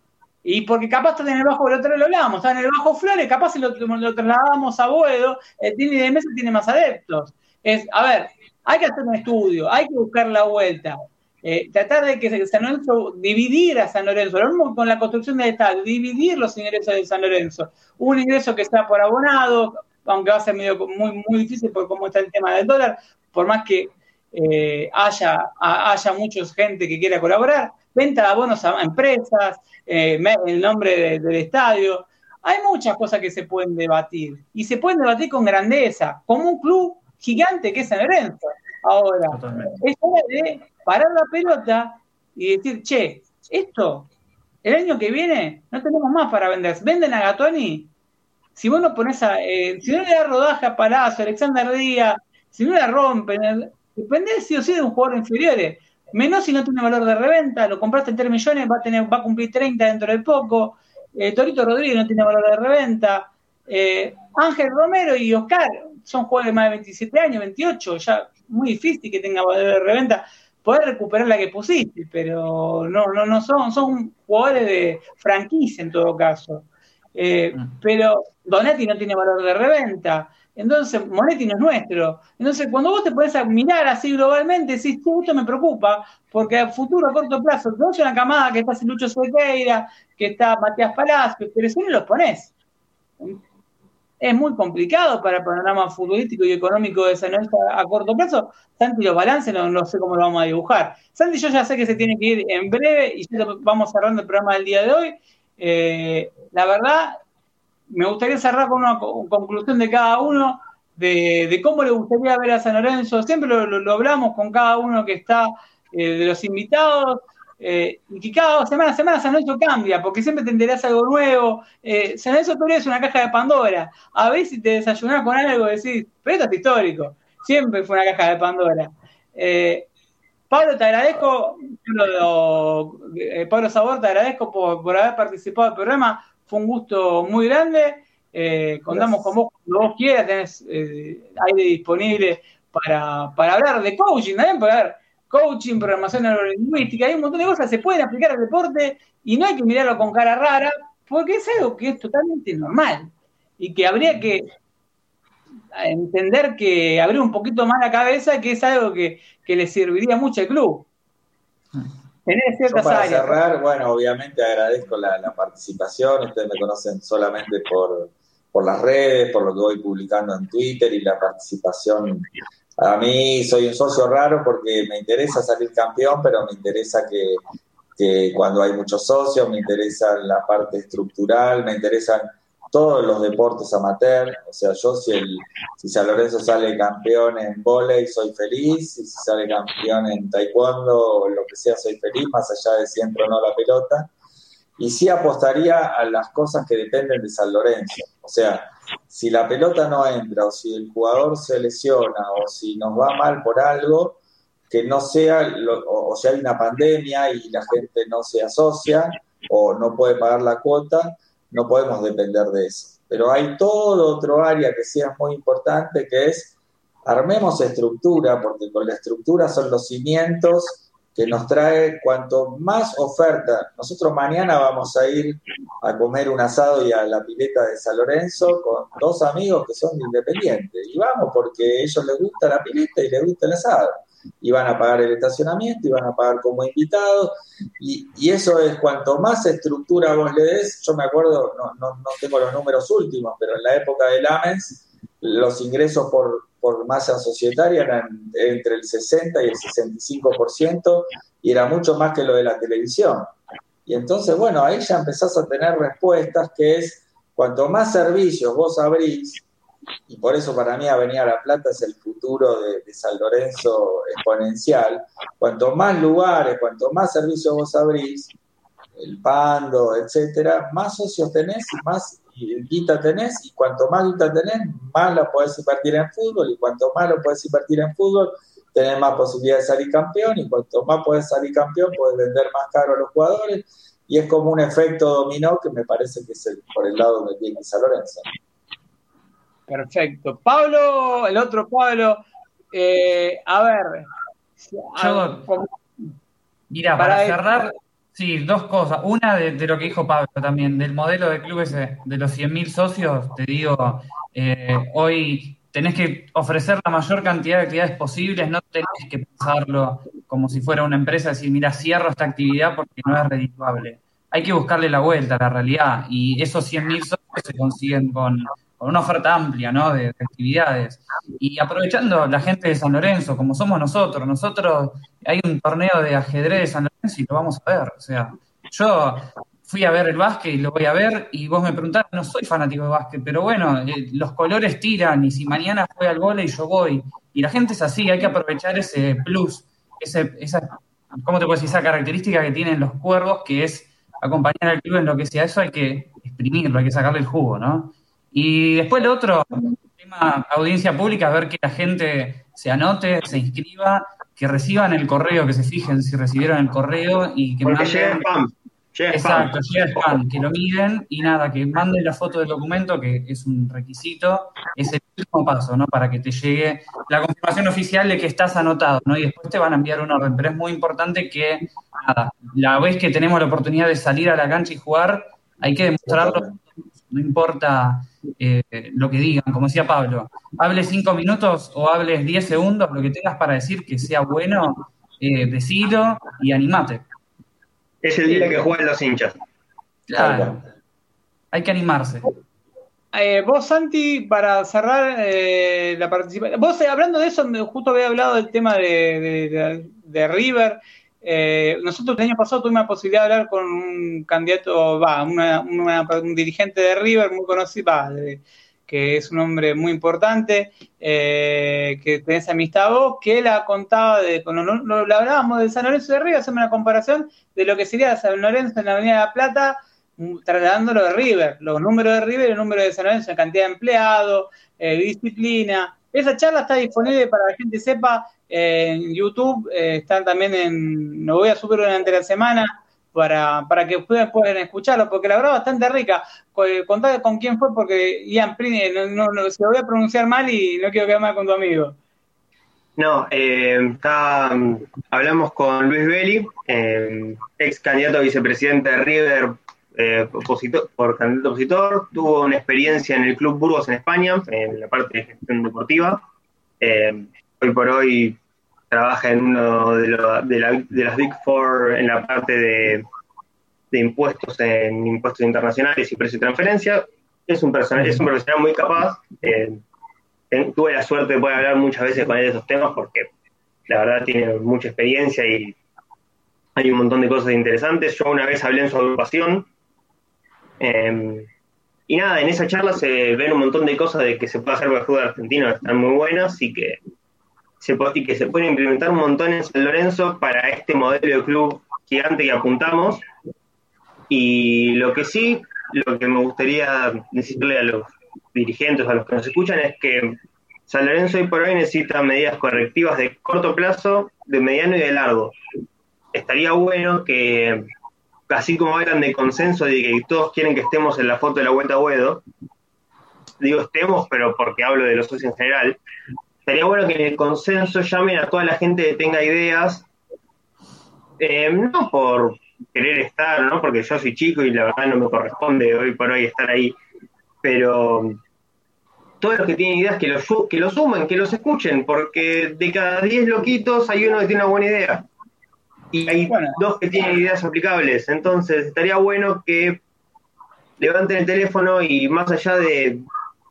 Y porque capaz está en el bajo, el otro lo hablábamos, está en el bajo Flores, capaz si lo, lo trasladamos a Boedo, el tenis de mesa tiene más adeptos. Es, a ver, hay que hacer un estudio, hay que buscar la vuelta. Eh, tratar de que San Lorenzo, dividir a San Lorenzo, lo mismo con la construcción del Estado, dividir los ingresos de San Lorenzo. Un ingreso que está por abonado, aunque va a ser medio muy, muy difícil por cómo está el tema del dólar, por más que eh, haya, haya mucha gente que quiera colaborar, venta de abonos a empresas, eh, el nombre del estadio. Hay muchas cosas que se pueden debatir y se pueden debatir con grandeza, como un club gigante que es San Lorenzo. Ahora, es hora de parar la pelota y decir, che, esto, el año que viene no tenemos más para vender. Venden a Gatoni. Si vos no pones a, eh, si no le da rodaje a Palacio, Alexander Díaz, si no la rompen, depende sí o sí de un jugador inferior. Menos si no tiene valor de reventa, lo compraste en 3 millones, va a tener, va a cumplir 30 dentro de poco. Eh, Torito Rodríguez no tiene valor de reventa. Eh, Ángel Romero y Oscar son jugadores más de 27 años, 28, ya muy difícil que tenga valor de reventa poder recuperar la que pusiste, pero no, no, no son, son jugadores de franquicia en todo caso. Eh, mm. pero Donetti no tiene valor de reventa, entonces Monetti no es nuestro. Entonces, cuando vos te pones a mirar así globalmente, decís, esto me preocupa, porque a futuro, a corto plazo, tenemos una camada que está Lucho Sequeira, que está Matías Palacios, pero si no los pones es muy complicado para el panorama futbolístico y económico de San Lorenzo a, corto plazo. Santi, los balances no, sé cómo lo vamos a dibujar. Santi, yo ya sé que se tiene que ir en breve y vamos cerrando el programa del día de hoy. Eh, la verdad, me gustaría cerrar con una conclusión de cada uno de, cómo le gustaría ver a San Lorenzo. Siempre lo, hablamos con cada uno que está eh, de los invitados. Eh, y que cada semana semana San Lorenzo cambia, porque siempre te enterás algo nuevo. Eh, San Lorenzo todavía es una caja de Pandora. A veces si te desayunás con algo decís, pero esto es histórico. Siempre fue una caja de Pandora. Pablo, te agradezco, Pablo Sabor, te agradezco por, haber participado del programa. Fue un gusto muy grande. contamos con vos cuando vos quieras, tenés aire disponible para, para hablar de coaching también, para ver coaching, programación neurolingüística, hay un montón de cosas que se pueden aplicar al deporte y no hay que mirarlo con cara rara, porque es algo que es totalmente normal y que habría que entender que abrir un poquito más la cabeza, que es algo que, le serviría mucho al club. Tener ciertas para cerrar, bueno, obviamente agradezco la, participación, ustedes me conocen solamente por, por las redes, por lo que voy publicando en Twitter y la participación. A mí soy un socio raro porque me interesa salir campeón, pero me interesa que, cuando hay muchos socios, me interesa la parte estructural, me interesan todos los deportes amateur, o sea, yo si, el, si San Lorenzo sale campeón en volei soy feliz, y si sale campeón en taekwondo o lo que sea soy feliz, más allá de si entro o no la pelota. Y sí apostaría a las cosas que dependen de San Lorenzo, o sea, si la pelota no entra o si el jugador se lesiona o si nos va mal por algo, que no sea, o, o si hay una pandemia y la gente no se asocia o no puede pagar la cuota, no podemos depender de eso. Pero hay todo otro área que sí es muy importante, que es armemos estructura, porque con la estructura son los cimientos que nos trae cuanto más oferta. Nosotros mañana vamos a ir a comer un asado y a la pileta de San Lorenzo con dos amigos que son independientes. Y vamos porque a ellos les gusta la pileta y les gusta el asado y van a pagar el estacionamiento y van a pagar como invitados. Y, eso es cuanto más estructura vos le des, yo me acuerdo, no, no, no tengo los números últimos, pero en la época del AMENS, los ingresos por, por masa societaria eran entre el 60 y el 65% y era mucho más que lo de la televisión. Y entonces, bueno, ahí ya empezás a tener respuestas que es, cuanto más servicios vos abrís, y por eso para mí Avenida La Plata es el futuro de, San Lorenzo exponencial. Cuanto más lugares, cuanto más servicios vos abrís, el Pando, etcétera, más socios tenés y más guita tenés, y cuanto más guita tenés, más la podés invertir en fútbol, y cuanto más lo podés invertir en fútbol, tenés más posibilidad de salir campeón, y cuanto más podés salir campeón, podés vender más caro a los jugadores, y es como un efecto dominó que me parece que es por el lado donde tiene San Lorenzo. Perfecto. Pablo, el otro Pablo, eh, a ver. mira, para, cerrar, sí, dos cosas. Una de, lo que dijo Pablo también, del modelo de clubes de los 100.000 socios, te digo, eh, hoy tenés que ofrecer la mayor cantidad de actividades posibles, no tenés que pensarlo como si fuera una empresa, decir, mira, cierro esta actividad porque no es redituable. Hay que buscarle la vuelta a la realidad y esos 100.000 socios se consiguen con con una oferta amplia ¿no? de, actividades. Y aprovechando la gente de San Lorenzo, como somos nosotros, nosotros hay un torneo de ajedrez de San Lorenzo y lo vamos a ver. O sea, yo fui a ver el básquet y lo voy a ver y vos me preguntás, no soy fanático de básquet, pero bueno, eh, los colores tiran y si mañana juega al gole y yo voy. Y la gente es así, hay que aprovechar ese plus, ese, esa, ¿cómo te puedo decir? Esa característica que tienen los cuervos, que es acompañar al club en lo que sea eso, hay que exprimirlo, hay que sacarle el jugo, ¿no? Y después lo otro, tema audiencia pública, ver que la gente se anote, se inscriba, que reciban el correo, que se fijen si recibieron el correo y que Porque manden... spam. Exacto, llega spam, que lo miden y nada, que manden la foto del documento, que es un requisito, es el último paso, ¿no? Para que te llegue la confirmación oficial de que estás anotado, ¿no? Y después te van a enviar un orden, pero es muy importante que, nada, la vez que tenemos la oportunidad de salir a la cancha y jugar, hay que demostrarlo, no importa eh, lo que digan, como decía Pablo, hables cinco minutos o hables diez segundos, lo que tengas para decir que sea bueno, eh, decilo y animate. Es el día que juegan los hinchas. Claro. Hay que animarse. Eh, vos, Santi, para cerrar eh, la participación, vos hablando de eso, justo había hablado del tema de, de River eh, nosotros el año pasado tuvimos la posibilidad de hablar con un candidato, va, un dirigente de River muy conocido, que es un hombre muy importante, eh, que tenés amistad vos, que él ha contado, de, cuando lo, hablábamos de San Lorenzo de River, hacemos una comparación de lo que sería San Lorenzo en la Avenida de la Plata, mm, trasladándolo de River, los números de River el número de San Lorenzo en cantidad de empleados, eh, disciplina. Esa charla está disponible para que la gente sepa en YouTube, eh, están también en, lo voy a subir durante la semana para, para que ustedes puedan escucharlo, porque la verdad bastante rica. Contad con quién fue, porque Ian Prini, no, no, se lo voy a pronunciar mal y no quiero quedar mal con tu amigo. No, eh, hablamos con Luis Belli, eh, ex candidato a vicepresidente de River opositor, por candidato opositor, tuvo una experiencia en el Club Burgos en España, en la parte de gestión deportiva hoy por hoy trabaja en uno de, de, las Big Four en la parte de, impuestos en impuestos internacionales y precio y transferencia. Es un, personal, es un profesional muy capaz. Eh, tuve la suerte de poder hablar muchas veces con él de esos temas porque la verdad tiene mucha experiencia y hay un montón de cosas interesantes. Yo una vez hablé en su agrupación. Eh, Y nada, en esa charla se ven un montón de cosas de que se puede hacer para el fútbol argentino, están muy buenas y que se, y que se pueden implementar un montón en San Lorenzo para este modelo de club gigante que apuntamos. Y lo que sí, lo que me gustaría decirle a los dirigentes, a los que nos escuchan, es que San Lorenzo hoy por hoy necesita medidas correctivas de corto plazo, de mediano y de largo. Estaría bueno que así como hablan de consenso, de que todos quieren que estemos en la foto de la vuelta a Guedo, digo estemos, pero porque hablo de los socios en general, sería bueno que en el consenso llamen a toda la gente que tenga ideas, eh, no por querer estar, ¿no? porque yo soy chico y la verdad no me corresponde hoy por hoy estar ahí, pero todos los que tienen ideas que los, que los sumen, que los escuchen, porque de cada 10 loquitos hay uno que tiene una buena idea y hay dos que tienen ideas aplicables. Entonces, estaría bueno que levanten el teléfono y más allá de.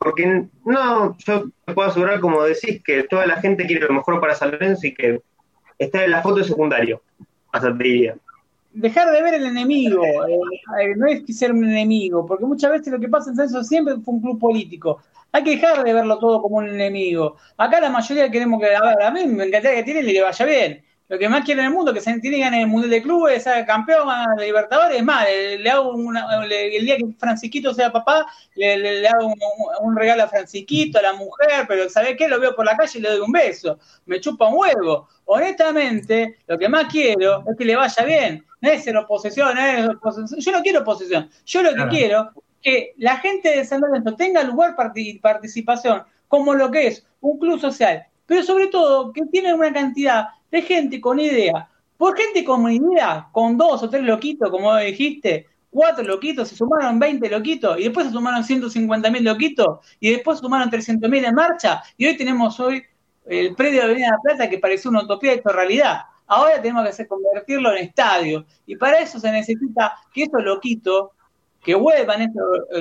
Porque no, yo te puedo asegurar, como decís, que toda la gente quiere lo mejor para San Lorenzo y que está en la foto de secundario. Dejar de ver el enemigo, eh, eh, no es que ser un enemigo, porque muchas veces lo que pasa en San Lorenzo siempre fue un club político. Hay que dejar de verlo todo como un enemigo. Acá la mayoría queremos que, a ver, a mí me encantaría que tiene y le vaya bien lo que más quiere en el mundo, que se tiene en el Mundial de Clubes, sea campeón, a Libertadores, es más, le, hago el día que Francisquito sea papá, le, hago un, regalo a Francisquito, a la mujer, pero ¿sabe qué? Lo veo por la calle y le doy un beso, me chupa un huevo. Honestamente, lo que más quiero es que le vaya bien, no es ser oposición, es oposición. yo no quiero oposición, yo lo que quiero es que la gente de San Lorenzo tenga lugar y participación como lo que es un club social, pero sobre todo que tiene una cantidad de gente con idea. Por gente con idea, con dos o tres loquitos, como dijiste, cuatro loquitos, se sumaron 20 loquitos y después se sumaron 150 mil loquitos y después sumaron 300 mil en marcha y hoy tenemos hoy el predio de Avenida La Plata que parecía una utopía hecho realidad. Ahora tenemos que hacer convertirlo en estadio y para eso se necesita que estos loquitos que vuelvan,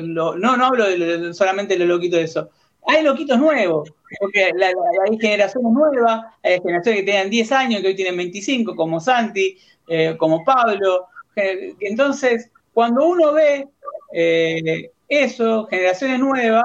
no, no hablo solamente de los loquitos de eso, hay loquitos nuevos, porque la, hay generaciones nuevas, hay generaciones que tenían 10 años, que hoy tienen 25, como Santi, eh, como Pablo. Entonces, cuando uno ve eh, eso, generaciones nuevas,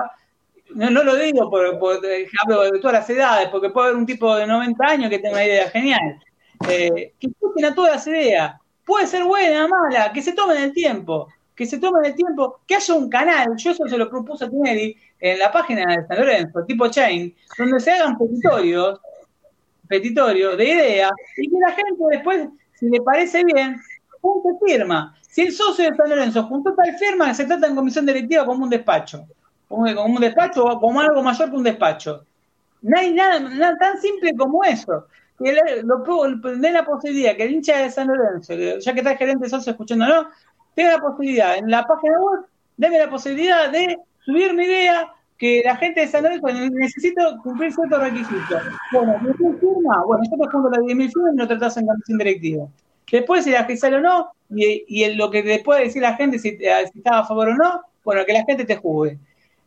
no, lo digo por, por hablo de todas las edades, porque puede haber un tipo de 90 años que tenga una idea genial. Eh, que escuchen a todas las ideas. Puede ser buena, mala, que se tomen el tiempo que se tomen el tiempo, que haya un canal, yo eso se lo propuse a Tinelli en la página de San Lorenzo, tipo Chain, donde se hagan petitorios, petitorios de ideas, y que la gente después, si le parece bien, junte firma. Si el socio de San Lorenzo juntó tal firma, se trata en comisión directiva como un despacho, como, un despacho o como algo mayor que un despacho. No hay nada, tan simple como eso. Que lo, den la posibilidad que el hincha de San Lorenzo, ya que está el gerente socio escuchando, ¿no? Tenga la posibilidad en la página web, deme la posibilidad de subir mi idea que la gente de San Lorenzo necesito cumplir ciertos requisitos. Bueno, ¿me firma? Bueno, yo te pongo las 10.000 firmas y lo tratás en comisión directiva. Después, si la que sale o no, y, y lo que después puede decir la gente si, eh, si está a favor o no, bueno, que la gente te juzgue.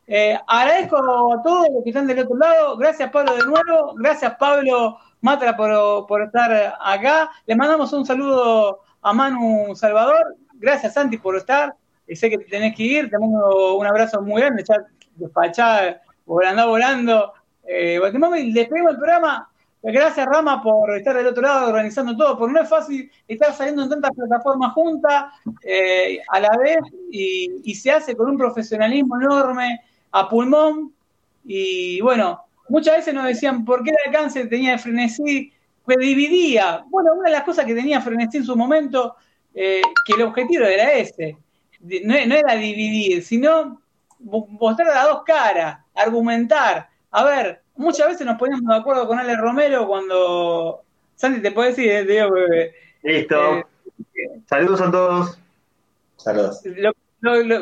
Eh, agradezco a todos los que están del otro lado. Gracias, Pablo, de nuevo. Gracias, Pablo Matra, por, por estar acá. Le mandamos un saludo a Manu Salvador gracias Santi por estar. sé que tenés que ir, te mando un abrazo muy grande, ya despachá, volando, volando. Eh, y despedimos el programa. Gracias Rama por estar del otro lado organizando todo, porque no es fácil estar saliendo en tantas plataformas juntas eh, a la vez y, se hace con un profesionalismo enorme, a pulmón. Y bueno, muchas veces nos decían por qué el alcance tenía el frenesí, que dividía. Bueno, una de las cosas que tenía frenesí en su momento eh, que el objetivo era ese. No, era dividir, sino mostrar las dos caras, argumentar. A ver, muchas veces nos poníamos de acuerdo con Ale Romero cuando. Santi, te puedo decir, eh, Listo. Eh, Saludos a todos. Saludos.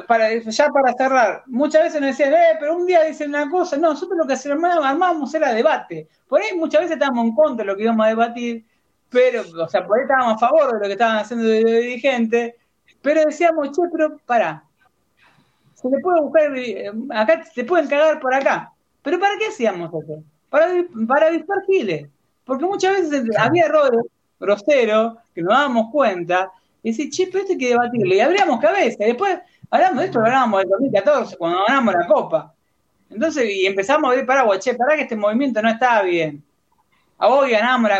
para, ya para cerrar, muchas veces nos decían, eh, pero un día dicen una cosa. No, nosotros lo que armábamos era debate. Por ahí muchas veces estábamos en contra de lo que íbamos a debatir pero, o sea, por ahí estábamos a favor de lo que estaban haciendo de, dirigentes, pero decíamos, che, pero pará, se le puede buscar, eh, acá se pueden cagar por acá, pero ¿para qué hacíamos eso? Para, para avisar giles, porque muchas veces había errores groseros que nos dábamos cuenta Y decís, che, pero esto hay que debatirlo. Y abríamos cabeza. Y después hablamos de esto, hablábamos del 2014, cuando ganamos la Copa. Entonces, y empezamos a ver Paraguay, che, para que este movimiento no está bien. A vos ganamos,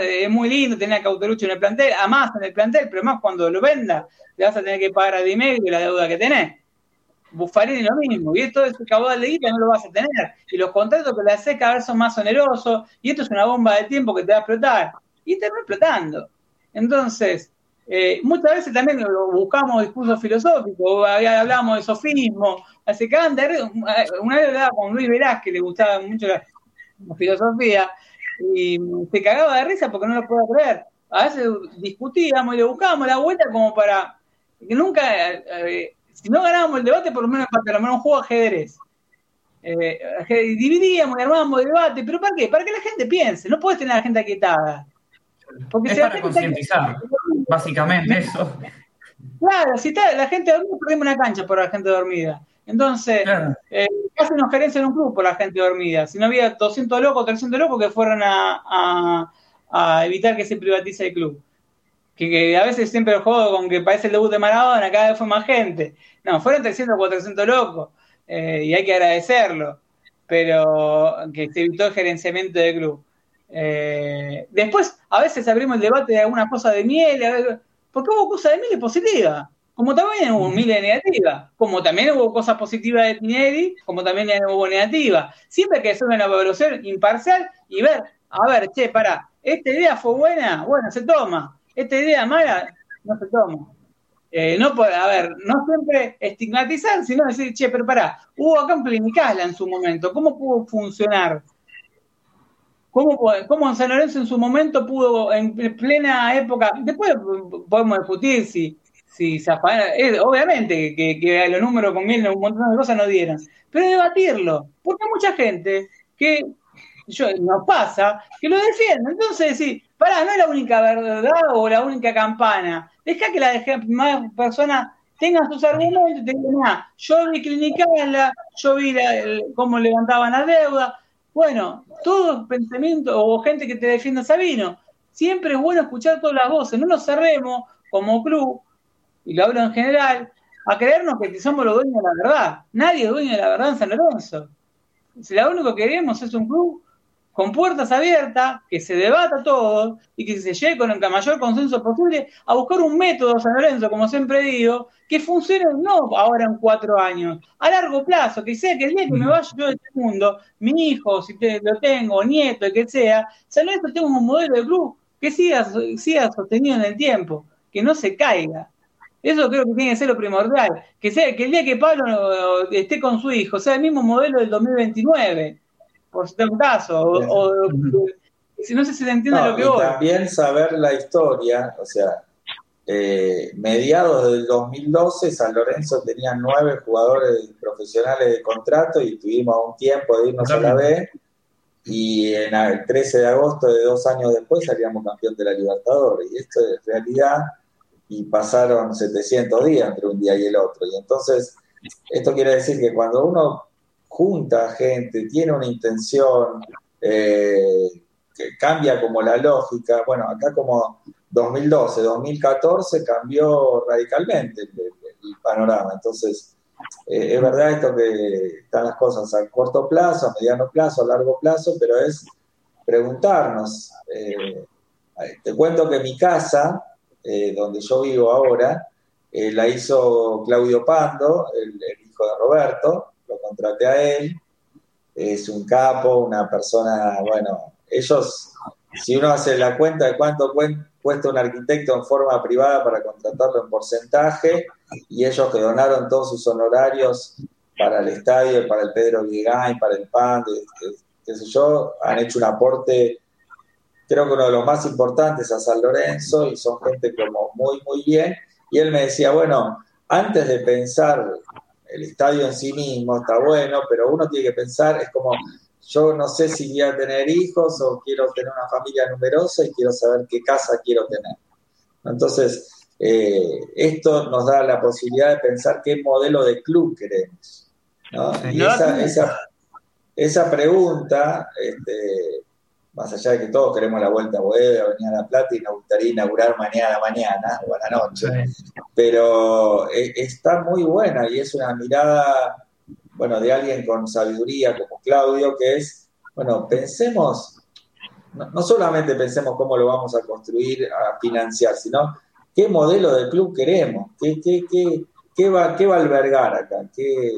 es muy lindo tener a Cauterucho en el plantel, a más en el plantel, pero más cuando lo venda, le vas a tener que pagar a Dimedio y la deuda que tenés. Buffarini lo mismo, y todo ese caudal de guita no lo vas a tener. Y los contratos que le haces cada vez son más onerosos, y esto es una bomba de tiempo que te va a explotar. Y te va explotando. Entonces, eh, muchas veces también buscamos discursos filosóficos, hablábamos de sofismo, hace una vez hablaba con Luis Velázquez, le gustaba mucho la, filosofía, y se cagaba de risa porque no lo podía creer. A veces discutíamos y le buscábamos la vuelta como para que nunca, eh, si no ganábamos el debate, por lo menos para menos un juego de ajedrez. Eh, dividíamos y armábamos debate, pero ¿para qué? Para que la gente piense, no puedes tener a la gente aquietada. Porque es para concientizar, básicamente eso. Claro, si está, la gente dormida, perdemos una cancha por la gente dormida. Entonces, eh, hacen una gerencia en un club por la gente dormida. Si no había 200 locos, 300 locos que fueron a, evitar que se privatice el club. Que, a veces siempre juego con que parece el debut de Maradona, cada vez fue más gente. No, fueron 300 o 400 locos. Eh, y hay que agradecerlo. Pero que se evitó el gerenciamiento del club. Eh, después, a veces abrimos el debate de alguna cosa de miel, porque hubo cosas de miel positiva, como también hubo miel negativa, como también hubo cosas positivas de Tinelli, como también hubo negativas. Siempre hay que hacer una evaluación imparcial y ver, a ver, che, para, esta idea fue buena, bueno, se toma. Esta idea mala, no se toma. Eh, no puede, a ver, no siempre estigmatizar, sino decir, che, pero pará, hubo acá en Clinicala en su momento, ¿cómo pudo funcionar? ¿Cómo, ¿Cómo, San Lorenzo en su momento pudo, en plena época, después podemos discutir si, si obviamente que, que, los números con miel un montón de cosas no dieron, pero debatirlo, porque hay mucha gente que yo, nos pasa que lo defiende, entonces decir, pará, no es la única verdad o la única campana, deja que la más personas tengan sus argumentos y te digan, yo vi Clinicala, yo vi cómo levantaban la deuda, bueno, todo pensamiento o gente que te defienda Sabino. Siempre es bueno escuchar todas las voces. No nos cerremos como club, y lo hablo en general, a creernos que somos los dueños de la verdad. Nadie es dueño de la verdad en San Lorenzo. Si lo único que queremos es un club con puertas abiertas, que se debata todo y que se llegue con el mayor consenso posible a buscar un método, San Lorenzo, como siempre digo, que funcione no ahora en cuatro años, a largo plazo, que sea que el día que me vaya yo de este mundo, mi hijo, si lo tengo, nieto, que sea, San Lorenzo tenga un modelo de club que siga, siga sostenido en el tiempo, que no se caiga. Eso creo que tiene que ser lo primordial. Que sea que el día que Pablo esté con su hijo sea el mismo modelo del 2029 por si un caso, o, si no sé si se entiende lo que y También saber la historia, o sea, eh, mediados del 2012 San Lorenzo tenía nueve jugadores profesionales de contrato y tuvimos un tiempo de irnos a la B. Y en el 13 de agosto de dos años después salíamos campeón de la Libertadores. Y esto es realidad y pasaron 700 días entre un día y el otro y entonces esto quiere decir que cuando uno junta gente, tiene una intención, eh, cambia como la lógica. Bueno, acá como 2012, 2014 cambió radicalmente el, panorama. Entonces, eh, es verdad esto que están las cosas a corto plazo, a mediano plazo, a largo plazo, pero es preguntarnos. Eh, te cuento que mi casa, donde yo vivo ahora, la hizo Claudio Pando, el hijo de Roberto, lo contraté a él, es un capo, una persona, bueno, ellos, si uno hace la cuenta de cuánto cuesta un arquitecto en forma privada para contratarlo en porcentaje, y ellos que donaron todos sus honorarios para el estadio, para el Pedro y para el PAN, qué sé yo, han hecho un aporte, creo que uno de los más importantes a San Lorenzo, y son gente como muy, muy bien, y él me decía, bueno, antes de pensar el estadio en sí mismo está bueno, pero uno tiene que pensar, es como, yo no sé si voy a tener hijos o quiero tener una familia numerosa y quiero saber qué casa quiero tener. Entonces, eh, esto nos da la posibilidad de pensar qué modelo de club queremos. Y esa, esa, esa, pregunta este, más allá de que todos queremos la vuelta a Boedo, venir a La Plata y nos gustaría inaugurar mañana, mañana o a la noche, pero eh, está muy buena y es una mirada, bueno, de alguien con sabiduría como Claudio, que es, bueno, pensemos, no, solamente pensemos cómo lo vamos a construir, a financiar, sino qué modelo de club queremos, qué, qué, qué, qué, va, qué va a albergar acá, qué,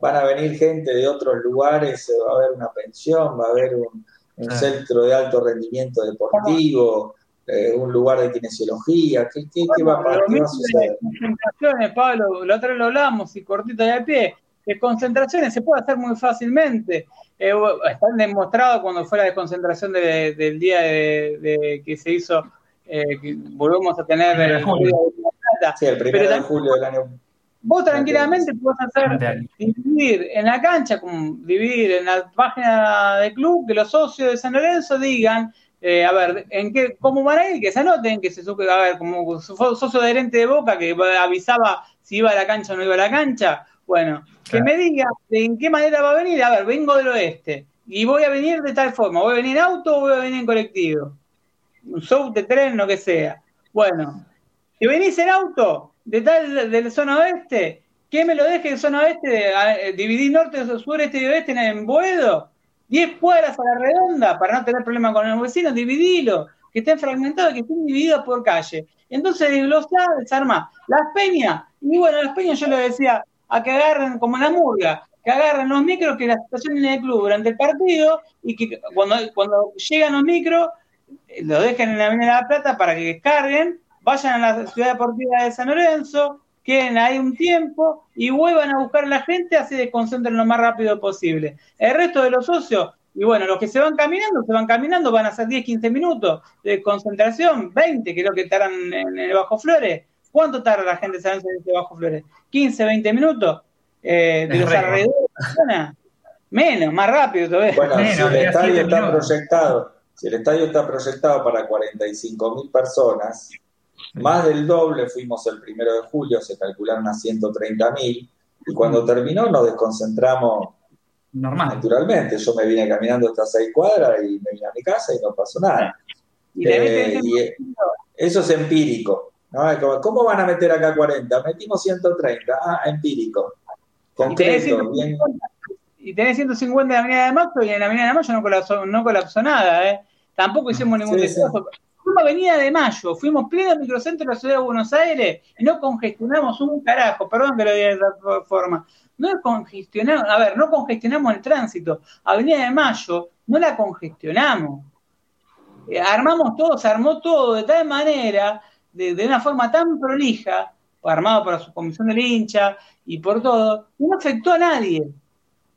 van a venir gente de otros lugares, va a haber una pensión, va a haber un un centro de alto rendimiento deportivo, eh, un lugar de kinesiología, ¿qué, qué, va, a suceder? Concentraciones, Pablo, la otra vez lo hablamos y cortito de pie, que concentraciones se puede hacer muy fácilmente. Eh, están demostrados cuando fue la desconcentración del día de, que se hizo, eh, que volvemos a tener el, julio. Sí, el primero de julio del año Vos tranquilamente podés hacer dividir en la cancha, como dividir en la página del club, que los socios de San Lorenzo digan, eh, a ver, en qué, cómo van a ir, que se anoten, que se supe, a ver, como socio adherente de Boca que avisaba si iba a la cancha o no iba a la cancha, bueno, que me diga en qué manera va a venir, a ver, vengo del oeste, y voy a venir de tal forma, voy a venir en auto o voy a venir en colectivo, un subte, tren, lo que sea. Bueno, si venís en auto, de tal del zona oeste, que me lo deje en zona oeste, eh, dividí norte, sur, este y oeste en Boedo, 10 cuadras a la redonda para no tener problema con el vecino, dividilo, que estén fragmentados, que estén divididos por calle. Entonces desglosar, desarmar. Las peñas, y bueno, las peñas yo le decía, a que agarren como la murga, que agarren los micros que la situación en el club durante el partido y que cuando, cuando llegan los micros, eh, lo dejen en la Avenida de la Plata para que descarguen vayan a la ciudad deportiva de San Lorenzo, queden ahí un tiempo y vuelvan a buscar a la gente, así desconcentren lo más rápido posible. El resto de los socios, y bueno, los que se van caminando, se van caminando, van a ser 10, 15 minutos de concentración, 20, creo que estarán en el Bajo Flores. ¿Cuánto tarda la gente en ese Bajo Flores? ¿15, 20 minutos? Eh, de los alrededores Menos, más rápido todavía. Bueno, si el estadio está proyectado, si el estadio está proyectado para 45 mil personas, más del doble fuimos el primero de julio, se calcularon a 130 mil, y cuando terminó nos desconcentramos Normal. naturalmente. Yo me vine caminando hasta seis cuadras y me vine a mi casa y no pasó nada. Y, eh, eh, eso es empírico. ¿no? ¿Cómo van a meter acá 40? Metimos 130. Ah, empírico. Concreto, y tenés 150 en la Avenida de Mayo y en la Avenida de Mayo no colapsó, no colapsó nada, ¿eh? Tampoco hicimos ningún sí, Fuimos Avenida de Mayo, fuimos pleno microcentro de la ciudad de Buenos Aires y no congestionamos un carajo, perdón que lo diga de esa forma. No congestionamos, a ver, no congestionamos el tránsito. Avenida de Mayo no la congestionamos. Eh, armamos todo, se armó todo de tal manera, de, una forma tan prolija, armado por su comisión del hincha y por todo, no afectó a nadie.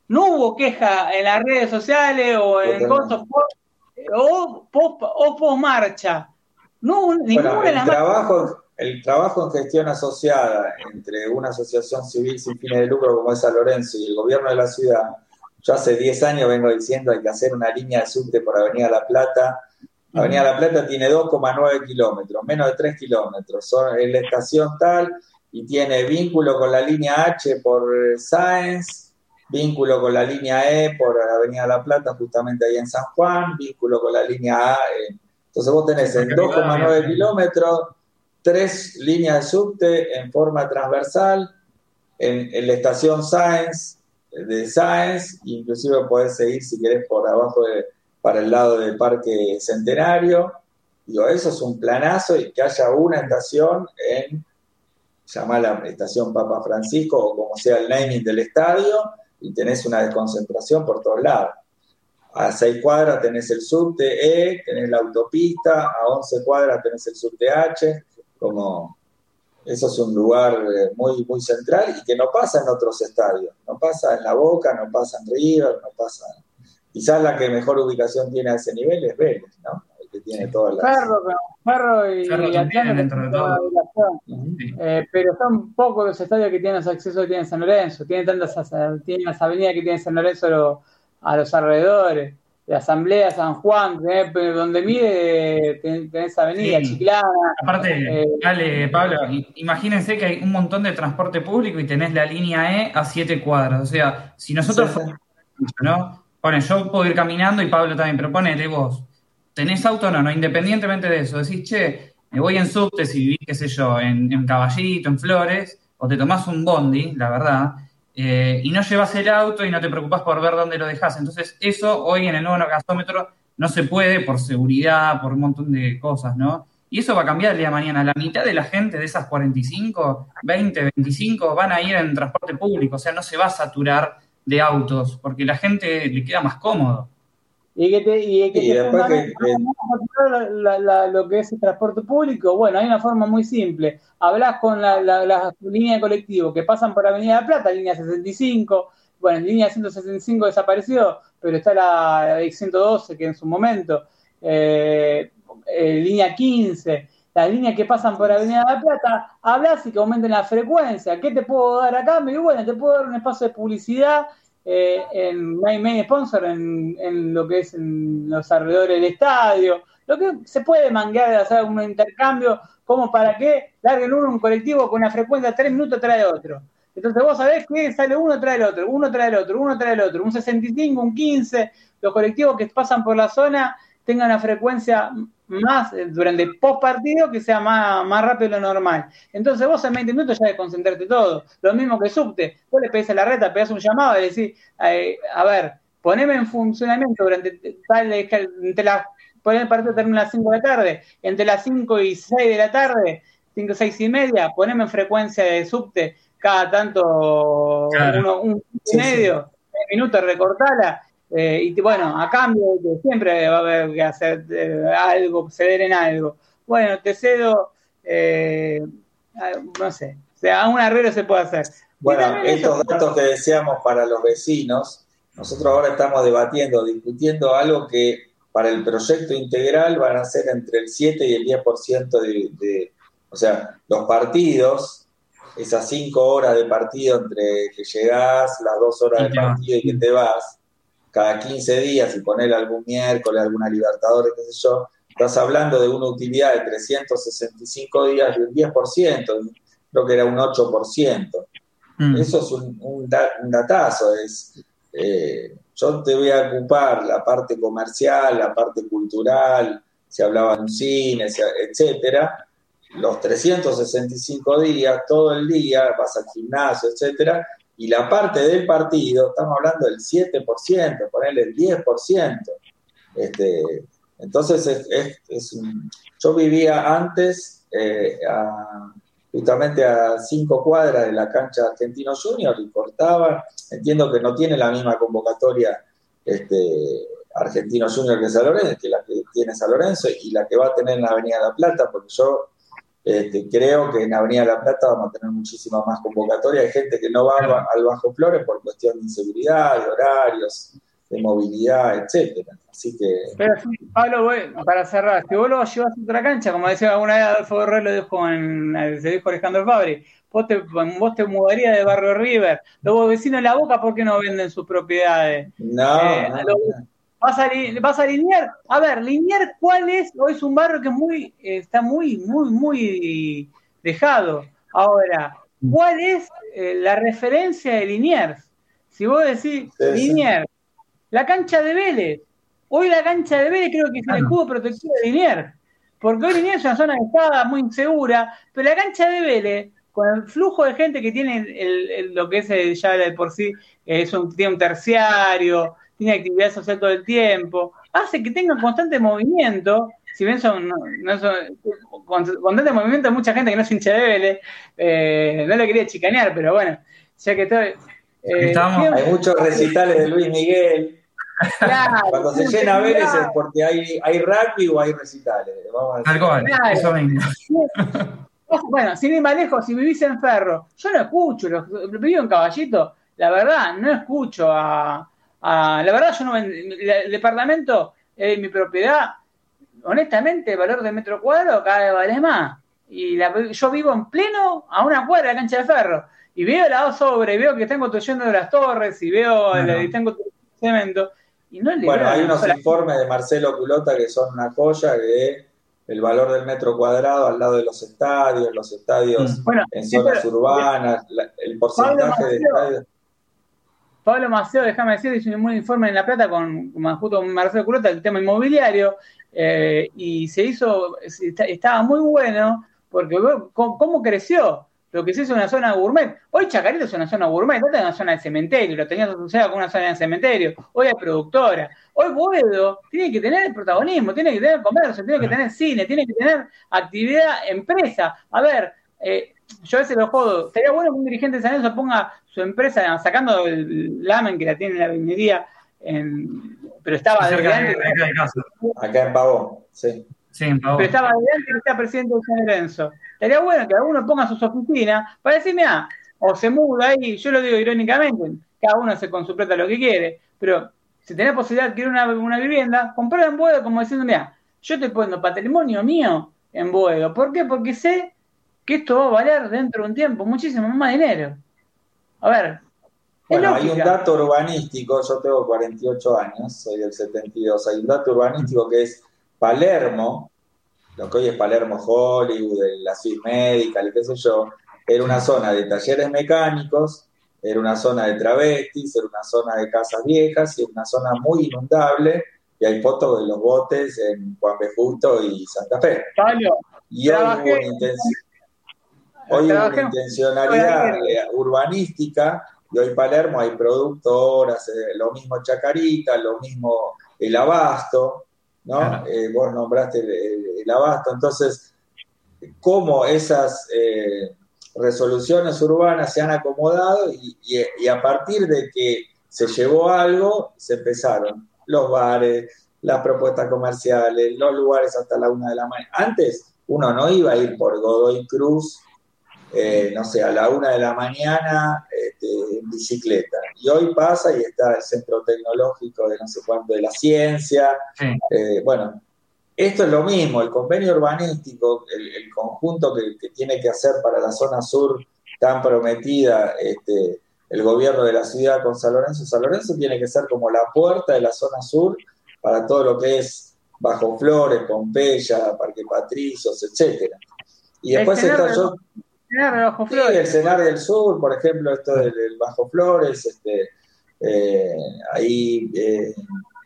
No hubo queja en las redes sociales o en cosas o post, o marcha. No, ninguna el trabajo, el trabajo en gestión asociada entre una asociación civil sin fines de lucro como es San Lorenzo y el gobierno de la ciudad, yo hace 10 años vengo diciendo hay que hacer una línea de subte por Avenida La Plata. Avenida La Plata tiene 2,9 kilómetros, menos de 3 kilómetros. Es la estación tal y tiene vínculo con la línea H por Sáenz, vínculo con la línea E por Avenida La Plata, justamente ahí en San Juan, vínculo con la línea A. entonces vos tenés en 2,9 kilómetros tres líneas de subte en forma transversal, en, la estación Sáenz, de Sáenz, inclusive podés seguir si querés por abajo para el lado del Parque Centenario. Digo, eso es un planazo y que haya una estación en, la estación Papa Francisco o como sea el naming del estadio, y tenés una desconcentración por todos lados. A 6 cuadras tenés el subte E, tenés la autopista, a 11 cuadras tenés el subte H, como eso es un lugar eh, muy, muy central y que no pasa en otros estadios, no pasa en La Boca, no pasa en River, no pasa... Quizás la que mejor ubicación tiene a ese nivel es Vélez, ¿no? Tiene todas las... Ferro, y, eh, pero son pocos los estadios que tienen acceso que tiene San Lorenzo. Tiene tantas tiene las avenidas que tiene San Lorenzo a los alrededores. De Asamblea, San Juan, donde mide tenés avenida, Chiclana. Aparte, eh, dale, Pablo, imagínense que hay un montón de transporte público y tenés la línea E a siete cuadras. O sea, si nosotros ¿no? Pone, yo puedo ir caminando y Pablo también, pero ponete vos tenés auto o no, no, independientemente de eso, decís, che, me voy en subte si vivís, qué sé yo, en, Caballito, en Flores, o te tomás un bondi, la verdad, eh, y no llevas el auto y no te preocupás por ver dónde lo dejas. Entonces, eso hoy en el nuevo gasómetro no se puede por seguridad, por un montón de cosas, ¿no? Y eso va a cambiar el día de mañana. La mitad de la gente de esas 45, 20, 25 van a ir en transporte público, o sea, no se va a saturar de autos, porque la gente le queda más cómodo. Y que te, y que lo que es el transporte público, bueno, hay una forma muy simple. Hablas con la, la, línea de colectivo que pasan por Avenida de Plata, línea 65, bueno, línea 165 desapareció, pero está la, 112 que en su momento, eh, eh, línea 15, las líneas que pasan por Avenida de Plata, hablas y que aumenten la frecuencia. ¿Qué te puedo dar acá? Me bueno, te puedo dar un espacio de publicidad eh, en main, sponsor en, lo que es en los alrededores del estadio. Lo que se puede manguear de hacer un intercambio, como para que larguen uno un colectivo con una frecuencia de 3 minutos trae otro. Entonces vos sabés que sale uno trae el otro, uno trae el otro, uno trae el otro, un 65, un 15, los colectivos que pasan por la zona tengan una frecuencia más eh, durante post partido que sea más, más rápido de lo normal. Entonces vos en 20 minutos ya de concentrarte todo. Lo mismo que subte, vos le pedís a la reta, pedís un llamado y decís, eh, a ver, poneme en funcionamiento durante tal, entre las, poner el partido termina a las 5 de la tarde, entre las 5 y 6 de la tarde, 5, 6 y media, poneme en frecuencia de subte cada tanto uno, un, medio, minutos, recortala eh, y bueno, a cambio siempre va a haber que hacer eh, algo, ceder en algo. Bueno, te cedo, eh, no sé, o sea, un arreglo se puede hacer. Bueno, estos datos que decíamos para los vecinos, nosotros ahora estamos debatiendo, discutiendo algo que para el proyecto integral van a ser entre el 7 y el 10% de, de, o sea, los partidos, esas 5 horas de partido entre que llegás, las 2 horas de partido y que te vas, cada 15 días y poner algún miércoles, alguna Libertadores, qué sé yo, estás hablando de una utilidad de 365 días de un 10%, creo que era un 8%. Mm. Eso es un, datazo, es, eh, yo te voy a ocupar la parte comercial, la parte cultural, se hablaba en cine, etcétera, los 365 días, todo el día, vas al gimnasio, etcétera, y la parte del partido, estamos hablando del 7%, ponerle el 10%. Este, entonces, es, es, yo vivía antes eh, justamente a cinco cuadras de la cancha Argentino Junior y cortaba, entiendo que no tiene la misma convocatoria este, Argentino Junior que San Lorenzo, que la que tiene San Lorenzo y la que va a tener en la Avenida de la Plata, porque yo este, creo que en Avenida La Plata vamos a tener muchísima más convocatoria. Hay gente que no va al Bajo Flores por cuestión de inseguridad, de horarios, de movilidad, etcétera. Así que. Pero sí, Pablo, para cerrar, si vos lo llevas a otra cancha, como decía alguna vez Adolfo lo dijo en, se dijo Alejandro Fabri, vos te, vos te mudarías de Barrio River. Los vecinos de la boca, ¿por qué no venden sus propiedades? No. Eh, vas a, vas a linear, a ver, linear cuál es, o es un barrio que muy, está muy, muy, muy dejado. Ahora, ¿cuál es eh, la referencia de Liniers? Si vos decís Liniers, la cancha de Vélez, hoy la cancha de Vélez creo que es el escudo protectivo de Liniers, porque hoy Liniers es una zona está muy insegura, pero la cancha de Vélez, con el flujo de gente que tiene el, lo que es ya de por sí, es un, tiene un terciario, tiene actividad social todo el tiempo, hace que tenga constante movimiento, si bien son, no, son constante movimiento mucha gente que no es hincha de Vélez, eh, no le quería chicanear, pero bueno, ya que estoy... Eh, hay muchos recitales de Luis Miguel. Cuando se llena Vélez es porque hay, hay rugby o hay recitales. Vamos a eso Bueno, sin ir más lejos, si vivís en Ferro, yo no escucho, vivo en Caballito, la verdad, no escucho a, Ah, la verdad, yo no el departamento es mi propiedad. Honestamente, el valor de metro cuadrado cada vez vale más. Y yo vivo en pleno a una cuadra de la cancha de ferro. Y veo la sobre, y veo que están construyendo las torres, y veo el, tengo cemento. Y no bueno, hay unos informes de Marcelo Culota que son una joya, que el valor del metro cuadrado al lado de los estadios, los estadios mm. en zonas urbanas, el porcentaje de estadios Pablo Maceo, déjame decir, hizo un informe en La Plata con, justo con Marcelo Curota, el tema inmobiliario, eh, y se hizo, estaba muy bueno, porque cómo creció lo que se hizo en una zona gourmet. Hoy Chacarita es una zona gourmet, no es una zona de cementerio, lo tenías asociado con una zona de cementerio. Hoy hay productora. Hoy Boedo tiene que tener protagonismo, tiene que tener comercio, tiene que tener cine, tiene que tener actividad, empresa. A ver, eh, yo a veces lo jodo. Sería bueno que un dirigente de San Lorenzo ponga su empresa, sacando el lamen que la tiene en la vinería, pero estaba de, Acá en Pavón, sí. Sí, Pero estaba adelante que está presidente de San Lorenzo. Estaría bueno que alguno ponga sus oficinas para decirme, ah, o se muda ahí, yo lo digo irónicamente, cada uno hace con su plata lo que quiere, pero si tenés posibilidad de adquirir una, una vivienda, comprar en Boedo como diciendo, mira, yo te pongo patrimonio mío en Boedo. ¿Por qué? Porque sé que esto va a valer dentro de un tiempo muchísimo más dinero. A ver. Bueno, hay un dato urbanístico, yo tengo 48 años, soy del 72, hay un dato urbanístico que es Palermo, lo que hoy es Palermo Hollywood, la Swiss Medical, qué sé yo, era una zona de talleres mecánicos, era una zona de travestis, era una zona de casas viejas y era una zona muy inundable. Y hay fotos de los botes en Juan B. Justo y Santa Fe. y hoy hubo una, intencionalidad eh, urbanística y hoy Palermo hay productoras, eh, lo mismo Chacarita, lo mismo el Abasto, ¿no? Eh, vos nombraste el, abasto, entonces, cómo esas eh, resoluciones urbanas se han acomodado y, a partir de que se llevó algo, se empezaron los bares, las propuestas comerciales, los lugares hasta la una de la mañana. Antes uno no iba a ir por Godoy Cruz eh, no sé, a la una de la mañana este, en bicicleta. Y hoy pasa y está el centro tecnológico de no sé cuánto de la ciencia. Eh, bueno, esto es lo mismo, el convenio urbanístico, el, conjunto que, tiene que hacer para la zona sur tan prometida este, el gobierno de la ciudad con San Lorenzo. San Lorenzo tiene que ser como la puerta de la zona sur para todo lo que es Bajo Flores, Pompeya, Parque Patricios, etcétera. Y después está yo, el Cenar del Sur, por ejemplo, esto del, Bajo Flores, este, eh, ahí eh,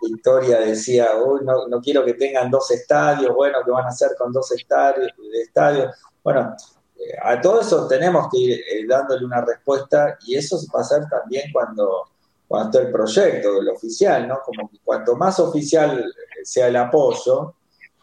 Victoria decía, uy, no, no, quiero que tengan dos estadios, bueno, ¿qué van a hacer con dos estadios? estadios? Bueno, eh, a todo eso tenemos que ir dándole una respuesta y eso va a ser también cuando, cuando el proyecto, el oficial, ¿no? Como que cuanto más oficial sea el apoyo,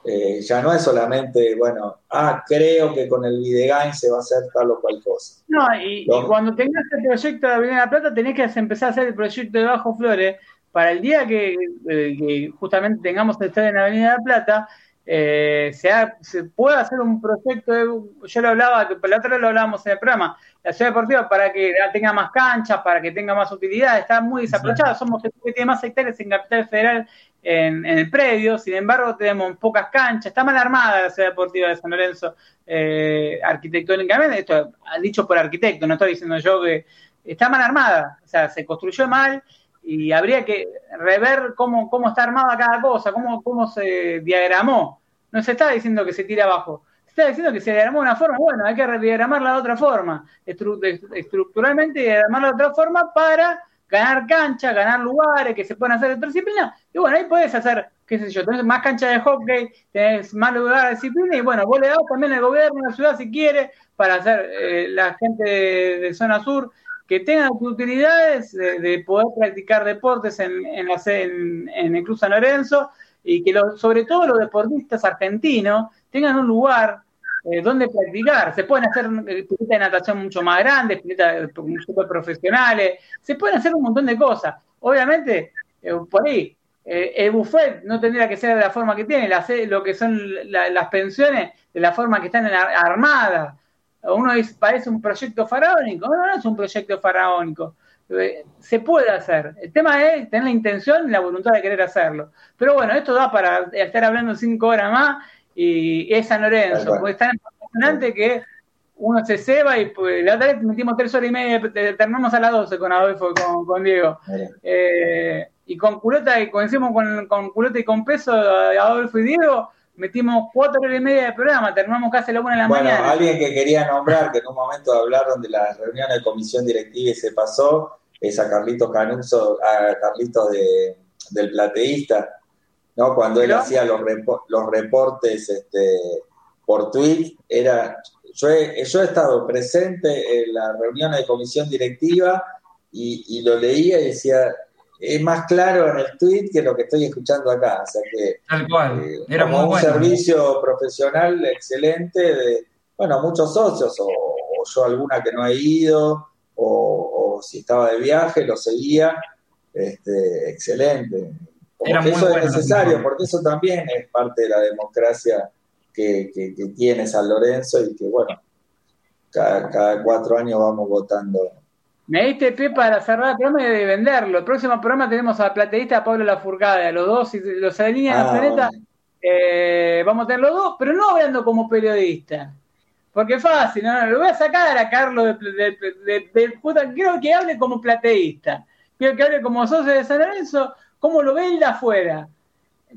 eh, ya no es solamente, bueno, ah, creo que con el Videgain se va a hacer tal o cual cosa. No, y, cuando tengas el proyecto de Avenida La Plata, tenés que empezar a hacer el proyecto de Bajo Flores para el día que, eh, justamente tengamos el estadio en Avenida La Plata, eh, se, se, puede hacer un proyecto, de, yo lo hablaba, la otra vez lo hablábamos en el programa, la ciudad deportiva para que tenga más canchas, para que tenga más utilidad, está muy desaprovechada, somos el que tiene más hectáreas en Capital Federal en, el predio, sin embargo tenemos pocas canchas, está mal armada la ciudad deportiva de San Lorenzo eh, arquitectónicamente, esto dicho por arquitecto, no estoy diciendo yo que está mal armada, o sea, se construyó mal y habría que rever cómo, cómo está armada cada cosa, cómo, cómo se diagramó. No se está diciendo que se tira abajo, se está diciendo que se diagramó de una forma, bueno, hay que diagramarla de otra forma, estructuralmente diagramarla de otra forma para ganar cancha, ganar lugares, que se puedan hacer de disciplina. Y bueno, ahí puedes hacer, qué sé yo, tenés más cancha de hockey, tenés más lugares de disciplina y bueno, vos le das también al gobierno, a la ciudad si quiere, para hacer eh, la gente de, zona sur que tengan utilidades de, poder practicar deportes en, en, la, en, en el Cruz San Lorenzo y que sobre todo los deportistas argentinos tengan un lugar eh, dónde practicar. Se pueden hacer eh, piletas de natación mucho más grandes, piletas super profesionales, se pueden hacer un montón de cosas. Obviamente, eh, por ahí, el buffet no tendría que ser de la forma que tiene, lo que son las pensiones de la forma que están armadas. Uno dice, parece un proyecto faraónico, no, no es un proyecto faraónico. Se puede hacer. El tema es tener la intención y la voluntad de querer hacerlo. Pero bueno, esto da para estar hablando cinco horas más y es San Lorenzo, porque es tan emocionante que uno se ceba y pues, la otra vez metimos tres horas y media, terminamos a las 12 con Adolfo y con, Diego. Eh, y con culota, y coincidimos con, con culota y con peso, Adolfo y Diego, metimos cuatro horas y media de programa, terminamos casi a la una de la bueno, mañana. Alguien que quería nombrar, que en un momento hablaron de la reunión de comisión directiva y se pasó, es a Carlitos Canuso, a Carlitos de, del Plateísta, ¿no? Cuando él hacía los, los reportes este, por tweet, era, yo he, yo he estado presente en la reunión de comisión directiva y, lo leía y decía, es más claro en el tweet que lo que estoy escuchando acá. O sea que Tal cual. Eh, Era un servicio profesional excelente de, bueno, muchos socios, o, yo alguna que no he ido, o, si estaba de viaje, lo seguía. Este, excelente. Eso es necesario, porque eso también es parte de la democracia que, tiene San Lorenzo y que, bueno, cada, cada cuatro años vamos votando me diste pie para cerrar el programa y de venderlo. El próximo programa tenemos a plateísta Pablo Lafourcade, a los dos, si los alinean ah, planeta, eh, vamos a tener los dos, pero no hablando como periodista. Porque es fácil, ¿no? lo voy a sacar a Carlos de, de, quiero que hable como plateísta. Quiero que hable como socio de San Lorenzo, cómo lo ve él de afuera.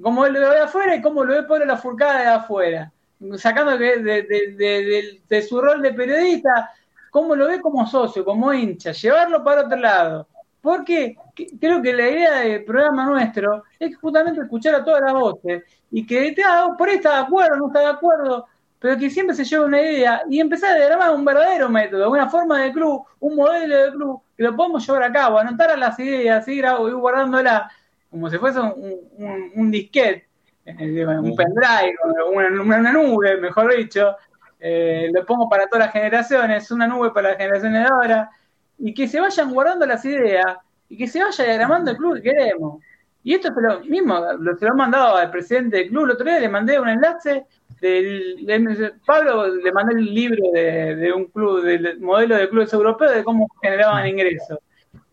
Cómo él lo ve de afuera y cómo lo ve Pablo Lafourcade de afuera. Sacando de su rol de periodista, cómo lo ve como socio, como hincha, llevarlo para otro lado. Porque creo que la idea del programa nuestro es justamente escuchar a todas las voces y que ah, por ahí está de acuerdo, no está de acuerdo, pero que siempre se lleva una idea y empezar a diagramar un verdadero método, una forma de club, un modelo de club que lo podemos llevar a cabo, anotar a las ideas, ir, guardándola como si fuese un, un, disquete, eh, un pendrive, una nube, mejor dicho, eh, lo pongo para todas las generaciones, una nube para las generaciones de ahora, y que se vayan guardando las ideas y que se vaya diagramando el club que queremos. Y esto es lo mismo, lo, se lo han mandado al presidente del club, el otro día le mandé un enlace, del, Pablo le mandé el libro de, un club, del modelo de clubes europeos de cómo generaban ingresos.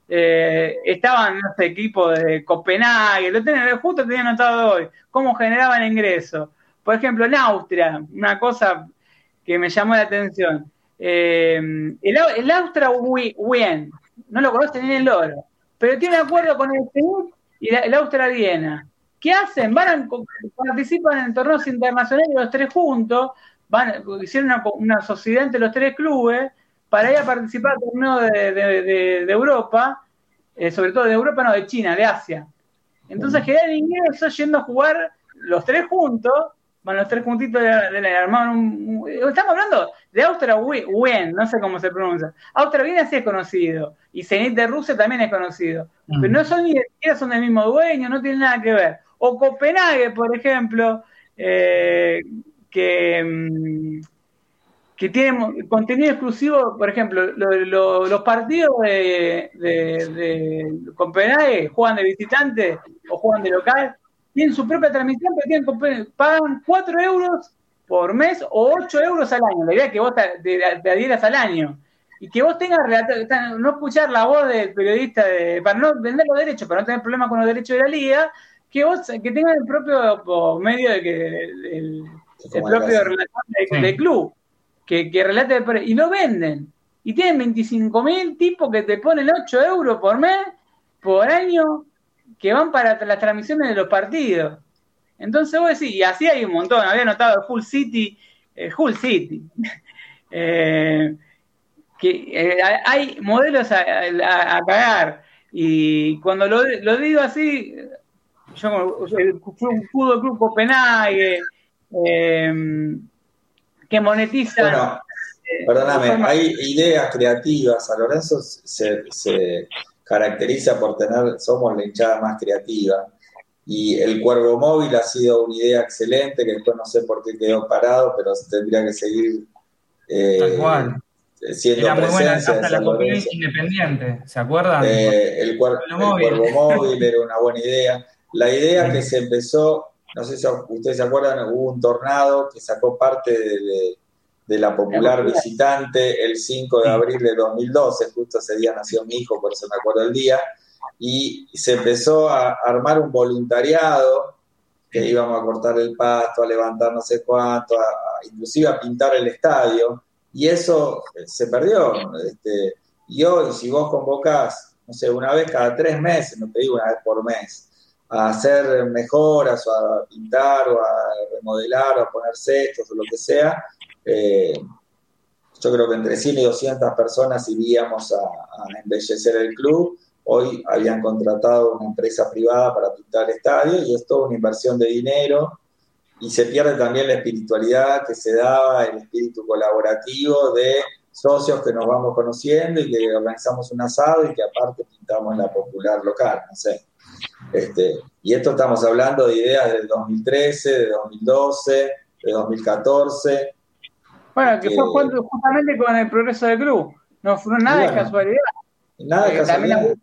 Eh, estaban, no sé, equipo de Copenhague, lo tenía, justo tenía anotado hoy, cómo generaban ingresos. Por ejemplo, en Austria, una cosa que me llamó la atención. Eh, el, el Austra Wien, no lo conoce ni el loro, pero tiene acuerdo con el Perú y el Austra Viena. ¿Qué hacen? Van participan en torneos internacionales los tres juntos, van, hicieron una, sociedad entre los tres clubes para ir a participar en torneos de, Europa, eh, sobre todo de Europa, no, de China, de Asia. Entonces generan ingresos yendo a jugar los tres juntos van los tres juntitos de, la armaron un, Estamos hablando de Austria Wien, no sé cómo se pronuncia. Austria Wien sí es conocido. Y Zenit de Rusia también es conocido. Mm. Pero no son ni siquiera son del mismo dueño, no tienen nada que ver. O Copenhague, por ejemplo, eh, que, mm, que tiene contenido exclusivo, por ejemplo, los partidos de, de, de Copenhague juegan de visitante o juegan de local tienen su propia transmisión, pero tienen, pagan 4 euros por mes o 8 euros al año. La idea es que vos te, adhieras al año. Y que vos tengas, no escuchar la voz del periodista, de, para no vender los derechos, para no tener problemas con los derechos de la liga, que vos que tengas el propio medio de que el, propio relator del, club, que, que relate y lo venden. Y tienen 25 mil tipos que te ponen 8 euros por mes, por año, que van para las transmisiones de los partidos. Entonces vos decís, y así hay un montón, había notado Full City, eh, Hull City, eh, que eh, hay modelos a, cagar, y cuando lo, digo así, yo fui un fútbol club Copenhague, que monetiza... Bueno, perdóname, hay ideas creativas, a Lorenzo se, se caracteriza por tener, somos la hinchada más creativa. Y el cuervo móvil ha sido una idea excelente, que después no sé por qué quedó parado, pero tendría que seguir eh, siendo Era muy buena hasta la independiente, ¿se acuerdan? Eh, el, cuervo móvil era una buena idea. La idea que se empezó, no sé si ustedes se acuerdan, hubo un tornado que sacó parte de de la popular visitante el 5 de abril de 2012, justo ese día nació mi hijo, por eso me acuerdo el día, y se empezó a armar un voluntariado, que íbamos a cortar el pasto, a levantar no sé cuánto, inclusive a pintar el estadio, y eso eh, se perdió. Este, y hoy, si vos convocás, no sé, una vez cada tres meses, no te digo una vez por mes, a hacer mejoras o a pintar o a remodelar o a poner cestos o lo que sea, eh, yo creo que entre 100 y 200 personas iríamos a, embellecer el club hoy habían contratado una empresa privada para pintar el estadio y es toda una inversión de dinero y se pierde también la espiritualidad que se daba, el espíritu colaborativo de socios que nos vamos conociendo y que organizamos un asado y que aparte pintamos la popular local, no sé. Este, y esto estamos hablando de ideas del 2013, de 2012, de 2014. Bueno, que, fue justamente con el progreso del club. No fue nada de casualidad. Nada de casualidad.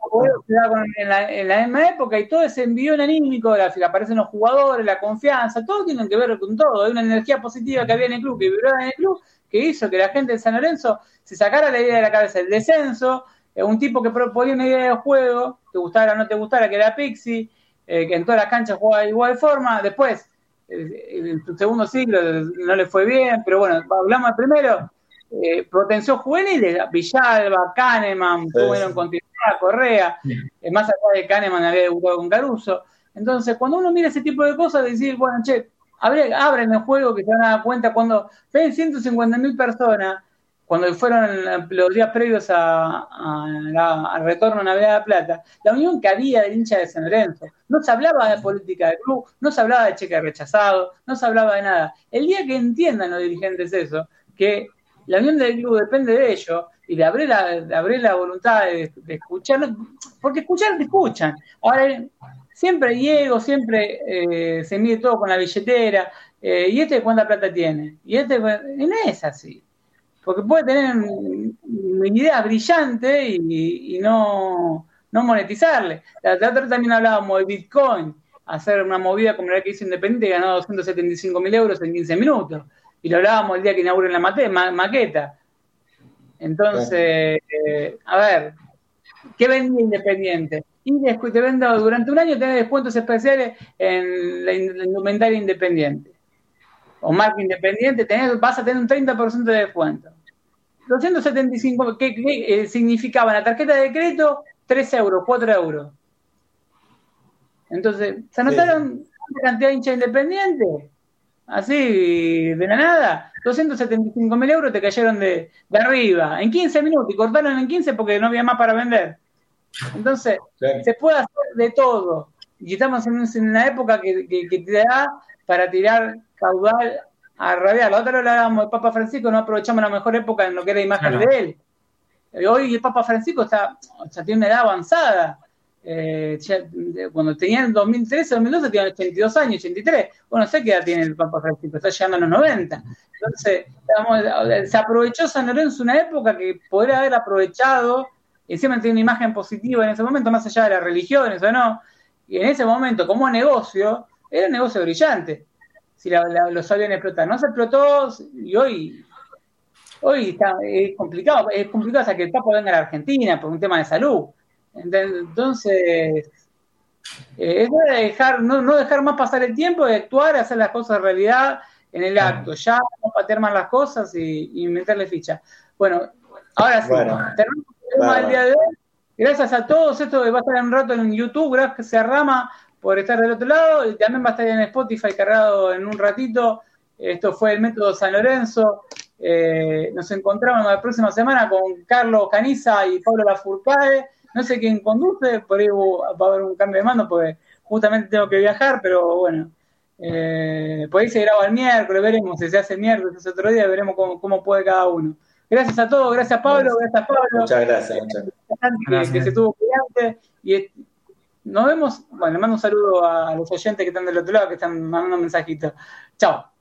en, la, en la misma época y todo ese envío anímico, la, aparecen los jugadores, la confianza, todo tiene que ver con todo. Hay una energía positiva que había en el club, que vibraba en el club, que hizo que la gente de San Lorenzo se sacara la idea de la cabeza del descenso, eh, un tipo que proponía una idea de juego, te gustara o no te gustara, que era Pixie, eh, que en todas las canchas jugaba de igual forma, después, en su segundo siglo no le fue bien, pero bueno, hablamos del primero, eh, potenció juveniles, Villalba, Kahneman, tuvieron continuidad, Correa, eh, más allá de Kahneman había debutado con Caruso. Entonces, cuando uno mira ese tipo de cosas, decir, bueno, che, abren el juego que se van a dar cuenta cuando ven 150 mil personas, cuando fueron los días previos al retorno a Navidad de Plata, la unión que había del hincha de San Lorenzo. No se hablaba de política del club, no se hablaba de cheque rechazado, no se hablaba de nada. El día que entiendan los dirigentes eso, que la unión del club depende de ellos y de abrir la, de abrir la voluntad de, escuchar, porque escuchar te escuchan. Ahora, siempre Diego, siempre eh, se mide todo con la billetera, eh, y este cuánta plata tiene, y este no es así, porque puede tener una idea brillante y, no, no, monetizarle. La, otra también hablábamos de Bitcoin, hacer una movida como la que hizo Independiente, ganó 275 mil euros en 15 minutos y lo hablábamos el día que inauguren la maqueta. Entonces, eh, a ver, ¿qué vendía Independiente? Y te vendo, durante un año tenés descuentos especiales en la, indumentaria independiente. O marca independiente, tenés, vas a tener un 30% de descuento. 275, ¿qué, qué eh, significaba la tarjeta de crédito? 3 euros, 4 euros. Entonces, ¿se anotaron sí. cantidad de hinchas independientes? así de la nada, 275 mil euros te cayeron de, arriba en 15 minutos y cortaron en 15 porque no había más para vender. Entonces, se puede hacer de todo. Y estamos en, una época que, te da para tirar caudal a rabiar. La otra lo hablábamos de Papa Francisco, no aprovechamos la mejor época en lo que era imagen de él. Hoy el Papa Francisco está, o sea, tiene una edad avanzada eh, cuando tenía en 2013, 2012, tenía 82 años, 83. Bueno, sé qué edad tiene el Papa Francisco, está llegando a los 90. Entonces, se aprovechó San Lorenzo una época que podría haber aprovechado, encima tiene una imagen positiva en ese momento, más allá de las religiones o no, y en ese momento, como negocio, era un negocio brillante. Si lo sabían explotar, no se explotó y hoy hoy está, es complicado, es complicado hasta que el Papa venga a la Argentina por un tema de salud. Entonces, eh, es dejar, no, no, dejar más pasar el tiempo, de actuar, hacer las cosas realidad en el acto, ya no patear más las cosas y, meterle ficha. Bueno, ahora sí, terminamos el día de hoy. Gracias a todos, esto va a estar en un rato en YouTube, gracias a Rama por estar del otro lado, y también va a estar en Spotify cargado en un ratito. Esto fue el método San Lorenzo. Eh, nos encontramos la próxima semana con Carlos Caniza y Pablo Lafourcade no sé quién conduce, por ahí va a haber un cambio de mando porque justamente tengo que viajar, pero bueno, eh, por ahí se graba el miércoles, veremos si se hace miércoles, otro día, veremos cómo, puede cada uno. Gracias a todos, gracias Pablo, gracias, Pablo. Muchas gracias, muchas gracias. Que, se tuvo cuidante y nos vemos, bueno, mando un saludo a los oyentes que están del otro lado, que están mandando mensajitos. Chao.